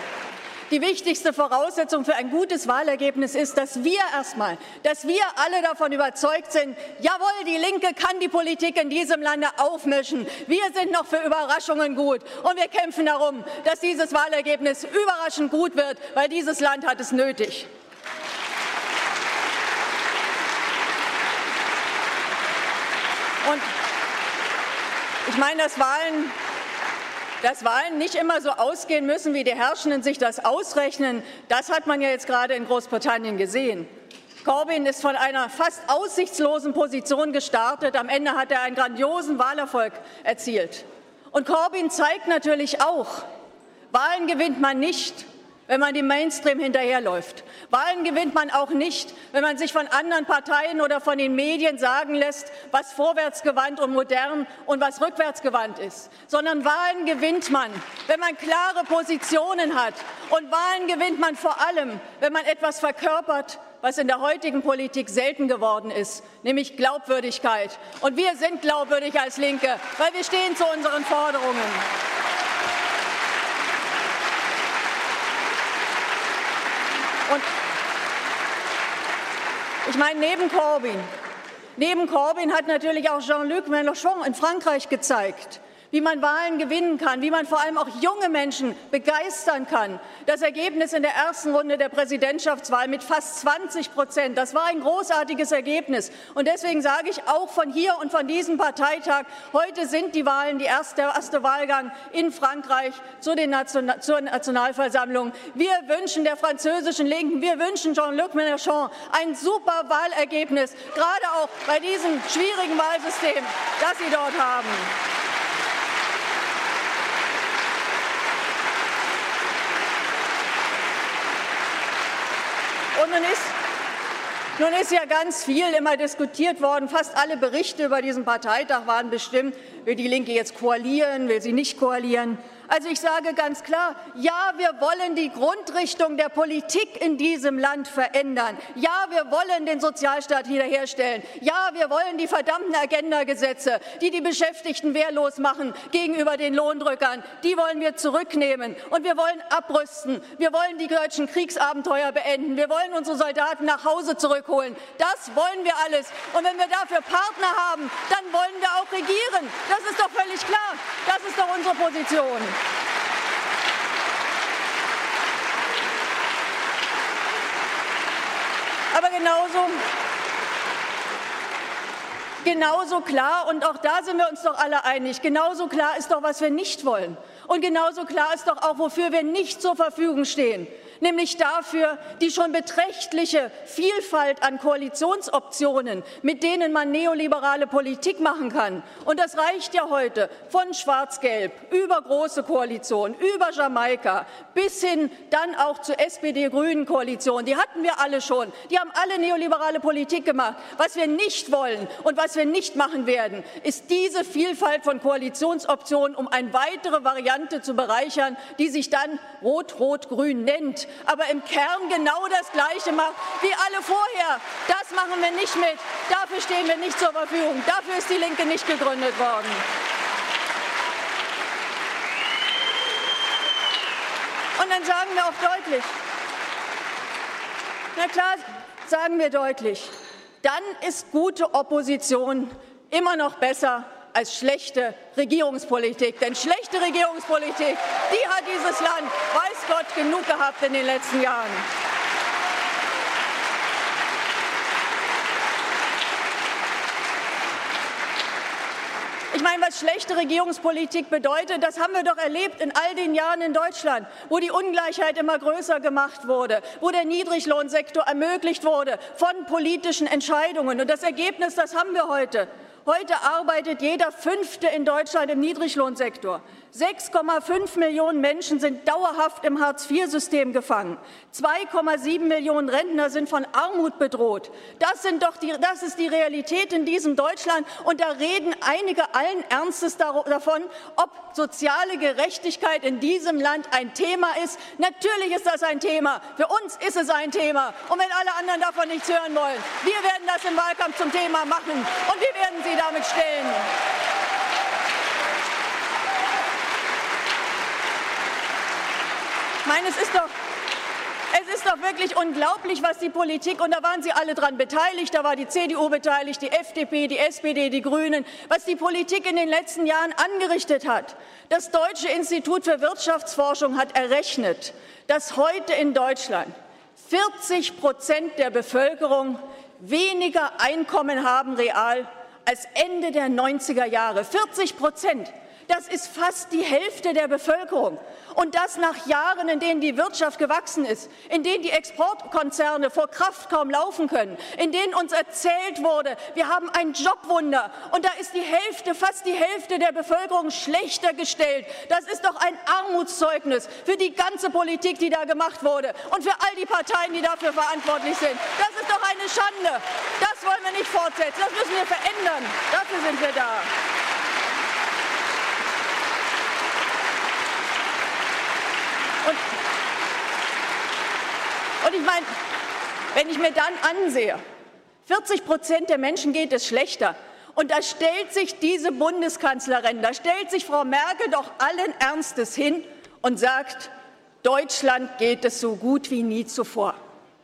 die wichtigste Voraussetzung für ein gutes Wahlergebnis ist, dass wir erstmal, dass wir alle davon überzeugt sind, jawohl, die Linke kann die Politik in diesem Lande aufmischen. Wir sind noch für Überraschungen gut und wir kämpfen darum, dass dieses Wahlergebnis überraschend gut wird, weil dieses Land hat es nötig. Und ich meine, dass Wahlen dass Wahlen nicht immer so ausgehen müssen, wie die Herrschenden sich das ausrechnen, das hat man ja jetzt gerade in Großbritannien gesehen. Corbyn ist von einer fast aussichtslosen Position gestartet. Am Ende hat er einen grandiosen Wahlerfolg erzielt. Und Corbyn zeigt natürlich auch, Wahlen gewinnt man nicht, wenn man dem Mainstream hinterherläuft. Wahlen gewinnt man auch nicht, wenn man sich von anderen Parteien oder von den Medien sagen lässt, was vorwärtsgewandt und modern und was rückwärtsgewandt ist, sondern Wahlen gewinnt man, wenn man klare Positionen hat. Und Wahlen gewinnt man vor allem, wenn man etwas verkörpert, was in der heutigen Politik selten geworden ist, nämlich Glaubwürdigkeit. Und wir sind glaubwürdig als Linke, weil wir stehen zu unseren Forderungen. Und ich meine, neben Corbyn, neben Corbyn hat natürlich auch Jean-Luc Mélenchon in Frankreich gezeigt, wie man Wahlen gewinnen kann, wie man vor allem auch junge Menschen begeistern kann. Das Ergebnis in der ersten Runde der Präsidentschaftswahl mit fast 20 Prozent, das war ein großartiges Ergebnis. Und deswegen sage ich auch von hier und von diesem Parteitag, heute sind die Wahlen, die erste, der erste Wahlgang in Frankreich zu den Nation, zur Nationalversammlung. Wir wünschen der französischen Linken, wir wünschen Jean-Luc Mélenchon ein super Wahlergebnis, gerade auch bei diesem schwierigen Wahlsystem, das Sie dort haben. Und nun ist, nun ist ja ganz viel immer diskutiert worden. Fast alle Berichte über diesen Parteitag waren bestimmt, will die Linke jetzt koalieren, will sie nicht koalieren. Also ich sage ganz klar, ja, wir wollen die Grundrichtung der Politik in diesem Land verändern. Ja, wir wollen den Sozialstaat wiederherstellen. Ja, wir wollen die verdammten Agenda-Gesetze, die die Beschäftigten wehrlos machen gegenüber den Lohndrückern, die wollen wir zurücknehmen. Und wir wollen abrüsten. Wir wollen die deutschen Kriegsabenteuer beenden. Wir wollen unsere Soldaten nach Hause zurückholen. Das wollen wir alles. Und wenn wir dafür Partner haben, dann wollen wir auch regieren. Das ist doch völlig klar. Das ist doch unsere Position. Aber genauso, genauso klar, und auch da sind wir uns doch alle einig, genauso klar ist doch, was wir nicht wollen. Und genauso klar ist doch auch, wofür wir nicht zur Verfügung stehen nämlich dafür, die schon beträchtliche Vielfalt an Koalitionsoptionen, mit denen man neoliberale Politik machen kann. Und das reicht ja heute von Schwarz-Gelb über große Koalition, über Jamaika bis hin dann auch zur SPD-Grünen-Koalition. Die hatten wir alle schon. Die haben alle neoliberale Politik gemacht. Was wir nicht wollen und was wir nicht machen werden, ist diese Vielfalt von Koalitionsoptionen, um eine weitere Variante zu bereichern, die sich dann Rot-Rot-Grün nennt aber im Kern genau das Gleiche macht wie alle vorher. Das machen wir nicht mit. Dafür stehen wir nicht zur Verfügung. Dafür ist die Linke nicht gegründet worden. Und dann sagen wir auch deutlich, na klar, sagen wir deutlich, dann ist gute Opposition immer noch besser als schlechte Regierungspolitik. Denn schlechte Regierungspolitik, die hat dieses Land, weiß Gott, genug gehabt in den letzten Jahren. Meine, was schlechte Regierungspolitik bedeutet, das haben wir doch erlebt in all den Jahren in Deutschland, wo die Ungleichheit immer größer gemacht wurde, wo der Niedriglohnsektor ermöglicht wurde von politischen Entscheidungen. Und das Ergebnis, das haben wir heute. Heute arbeitet jeder Fünfte in Deutschland im Niedriglohnsektor. 6,5 Millionen Menschen sind dauerhaft im Hartz-IV-System gefangen. 2,7 Millionen Rentner sind von Armut bedroht. Das, sind doch die, das ist die Realität in diesem Deutschland. Und da reden einige allen Ernstes davon, ob soziale Gerechtigkeit in diesem Land ein Thema ist. Natürlich ist das ein Thema. Für uns ist es ein Thema. Und wenn alle anderen davon nichts hören wollen, wir werden das im Wahlkampf zum Thema machen. Und wir werden sie damit stellen. Ich meine, es ist doch, es ist doch wirklich unglaublich, was die Politik, und da waren Sie alle dran beteiligt, da war die CDU beteiligt, die FDP, die SPD, die Grünen, was die Politik in den letzten Jahren angerichtet hat. Das Deutsche Institut für Wirtschaftsforschung hat errechnet, dass heute in Deutschland 40 Prozent der Bevölkerung weniger Einkommen haben real als Ende der 90er Jahre. 40 Prozent. Das ist fast die Hälfte der Bevölkerung. Und das nach Jahren, in denen die Wirtschaft gewachsen ist, in denen die Exportkonzerne vor Kraft kaum laufen können, in denen uns erzählt wurde, wir haben ein Jobwunder. Und da ist die Hälfte, fast die Hälfte der Bevölkerung schlechter gestellt. Das ist doch ein Armutszeugnis für die ganze Politik, die da gemacht wurde und für all die Parteien, die dafür verantwortlich sind. Das ist doch eine Schande. Das wollen wir nicht fortsetzen. Das müssen wir verändern. Dafür sind wir da. Und ich meine, wenn ich mir dann ansehe, 40 Prozent der Menschen geht es schlechter. Und da stellt sich diese Bundeskanzlerin, da stellt sich Frau Merkel doch allen Ernstes hin und sagt, Deutschland geht es so gut wie nie zuvor.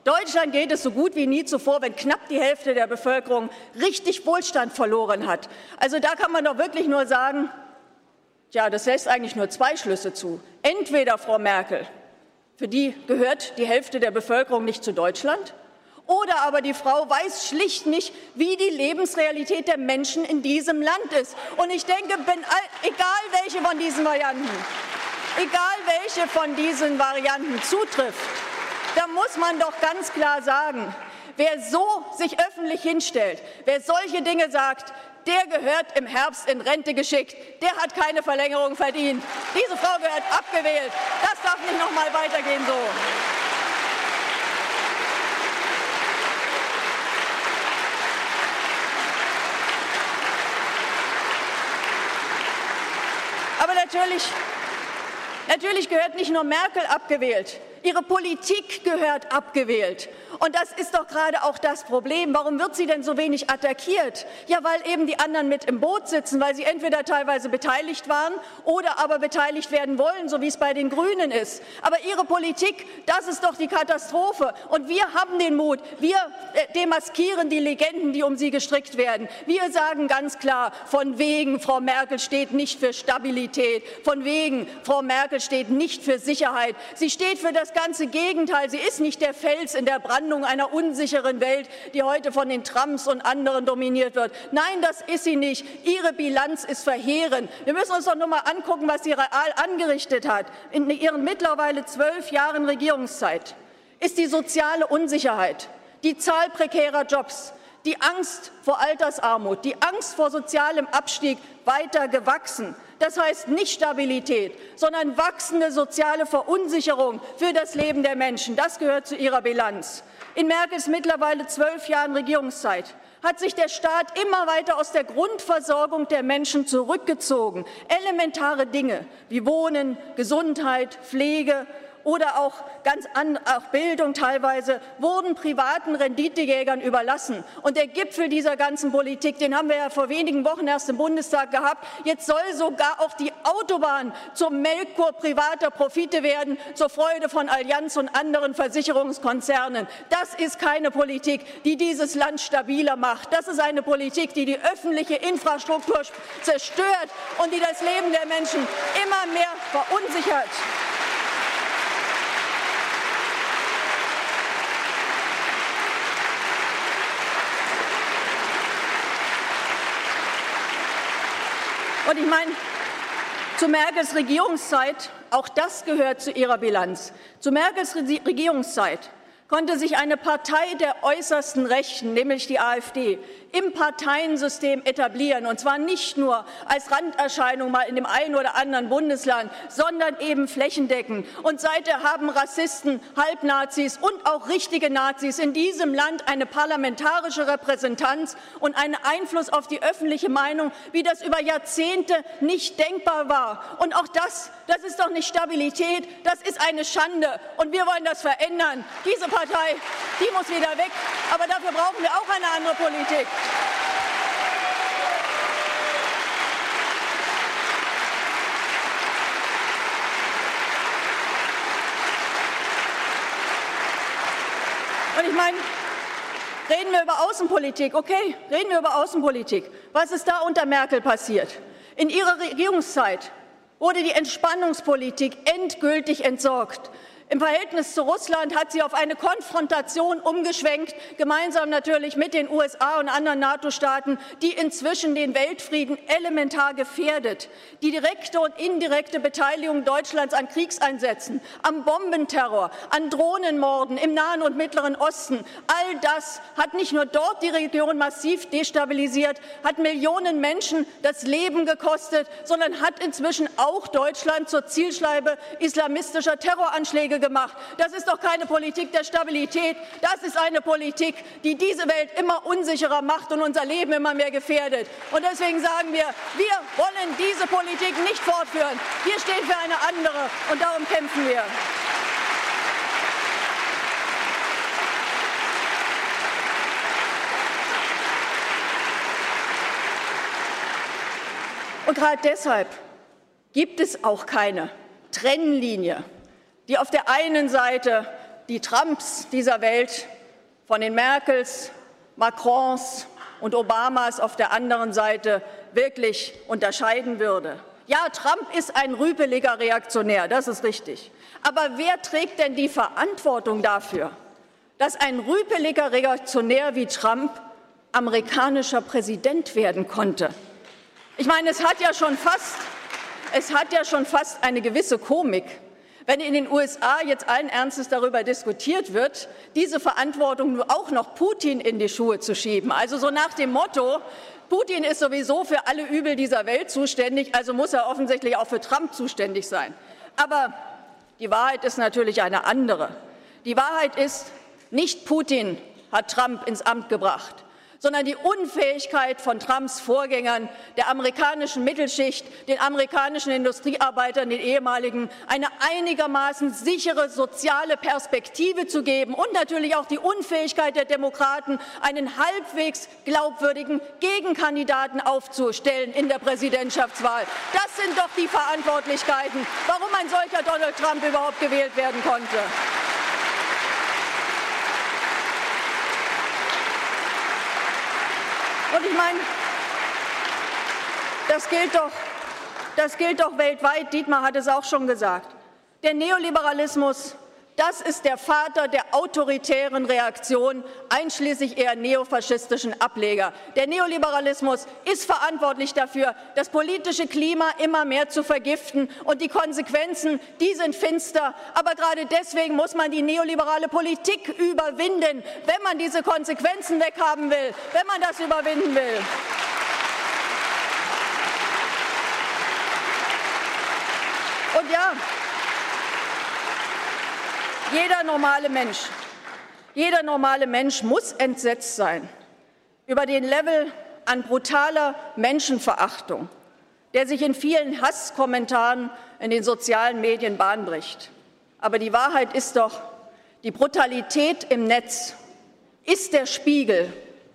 Deutschland geht es so gut wie nie zuvor, wenn knapp die Hälfte der Bevölkerung richtig Wohlstand verloren hat. Also da kann man doch wirklich nur sagen, ja, das lässt eigentlich nur zwei Schlüsse zu. Entweder, Frau Merkel, für die gehört die Hälfte der Bevölkerung nicht zu Deutschland, oder aber die Frau weiß schlicht nicht, wie die Lebensrealität der Menschen in diesem Land ist. Und ich denke, egal welche von diesen Varianten, egal welche von diesen Varianten zutrifft, da muss man doch ganz klar sagen, wer so sich öffentlich hinstellt, wer solche Dinge sagt, der gehört im Herbst in Rente geschickt. Der hat keine Verlängerung verdient. Diese Frau gehört abgewählt. Das darf nicht noch mal weitergehen so. Aber natürlich, Natürlich gehört nicht nur Merkel abgewählt, ihre Politik gehört abgewählt. Und das ist doch gerade auch das Problem. Warum wird sie denn so wenig attackiert? Ja, weil eben die anderen mit im Boot sitzen, weil sie entweder teilweise beteiligt waren oder aber beteiligt werden wollen, so wie es bei den Grünen ist. Aber ihre Politik, das ist doch die Katastrophe. Und wir haben den Mut. Wir äh, demaskieren die Legenden, die um sie gestrickt werden. Wir sagen ganz klar, von wegen, Frau Merkel steht nicht für Stabilität. Von wegen, Frau Merkel steht nicht für Sicherheit. Sie steht für das ganze Gegenteil. Sie ist nicht der Fels in der Brandung einer unsicheren Welt, die heute von den Trumps und anderen dominiert wird. Nein, das ist sie nicht. Ihre Bilanz ist verheerend. Wir müssen uns doch nur mal angucken, was sie real angerichtet hat in ihren mittlerweile zwölf Jahren Regierungszeit. Ist die soziale Unsicherheit, die Zahl prekärer Jobs, die Angst vor Altersarmut, die Angst vor sozialem Abstieg weiter gewachsen. Das heißt nicht Stabilität, sondern wachsende soziale Verunsicherung für das Leben der Menschen. Das gehört zu ihrer Bilanz. In Merkels mittlerweile zwölf Jahren Regierungszeit hat sich der Staat immer weiter aus der Grundversorgung der Menschen zurückgezogen. Elementare Dinge wie Wohnen, Gesundheit, Pflege, oder auch ganz an, auch Bildung teilweise, wurden privaten Renditejägern überlassen. Und der Gipfel dieser ganzen Politik, den haben wir ja vor wenigen Wochen erst im Bundestag gehabt. Jetzt soll sogar auch die Autobahn zum Melkkur privater Profite werden, zur Freude von Allianz und anderen Versicherungskonzernen. Das ist keine Politik, die dieses Land stabiler macht. Das ist eine Politik, die die öffentliche Infrastruktur zerstört und die das Leben der Menschen immer mehr verunsichert. Und ich meine, zu Merkels Regierungszeit, auch das gehört zu ihrer Bilanz, zu Merkels Regierungszeit konnte sich eine Partei der äußersten Rechten, nämlich die AfD, im Parteiensystem etablieren. Und zwar nicht nur als Randerscheinung mal in dem einen oder anderen Bundesland, sondern eben flächendeckend. Und seither haben Rassisten, Halbnazis und auch richtige Nazis in diesem Land eine parlamentarische Repräsentanz und einen Einfluss auf die öffentliche Meinung, wie das über Jahrzehnte nicht denkbar war. Und auch das, das ist doch nicht Stabilität, das ist eine Schande. Und wir wollen das verändern. Diese Partei, die muss wieder weg. Aber dafür brauchen wir auch eine andere Politik. Und ich meine, reden wir über Außenpolitik. Okay, reden wir über Außenpolitik. Was ist da unter Merkel passiert? In ihrer Regierungszeit wurde die Entspannungspolitik endgültig entsorgt. Im Verhältnis zu Russland hat sie auf eine Konfrontation umgeschwenkt, gemeinsam natürlich mit den USA und anderen NATO-Staaten, die inzwischen den Weltfrieden elementar gefährdet. Die direkte und indirekte Beteiligung Deutschlands an Kriegseinsätzen, am Bombenterror, an Drohnenmorden im Nahen und Mittleren Osten, all das hat nicht nur dort die Region massiv destabilisiert, hat Millionen Menschen das Leben gekostet, sondern hat inzwischen auch Deutschland zur Zielscheibe islamistischer Terroranschläge gemacht. Das ist doch keine Politik der Stabilität. Das ist eine Politik, die diese Welt immer unsicherer macht und unser Leben immer mehr gefährdet. Und deswegen sagen wir, wir wollen diese Politik nicht fortführen. Wir stehen für eine andere und darum kämpfen wir. Und gerade deshalb gibt es auch keine Trennlinie die auf der einen Seite die Trumps dieser Welt von den Merkels, Macrons und Obamas auf der anderen Seite wirklich unterscheiden würde. Ja, Trump ist ein rüpeliger Reaktionär, das ist richtig. Aber wer trägt denn die Verantwortung dafür, dass ein rüpeliger Reaktionär wie Trump amerikanischer Präsident werden konnte? Ich meine, es hat ja schon fast, es hat ja schon fast eine gewisse Komik, wenn in den USA jetzt allen Ernstes darüber diskutiert wird, diese Verantwortung auch noch Putin in die Schuhe zu schieben. Also so nach dem Motto, Putin ist sowieso für alle Übel dieser Welt zuständig, also muss er offensichtlich auch für Trump zuständig sein. Aber die Wahrheit ist natürlich eine andere. Die Wahrheit ist, nicht Putin hat Trump ins Amt gebracht, sondern die Unfähigkeit von Trumps Vorgängern, der amerikanischen Mittelschicht, den amerikanischen Industriearbeitern, den ehemaligen, eine einigermaßen sichere soziale Perspektive zu geben und natürlich auch die Unfähigkeit der Demokraten, einen halbwegs glaubwürdigen Gegenkandidaten aufzustellen in der Präsidentschaftswahl. Das sind doch die Verantwortlichkeiten, warum ein solcher Donald Trump überhaupt gewählt werden konnte. Und ich meine, das gilt doch, das gilt doch weltweit. Dietmar hat es auch schon gesagt. Der Neoliberalismus, das ist der Vater der autoritären Reaktion, einschließlich eher neofaschistischen Ableger. Der Neoliberalismus ist verantwortlich dafür, das politische Klima immer mehr zu vergiften. Und die Konsequenzen, die sind finster. Aber gerade deswegen muss man die neoliberale Politik überwinden, wenn man diese Konsequenzen weghaben will, wenn man das überwinden will. Und ja, jeder normale Mensch, jeder normale Mensch muss entsetzt sein über den Level an brutaler Menschenverachtung, der sich in vielen Hasskommentaren in den sozialen Medien Bahn bricht. Aber die Wahrheit ist doch, die Brutalität im Netz ist der Spiegel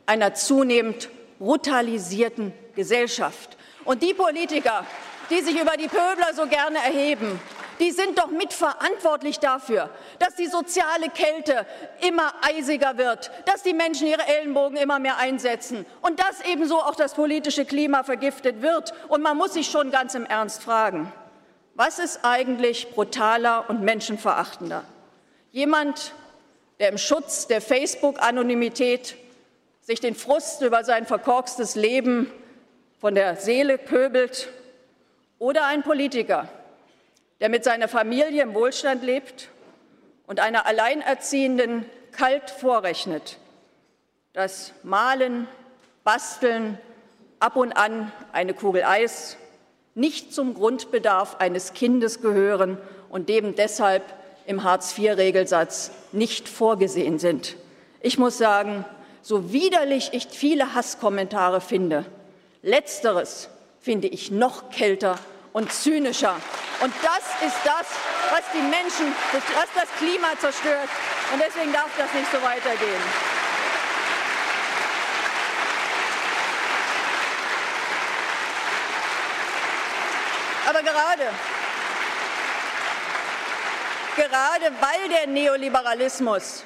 einer zunehmend brutalisierten Gesellschaft. Und die Politiker, die sich über die Pöbler so gerne erheben, die sind doch mitverantwortlich dafür, dass die soziale Kälte immer eisiger wird, dass die Menschen ihre Ellenbogen immer mehr einsetzen und dass ebenso auch das politische Klima vergiftet wird. Und man muss sich schon ganz im Ernst fragen, was ist eigentlich brutaler und menschenverachtender? Jemand, der im Schutz der Facebook-Anonymität sich den Frust über sein verkorkstes Leben von der Seele pöbelt, oder ein Politiker, der mit seiner Familie im Wohlstand lebt und einer Alleinerziehenden kalt vorrechnet, dass Malen, Basteln, ab und an eine Kugel Eis nicht zum Grundbedarf eines Kindes gehören und dem deshalb im Hartz-IV-Regelsatz nicht vorgesehen sind. Ich muss sagen, so widerlich ich viele Hasskommentare finde, letzteres finde ich noch kälter und zynischer. Und das ist das, was die Menschen, was das Klima zerstört. Und deswegen darf das nicht so weitergehen. Aber gerade, gerade weil der Neoliberalismus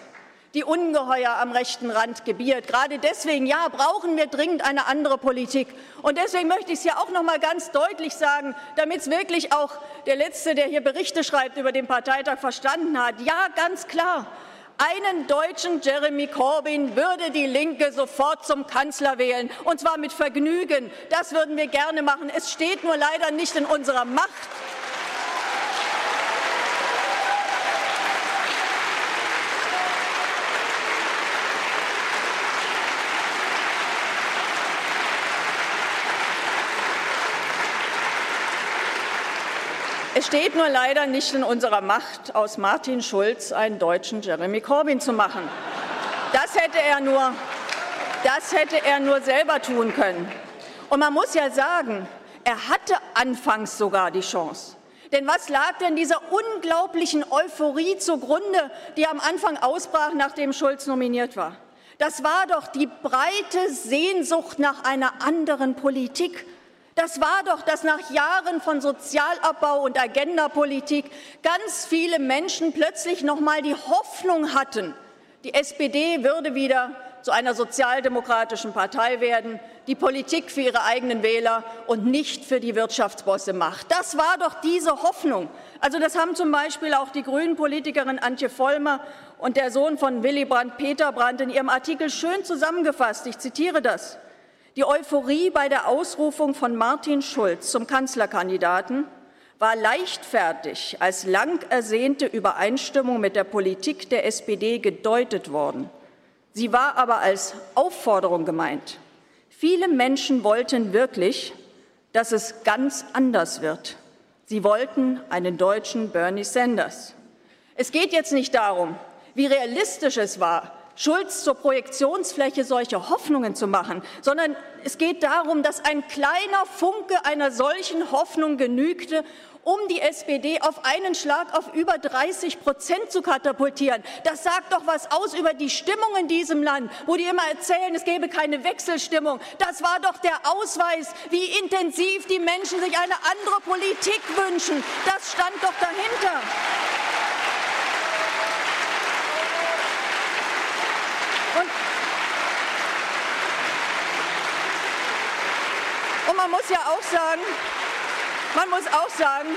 die Ungeheuer am rechten Rand gebiert. Gerade deswegen, ja, brauchen wir dringend eine andere Politik. Und deswegen möchte ich es ja auch noch mal ganz deutlich sagen, damit es wirklich auch der Letzte, der hier Berichte schreibt über den Parteitag, verstanden hat. Ja, ganz klar. Einen deutschen Jeremy Corbyn würde die Linke sofort zum Kanzler wählen, und zwar mit Vergnügen. Das würden wir gerne machen. Es steht nur leider nicht in unserer Macht. Es steht nur leider nicht in unserer Macht, aus Martin Schulz einen deutschen Jeremy Corbyn zu machen. Das hätte er nur, das hätte er nur selber tun können. Und man muss ja sagen, er hatte anfangs sogar die Chance. Denn was lag denn dieser unglaublichen Euphorie zugrunde, die am Anfang ausbrach, nachdem Schulz nominiert war? Das war doch die breite Sehnsucht nach einer anderen Politik, das war doch, dass nach Jahren von Sozialabbau und Agendapolitik ganz viele Menschen plötzlich noch mal die Hoffnung hatten, die SPD würde wieder zu einer sozialdemokratischen Partei werden, die Politik für ihre eigenen Wähler und nicht für die Wirtschaftsbosse macht. Das war doch diese Hoffnung. Also das haben zum Beispiel auch die Grünen-Politikerin Antje Vollmer und der Sohn von Willy Brandt, Peter Brandt, in ihrem Artikel schön zusammengefasst. Ich zitiere das. Die Euphorie bei der Ausrufung von Martin Schulz zum Kanzlerkandidaten war leichtfertig als lang ersehnte Übereinstimmung mit der Politik der SPD gedeutet worden. Sie war aber als Aufforderung gemeint. Viele Menschen wollten wirklich, dass es ganz anders wird. Sie wollten einen deutschen Bernie Sanders. Es geht jetzt nicht darum, wie realistisch es war, Schulz zur Projektionsfläche solche Hoffnungen zu machen, sondern es geht darum, dass ein kleiner Funke einer solchen Hoffnung genügte, um die SPD auf einen Schlag auf über 30 Prozent zu katapultieren. Das sagt doch was aus über die Stimmung in diesem Land, wo die immer erzählen, es gäbe keine Wechselstimmung. Das war doch der Ausweis, wie intensiv die Menschen sich eine andere Politik wünschen. Das stand doch dahinter. Und, und man muss ja auch sagen, man muss auch sagen,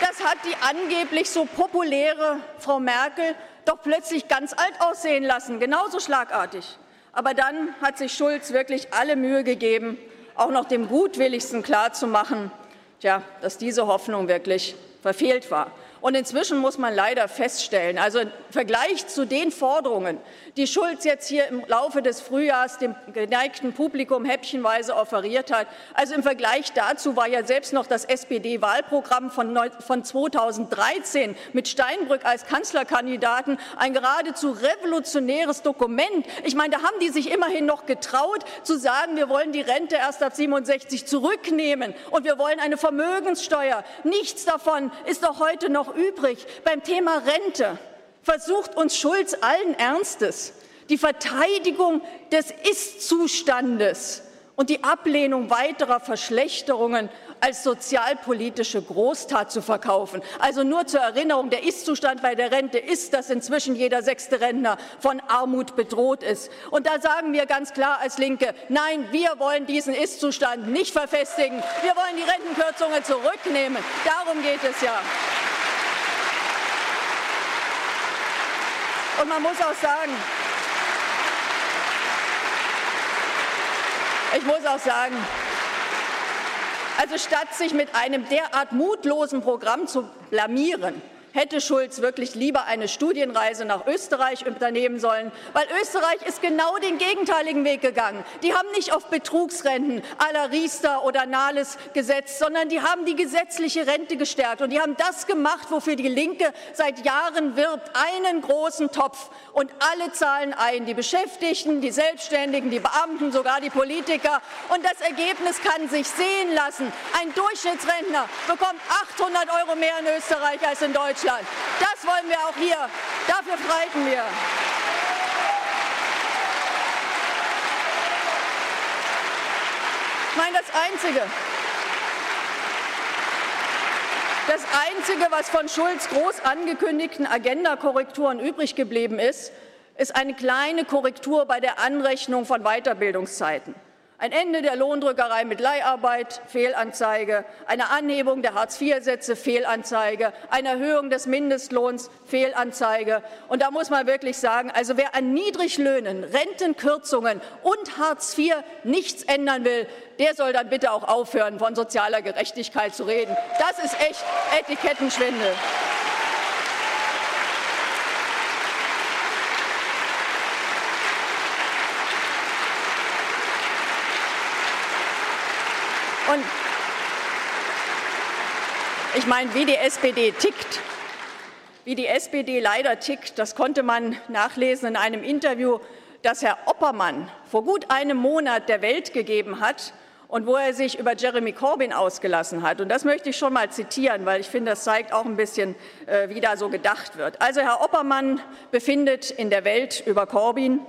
das hat die angeblich so populäre Frau Merkel doch plötzlich ganz alt aussehen lassen, genauso schlagartig. Aber dann hat sich Schulz wirklich alle Mühe gegeben, auch noch dem Gutwilligsten klarzumachen, tja, dass diese Hoffnung wirklich verfehlt war. Und inzwischen muss man leider feststellen, also im Vergleich zu den Forderungen, die Schulz jetzt hier im Laufe des Frühjahrs dem geneigten Publikum häppchenweise offeriert hat, also im Vergleich dazu war ja selbst noch das SPD-Wahlprogramm von 2013 mit Steinbrück als Kanzlerkandidaten ein geradezu revolutionäres Dokument. Ich meine, da haben die sich immerhin noch getraut zu sagen, wir wollen die Rente erst ab 67 zurücknehmen und wir wollen eine Vermögenssteuer. Nichts davon ist doch heute noch übrig. Beim Thema Rente versucht uns Schulz allen Ernstes die Verteidigung des Ist-Zustandes und die Ablehnung weiterer Verschlechterungen als sozialpolitische Großtat zu verkaufen. Also nur zur Erinnerung, der Ist-Zustand bei der Rente ist, dass inzwischen jeder sechste Rentner von Armut bedroht ist. Und da sagen wir ganz klar als Linke, nein, wir wollen diesen Ist-Zustand nicht verfestigen. Wir wollen die Rentenkürzungen zurücknehmen. Darum geht es ja. Und man muss auch sagen, ich muss auch sagen, also statt sich mit einem derart mutlosen Programm zu blamieren, hätte Schulz wirklich lieber eine Studienreise nach Österreich unternehmen sollen, weil Österreich ist genau den gegenteiligen Weg gegangen. Die haben nicht auf Betrugsrenten la Riester oder Nahles gesetzt, sondern die haben die gesetzliche Rente gestärkt und die haben das gemacht, wofür die Linke seit Jahren wirbt, einen großen Topf und alle zahlen ein, die Beschäftigten, die Selbstständigen, die Beamten, sogar die Politiker und das Ergebnis kann sich sehen lassen. Ein Durchschnittsrentner bekommt 800 Euro mehr in Österreich als in Deutschland. Deutschland. Das wollen wir auch hier. Dafür streiten wir. Ich meine, das Einzige, das Einzige, was von Schulz groß angekündigten Agenda-Korrekturen übrig geblieben ist, ist eine kleine Korrektur bei der Anrechnung von Weiterbildungszeiten. Ein Ende der Lohndrückerei mit Leiharbeit, Fehlanzeige, eine Anhebung der Hartz-IV-Sätze, Fehlanzeige, eine Erhöhung des Mindestlohns, Fehlanzeige. Und da muss man wirklich sagen, also wer an Niedriglöhnen, Rentenkürzungen und Hartz IV nichts ändern will, der soll dann bitte auch aufhören, von sozialer Gerechtigkeit zu reden. Das ist echt Etikettenschwindel. Und ich meine, wie die SPD tickt, wie die SPD leider tickt, das konnte man nachlesen in einem Interview, das Herr Oppermann vor gut einem Monat der Welt gegeben hat und wo er sich über Jeremy Corbyn ausgelassen hat. Und das möchte ich schon mal zitieren, weil ich finde, das zeigt auch ein bisschen, äh, wie da so gedacht wird. Also Herr Oppermann befindet in der Welt über Corbyn,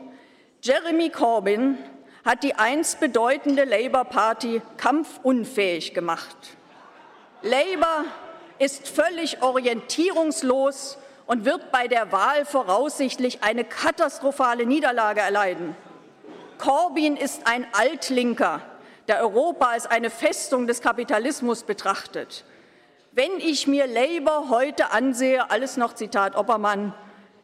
Jeremy Corbyn hat die einst bedeutende Labour Party kampfunfähig gemacht. Labour ist völlig orientierungslos und wird bei der Wahl voraussichtlich eine katastrophale Niederlage erleiden. Corbyn ist ein Altlinker, der Europa als eine Festung des Kapitalismus betrachtet. Wenn ich mir Labour heute ansehe, alles noch Zitat Oppermann,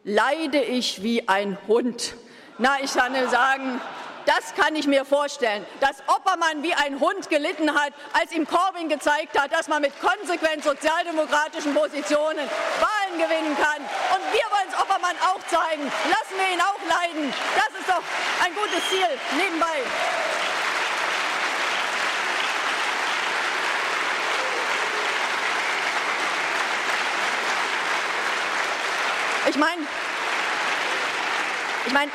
leide ich wie ein Hund. Na, ich kann sagen, das kann ich mir vorstellen, dass Oppermann wie ein Hund gelitten hat, als ihm Corbyn gezeigt hat, dass man mit konsequent sozialdemokratischen Positionen Wahlen gewinnen kann. Und wir wollen es Oppermann auch zeigen. Lassen wir ihn auch leiden. Das ist doch ein gutes Ziel nebenbei. Ich meine, Ich meine,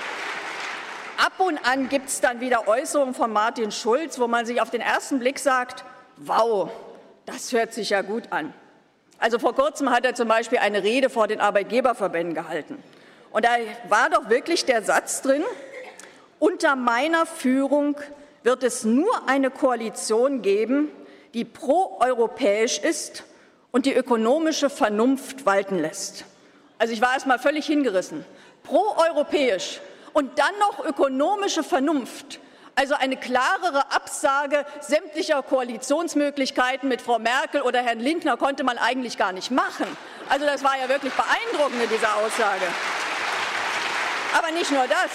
ab und an gibt es dann wieder Äußerungen von Martin Schulz, wo man sich auf den ersten Blick sagt, wow, das hört sich ja gut an. Also vor kurzem hat er zum Beispiel eine Rede vor den Arbeitgeberverbänden gehalten. Und da war doch wirklich der Satz drin, unter meiner Führung wird es nur eine Koalition geben, die proeuropäisch ist und die ökonomische Vernunft walten lässt. Also ich war erst mal völlig hingerissen. Proeuropäisch und dann noch ökonomische Vernunft. Also eine klarere Absage sämtlicher Koalitionsmöglichkeiten mit Frau Merkel oder Herrn Lindner konnte man eigentlich gar nicht machen. Also das war ja wirklich beeindruckend in dieser Aussage. Aber nicht nur das.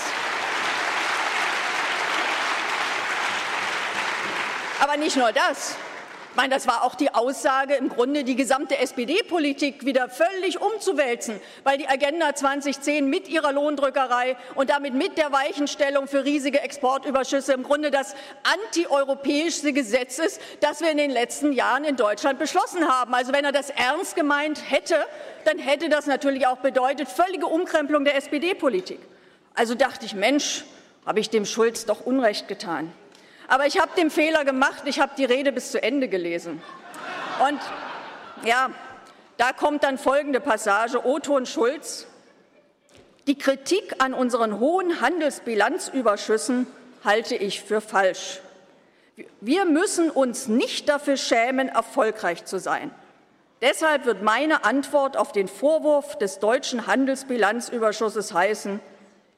Aber nicht nur das. Meine, das war auch die Aussage, im Grunde die gesamte SPD-Politik wieder völlig umzuwälzen, weil die Agenda 2010 mit ihrer Lohndrückerei und damit mit der Weichenstellung für riesige Exportüberschüsse im Grunde das antieuropäischste Gesetz ist, das wir in den letzten Jahren in Deutschland beschlossen haben. Also wenn er das ernst gemeint hätte, dann hätte das natürlich auch bedeutet völlige Umkrempelung der SPD-Politik. Also dachte ich, Mensch, habe ich dem Schulz doch Unrecht getan. Aber ich habe den Fehler gemacht, ich habe die Rede bis zu Ende gelesen. Und ja, da kommt dann folgende Passage, Otto und Schulz. Die Kritik an unseren hohen Handelsbilanzüberschüssen halte ich für falsch. Wir müssen uns nicht dafür schämen, erfolgreich zu sein. Deshalb wird meine Antwort auf den Vorwurf des deutschen Handelsbilanzüberschusses heißen,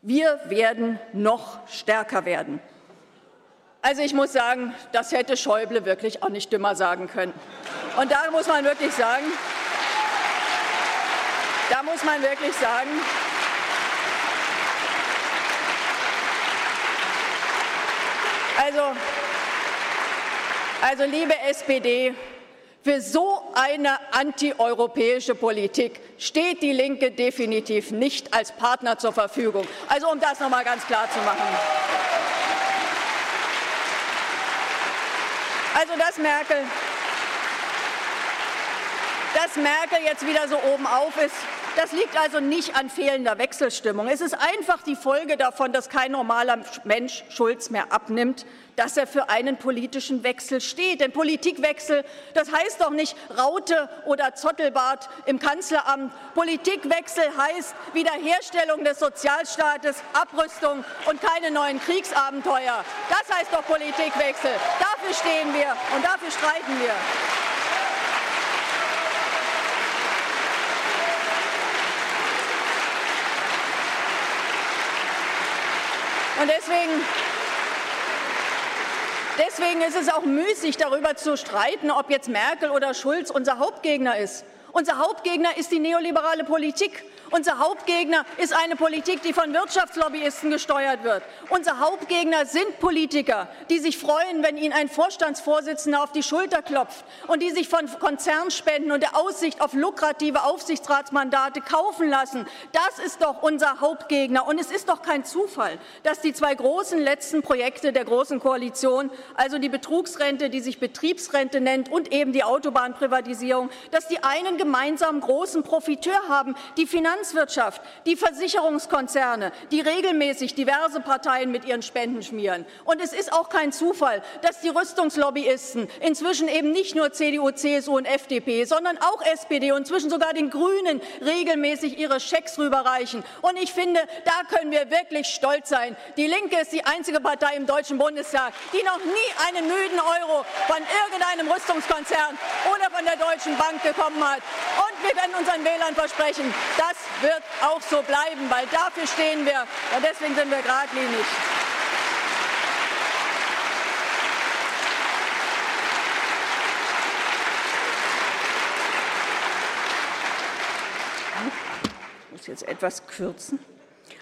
wir werden noch stärker werden. Also ich muss sagen, das hätte Schäuble wirklich auch nicht dümmer sagen können. Und da muss man wirklich sagen, da muss man wirklich sagen, also, also liebe SPD, für so eine antieuropäische Politik steht die Linke definitiv nicht als Partner zur Verfügung. Also um das noch mal ganz klar zu machen. Also dass Merkel, dass Merkel jetzt wieder so oben auf ist, das liegt also nicht an fehlender Wechselstimmung. Es ist einfach die Folge davon, dass kein normaler Mensch Schulz mehr abnimmt, dass er für einen politischen Wechsel steht. Denn Politikwechsel, das heißt doch nicht Raute oder Zottelbart im Kanzleramt. Politikwechsel heißt Wiederherstellung des Sozialstaates, Abrüstung und keine neuen Kriegsabenteuer. Das heißt doch Politikwechsel. Dafür stehen wir und dafür streiten wir. Und deswegen, deswegen ist es auch müßig, darüber zu streiten, ob jetzt Merkel oder Schulz unser Hauptgegner ist. Unser Hauptgegner ist die neoliberale Politik. Unser Hauptgegner ist eine Politik, die von Wirtschaftslobbyisten gesteuert wird. Unser Hauptgegner sind Politiker, die sich freuen, wenn ihnen ein Vorstandsvorsitzender auf die Schulter klopft und die sich von Konzernspenden und der Aussicht auf lukrative Aufsichtsratsmandate kaufen lassen. Das ist doch unser Hauptgegner. Und es ist doch kein Zufall, dass die zwei großen letzten Projekte der Großen Koalition, also die Betrugsrente, die sich Betriebsrente nennt, und eben die Autobahnprivatisierung, dass die einen gemeinsamen großen Profiteur haben, die Finanz Finanzwirtschaft, die Versicherungskonzerne, die regelmäßig diverse Parteien mit ihren Spenden schmieren. Und es ist auch kein Zufall, dass die Rüstungslobbyisten inzwischen eben nicht nur CDU, CSU und FDP, sondern auch SPD und inzwischen sogar den Grünen regelmäßig ihre Schecks rüberreichen. Und ich finde, da können wir wirklich stolz sein. Die Linke ist die einzige Partei im Deutschen Bundestag, die noch nie einen müden Euro von irgendeinem Rüstungskonzern oder von der Deutschen Bank bekommen hat. Und wir werden unseren Wählern versprechen, das wird auch so bleiben, weil dafür stehen wir und deswegen sind wir geradlinig. Ich muss jetzt etwas kürzen.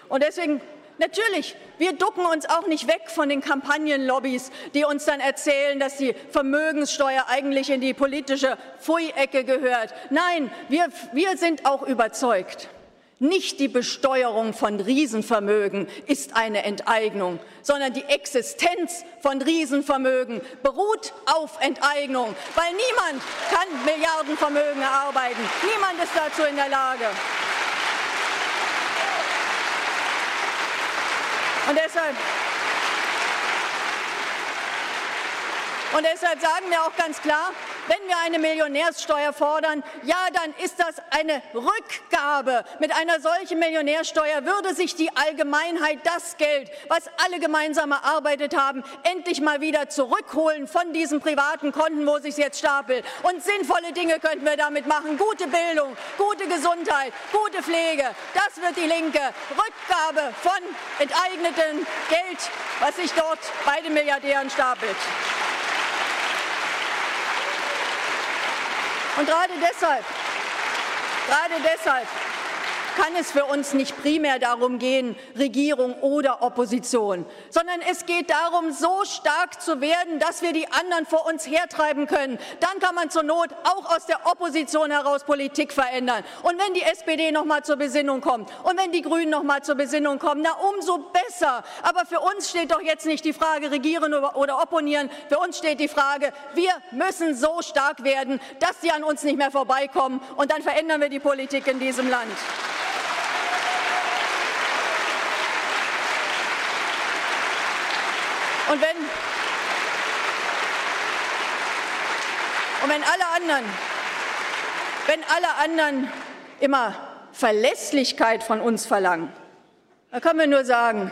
Und deswegen Natürlich, wir ducken uns auch nicht weg von den Kampagnenlobbys, die uns dann erzählen, dass die Vermögenssteuer eigentlich in die politische Pfui-Ecke gehört. Nein, wir, wir sind auch überzeugt. Nicht die Besteuerung von Riesenvermögen ist eine Enteignung, sondern die Existenz von Riesenvermögen beruht auf Enteignung, weil niemand kann Milliardenvermögen erarbeiten. Niemand ist dazu in der Lage. Und deshalb, und deshalb sagen wir auch ganz klar, wenn wir eine Millionärssteuer fordern, ja, dann ist das eine Rückgabe. Mit einer solchen Millionärsteuer würde sich die Allgemeinheit das Geld, was alle gemeinsam erarbeitet haben, endlich mal wieder zurückholen von diesen privaten Konten, wo sich jetzt stapelt. Und sinnvolle Dinge könnten wir damit machen. Gute Bildung, gute Gesundheit, gute Pflege. Das wird die Linke. Rückgabe von enteignetem Geld, was sich dort bei den Milliardären stapelt. Und gerade deshalb, gerade deshalb kann es für uns nicht primär darum gehen, Regierung oder Opposition, sondern es geht darum, so stark zu werden, dass wir die anderen vor uns hertreiben können. Dann kann man zur Not auch aus der Opposition heraus Politik verändern. Und wenn die SPD noch mal zur Besinnung kommt und wenn die Grünen noch mal zur Besinnung kommen, na umso besser. Aber für uns steht doch jetzt nicht die Frage regieren oder opponieren. Für uns steht die Frage, wir müssen so stark werden, dass sie an uns nicht mehr vorbeikommen. Und dann verändern wir die Politik in diesem Land. Und wenn, und wenn alle anderen, wenn alle anderen immer Verlässlichkeit von uns verlangen, dann können wir nur sagen,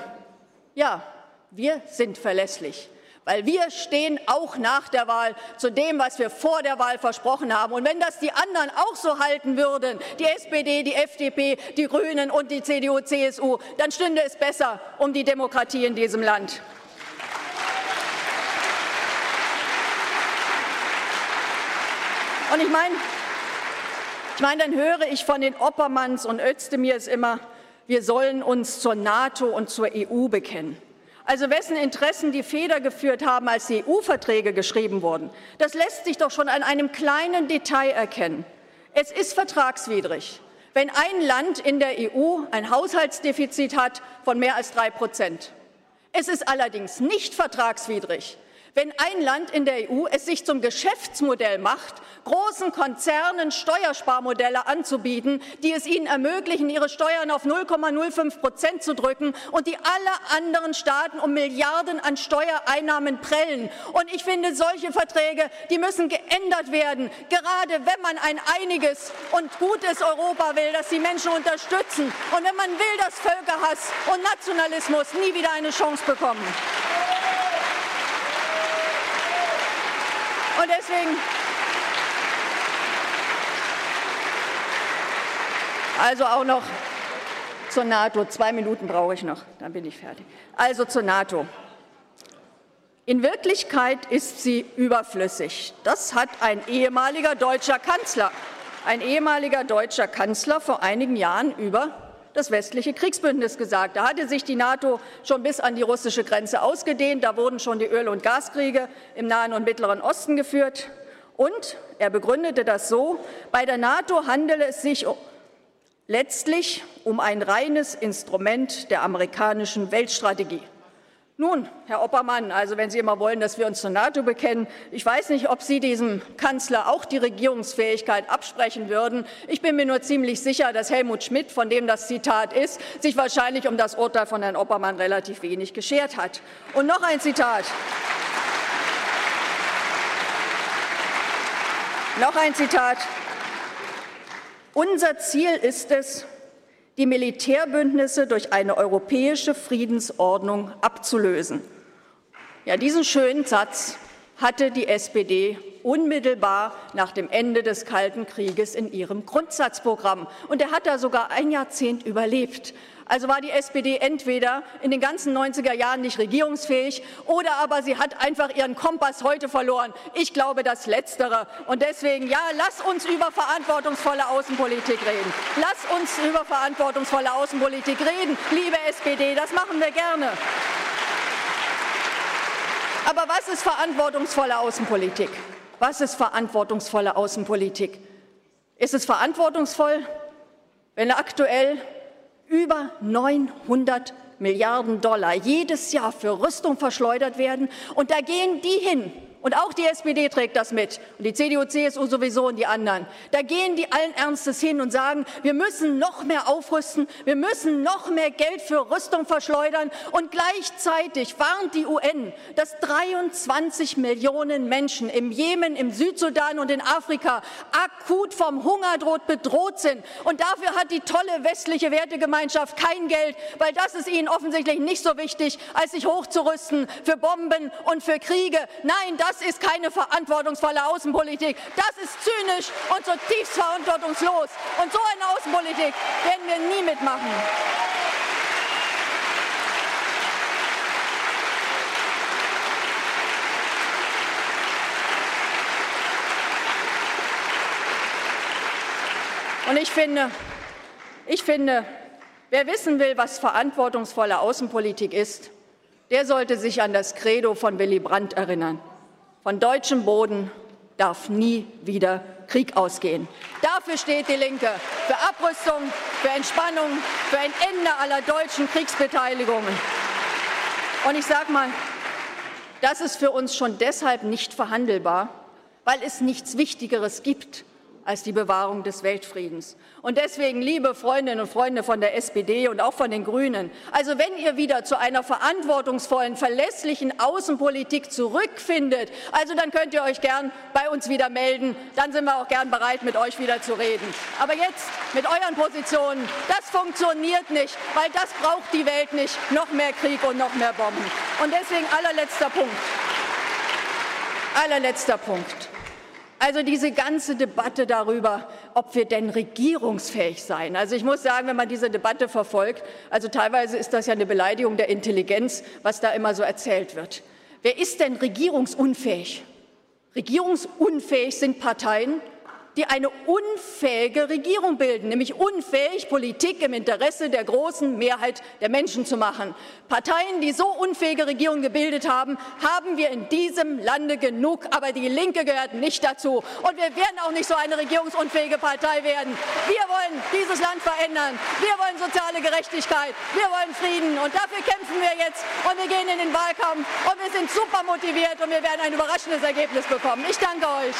ja, wir sind verlässlich. Weil wir stehen auch nach der Wahl zu dem, was wir vor der Wahl versprochen haben. Und wenn das die anderen auch so halten würden, die SPD, die FDP, die Grünen und die CDU, CSU, dann stünde es besser um die Demokratie in diesem Land. Und ich meine, ich meine, dann höre ich von den Oppermanns und Özdemirs immer, wir sollen uns zur NATO und zur EU bekennen. Also wessen Interessen die Feder geführt haben, als die EU-Verträge geschrieben wurden, das lässt sich doch schon an einem kleinen Detail erkennen. Es ist vertragswidrig, wenn ein Land in der EU ein Haushaltsdefizit hat von mehr als drei Prozent. Es ist allerdings nicht vertragswidrig, wenn ein Land in der EU es sich zum Geschäftsmodell macht, großen Konzernen Steuersparmodelle anzubieten, die es ihnen ermöglichen, ihre Steuern auf 0,05 Prozent zu drücken und die alle anderen Staaten um Milliarden an Steuereinnahmen prellen. Und ich finde, solche Verträge, die müssen geändert werden, gerade wenn man ein einiges und gutes Europa will, das die Menschen unterstützen und wenn man will, dass Völkerhass und Nationalismus nie wieder eine Chance bekommen. Und deswegen, also auch noch zur NATO. Zwei Minuten brauche ich noch, dann bin ich fertig. Also zur NATO. In Wirklichkeit ist sie überflüssig. Das hat ein ehemaliger deutscher Kanzler, ein ehemaliger deutscher Kanzler vor einigen Jahren über das westliche Kriegsbündnis gesagt. Da hatte sich die NATO schon bis an die russische Grenze ausgedehnt. Da wurden schon die Öl- und Gaskriege im Nahen und Mittleren Osten geführt. Und er begründete das so, bei der NATO handele es sich letztlich um ein reines Instrument der amerikanischen Weltstrategie. Nun, Herr Oppermann, also wenn Sie immer wollen, dass wir uns zur NATO bekennen, ich weiß nicht, ob Sie diesem Kanzler auch die Regierungsfähigkeit absprechen würden. Ich bin mir nur ziemlich sicher, dass Helmut Schmidt, von dem das Zitat ist, sich wahrscheinlich um das Urteil von Herrn Oppermann relativ wenig geschert hat. Und noch ein Zitat. Noch ein Zitat. Unser Ziel ist es, die Militärbündnisse durch eine europäische Friedensordnung abzulösen. Ja, diesen schönen Satz hatte die SPD unmittelbar nach dem Ende des Kalten Krieges in ihrem Grundsatzprogramm. Und er hat da sogar ein Jahrzehnt überlebt. Also war die SPD entweder in den ganzen 90er Jahren nicht regierungsfähig oder aber sie hat einfach ihren Kompass heute verloren. Ich glaube das Letztere. Und deswegen, ja, lass uns über verantwortungsvolle Außenpolitik reden. Lass uns über verantwortungsvolle Außenpolitik reden, liebe SPD. Das machen wir gerne. Aber was ist verantwortungsvolle Außenpolitik? Was ist verantwortungsvolle Außenpolitik? Ist es verantwortungsvoll, wenn aktuell über 900 Milliarden Dollar jedes Jahr für Rüstung verschleudert werden. Und da gehen die hin, und auch die SPD trägt das mit und die CDU, CSU sowieso und die anderen. Da gehen die allen Ernstes hin und sagen, wir müssen noch mehr aufrüsten, wir müssen noch mehr Geld für Rüstung verschleudern und gleichzeitig warnt die UN, dass 23 Millionen Menschen im Jemen, im Südsudan und in Afrika akut vom Hungertod bedroht sind. Und dafür hat die tolle westliche Wertegemeinschaft kein Geld, weil das ist ihnen offensichtlich nicht so wichtig, als sich hochzurüsten für Bomben und für Kriege. Nein, das ist keine verantwortungsvolle Außenpolitik. Das ist zynisch und zutiefst verantwortungslos. Und so eine Außenpolitik werden wir nie mitmachen. Und ich finde, ich finde, wer wissen will, was verantwortungsvolle Außenpolitik ist, der sollte sich an das Credo von Willy Brandt erinnern. Von deutschem Boden darf nie wieder Krieg ausgehen. Dafür steht die Linke. Für Abrüstung, für Entspannung, für ein Ende aller deutschen Kriegsbeteiligungen. Und ich sage mal, das ist für uns schon deshalb nicht verhandelbar, weil es nichts Wichtigeres gibt als die Bewahrung des Weltfriedens. Und deswegen, liebe Freundinnen und Freunde von der SPD und auch von den Grünen, also wenn ihr wieder zu einer verantwortungsvollen, verlässlichen Außenpolitik zurückfindet, also dann könnt ihr euch gern bei uns wieder melden, dann sind wir auch gern bereit, mit euch wieder zu reden. Aber jetzt mit euren Positionen, das funktioniert nicht, weil das braucht die Welt nicht, noch mehr Krieg und noch mehr Bomben. Und deswegen allerletzter Punkt. Allerletzter Punkt. Also diese ganze Debatte darüber, ob wir denn regierungsfähig seien. Also ich muss sagen, wenn man diese Debatte verfolgt, also teilweise ist das ja eine Beleidigung der Intelligenz, was da immer so erzählt wird. Wer ist denn regierungsunfähig? Regierungsunfähig sind Parteien, die eine unfähige Regierung bilden, nämlich unfähig, Politik im Interesse der großen Mehrheit der Menschen zu machen. Parteien, die so unfähige Regierungen gebildet haben, haben wir in diesem Lande genug, aber die Linke gehört nicht dazu. Und wir werden auch nicht so eine regierungsunfähige Partei werden. Wir wollen dieses Land verändern. Wir wollen soziale Gerechtigkeit. Wir wollen Frieden. Und dafür kämpfen wir jetzt. Und wir gehen in den Wahlkampf. Und wir sind super motiviert. Und wir werden ein überraschendes Ergebnis bekommen. Ich danke euch.